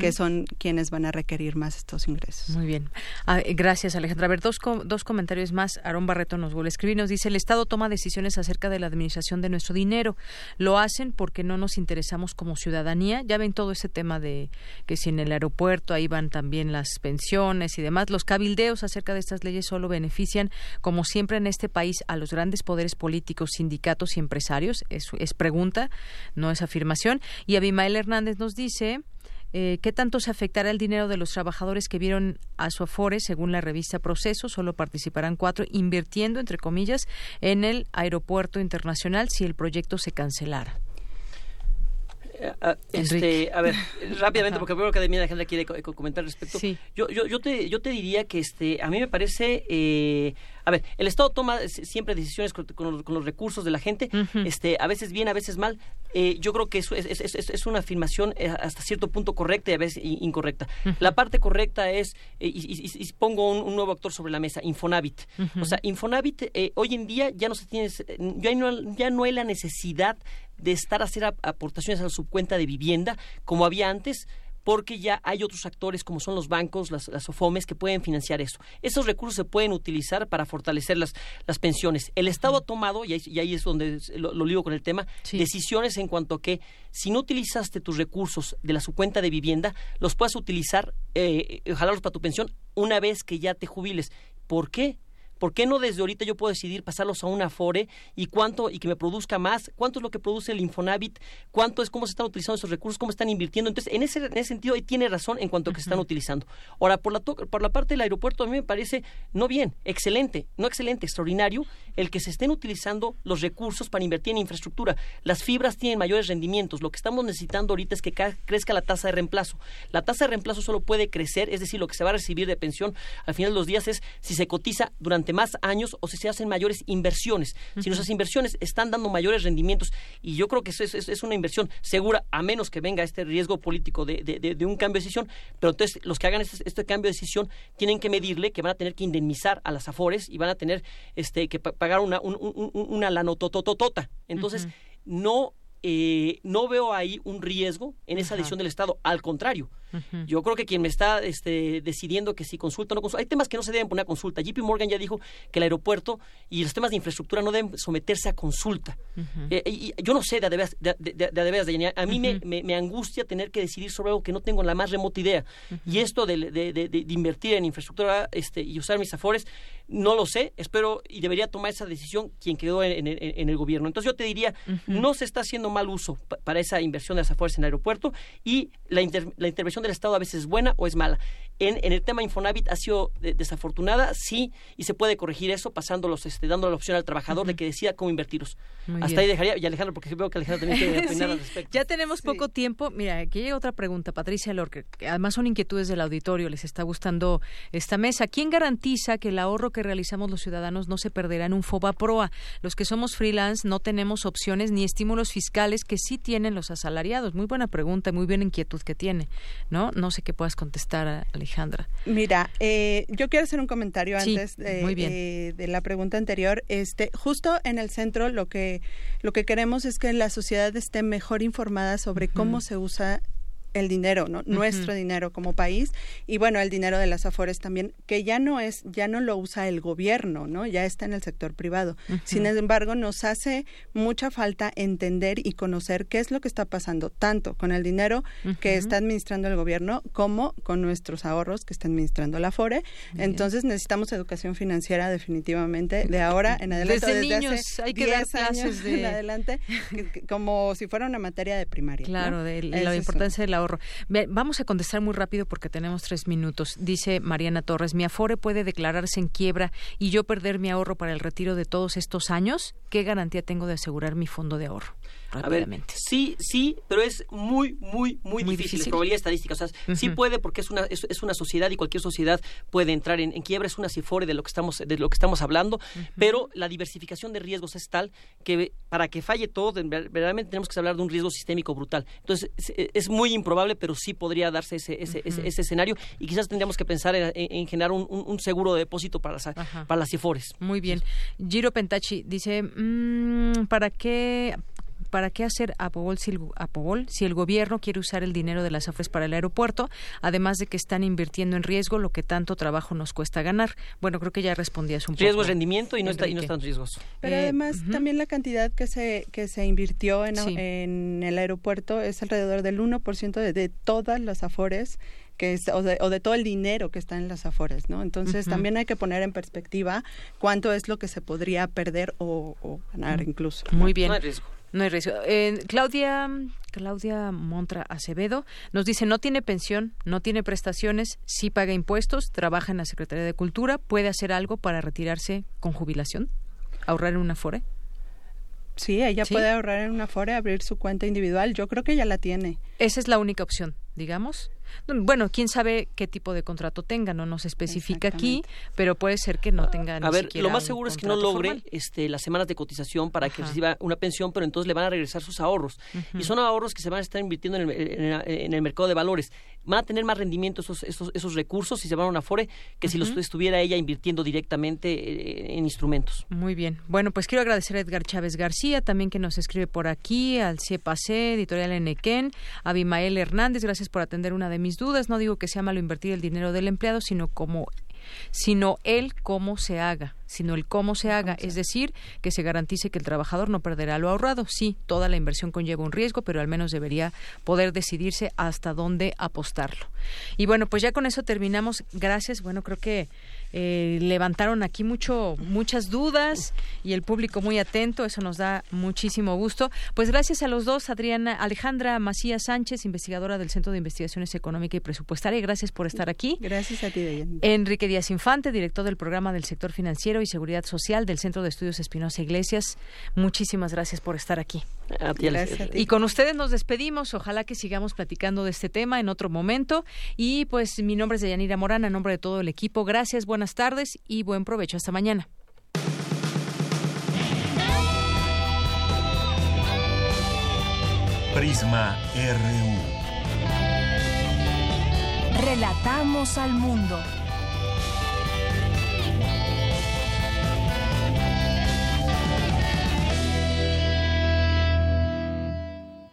que son quienes van a requerir más estos ingresos. Muy bien. Ah, gracias, Alejandra. A ver, dos, dos comentarios más. Aarón Barreto nos vuelve a escribir. Nos dice, el Estado toma decisiones acerca de la administración de nuestro dinero. Lo hacen porque no nos interesamos como ciudadanía. Ya ven todo ese tema de que si en el aeropuerto ahí van también las pensiones y demás. Los cabildeos acerca de estas leyes solo benefician, como siempre en este país, a los grandes poderes políticos, sindicatos y empresarios. Es, es pregunta, no es afirmación. Y a Ismael Hernández nos dice eh, ¿Qué tanto se afectará el dinero de los trabajadores que vieron a su Afore, según la revista Proceso? Solo participarán cuatro, invirtiendo, entre comillas, en el aeropuerto internacional si el proyecto se cancelara. Ah, este, a ver, rápidamente, porque primero que de la gente quiere comentar al respecto. Yo, yo, yo, te, yo te diría que este, a mí me parece eh, a ver, el Estado toma siempre decisiones con, los, recursos de la gente, este, a veces bien, a veces mal. Eh, yo creo que es, es, una afirmación eh, hasta cierto punto correcta y a veces incorrecta. La parte correcta es, eh, y, pongo un, nuevo actor sobre la mesa, Infonavit. O sea, Infonavit hoy en día ya no se tiene, ya no, ya no hay la necesidad de estar a hacer aportaciones a su cuenta de vivienda como había antes porque ya hay otros actores como son los bancos, las, las OFOMES, que pueden financiar eso. Esos recursos se pueden utilizar para fortalecer las, las pensiones. El Estado ha tomado, y ahí, es donde lo, lo, con el tema, decisiones en cuanto a que si no utilizaste tus recursos de la su cuenta de vivienda, los puedas utilizar, eh, jalarlos para tu pensión una vez que ya te jubiles. ¿Por qué? ¿Por qué no desde ahorita yo puedo decidir pasarlos a una Afore y cuánto y que me produzca más? ¿Cuánto es lo que produce el Infonavit? ¿Cuánto es cómo se están utilizando esos recursos? ¿Cómo están invirtiendo? Entonces, en ese, en ese sentido, ahí tiene razón en cuanto a que se están utilizando. Ahora, por la, por la parte del aeropuerto, a mí me parece no bien, excelente, no excelente, extraordinario, el que se estén utilizando los recursos para invertir en infraestructura. Las fibras tienen mayores rendimientos. Lo que estamos necesitando ahorita es que crezca la tasa de reemplazo. La tasa de reemplazo solo puede crecer, es decir, lo que se va a recibir de pensión al final de los días es si se cotiza durante más años o si se hacen mayores inversiones. Si nuestras inversiones están dando mayores rendimientos, y yo creo que eso es, una inversión segura, a menos que venga este riesgo político de, un cambio de decisión, pero entonces los que hagan este, este, cambio de decisión tienen que medirle que van a tener que indemnizar a las afores y van a tener este, que pagar una, un, un, una lanotototota. Entonces, no eh, no veo ahí un riesgo en esa decisión del Estado. Al contrario, yo creo que quien me está este, decidiendo que si consulta o no consulta, hay temas que no se deben poner a consulta. JP Morgan ya dijo que el aeropuerto y los temas de infraestructura no deben someterse a consulta. Eh, y, yo no sé de veras, de, de, a mí me, me, angustia tener que decidir sobre algo que no tengo la más remota idea. Y esto de, invertir en infraestructura este, y usar mis afores, no lo sé, espero y debería tomar esa decisión quien quedó en, el gobierno. Entonces yo te diría, no se está haciendo mal uso para esa inversión de las afores en el aeropuerto y la, la intervención del Estado a veces es buena o es mala. En, en el tema Infonavit ha sido desafortunada, sí, y se puede corregir eso pasándolos, este, dando la opción al trabajador de que decida cómo invertirlos. Hasta ahí dejaría, y Alejandro, porque veo que Alejandro también quiere opinar al respecto. Ya tenemos poco tiempo. Mira, aquí llega otra pregunta, Patricia Lorque, que además son inquietudes del auditorio, les está gustando esta mesa. ¿Quién garantiza que el ahorro que realizamos los ciudadanos no se perderá en un FOBA proa? Los que somos freelance no tenemos opciones ni estímulos fiscales que sí tienen los asalariados. Muy buena pregunta, muy buena inquietud que tiene, ¿no? No sé qué puedas contestar, Alejandra. Mira, eh, yo quiero hacer un comentario antes de, de, la pregunta anterior. Este, justo en el centro lo que lo que queremos es que la sociedad esté mejor informada sobre cómo se usa el dinero, ¿no? Nuestro dinero como país y bueno, el dinero de las Afores también, que ya no es, ya no lo usa el gobierno, ¿no? Ya está en el sector privado. Sin embargo, nos hace mucha falta entender y conocer qué es lo que está pasando, tanto con el dinero que está administrando el gobierno como con nuestros ahorros que está administrando la Afore. Entonces necesitamos educación financiera definitivamente de ahora en adelante. Desde, niños hay que dar clases de... en adelante, como si fuera una materia de primaria. Claro, de la importancia de la Vamos a contestar muy rápido porque tenemos tres minutos. Dice Mariana Torres, ¿mi Afore puede declararse en quiebra y yo perder mi ahorro para el retiro de todos estos años? ¿Qué garantía tengo de asegurar mi fondo de ahorro? Sí, sí, pero es muy, muy, muy, difícil. La probabilidad estadística. O sea, sí puede porque es una, es, una sociedad y cualquier sociedad puede entrar en, quiebra. Es una CIFORE de lo que estamos, de lo que estamos hablando. Pero la diversificación de riesgos es tal que para que falle todo, verdaderamente tenemos que hablar de un riesgo sistémico brutal. Entonces, es, muy improbable, pero sí podría darse ese, ese, ese, escenario. Y quizás tendríamos que pensar en, generar un, seguro de depósito para las, para las CIFORES. Muy bien. Giro Pentachi dice, mm, ¿para qué ¿para qué hacer Apobol si, el, si el gobierno quiere usar el dinero de las AFRES para el aeropuerto? Además de que están invirtiendo en riesgo lo que tanto trabajo nos cuesta ganar. Bueno, creo que ya respondías un poco. Riesgo es rendimiento y no, está, y no están riesgos. Pero eh, además también la cantidad que se, que se invirtió en, en el aeropuerto es alrededor del 1% de, de todas las AFORES que es, o, de, todo el dinero que está en las afores, ¿no? Entonces también hay que poner en perspectiva cuánto es lo que se podría perder o, ganar incluso. Muy bien. No hay riesgo. No hay riesgo. Eh, Claudia, Claudia Montra Acevedo nos dice, no tiene pensión, no tiene prestaciones, sí paga impuestos, trabaja en la Secretaría de Cultura, ¿puede hacer algo para retirarse con jubilación? ¿Ahorrar en una FORE? Sí, ella puede ahorrar en una Afore, abrir su cuenta individual. Yo creo que ella la tiene. Esa es la única opción, digamos. Bueno, quién sabe qué tipo de contrato tenga, no nos especifica aquí, pero puede ser que no tenga ni A ver, lo más seguro es que no logre este, las semanas de cotización para que reciba una pensión, pero entonces le van a regresar sus ahorros. Y son ahorros que se van a estar invirtiendo en el, mercado de valores. Van a tener más rendimiento esos, esos, esos recursos si se van a una FORE que si los estuviera ella invirtiendo directamente eh, en instrumentos. Muy bien. Bueno, pues quiero agradecer a Edgar Chávez García, también que nos escribe por aquí, al CIEPAC, Editorial Enequén, a Abimael Hernández, gracias por atender una de mis dudas. No digo que sea malo invertir el dinero del empleado, sino como sino el cómo se haga, sino el cómo se haga, es decir, que se garantice que el trabajador no perderá lo ahorrado. Sí, toda la inversión conlleva un riesgo, pero al menos debería poder decidirse hasta dónde apostarlo. Y bueno, pues ya con eso terminamos. Gracias. Bueno, creo que eh, levantaron aquí mucho, muchas dudas y el público muy atento, eso nos da muchísimo gusto. Pues gracias a los dos, Adriana Alejandra Macías Sánchez, investigadora del Centro de Investigaciones Económica y Presupuestaria, gracias por estar aquí. Gracias a ti, Enrique Díaz Infante, director del programa del sector financiero y seguridad social del Centro de Estudios Espinosa Iglesias, muchísimas gracias por estar aquí. Y con ustedes nos despedimos. Ojalá que sigamos platicando de este tema en otro momento. Y pues mi nombre es Deyanira Morán, a nombre de todo el equipo. Gracias, buenas tardes y buen provecho. Hasta mañana. Prisma RU. Relatamos al mundo.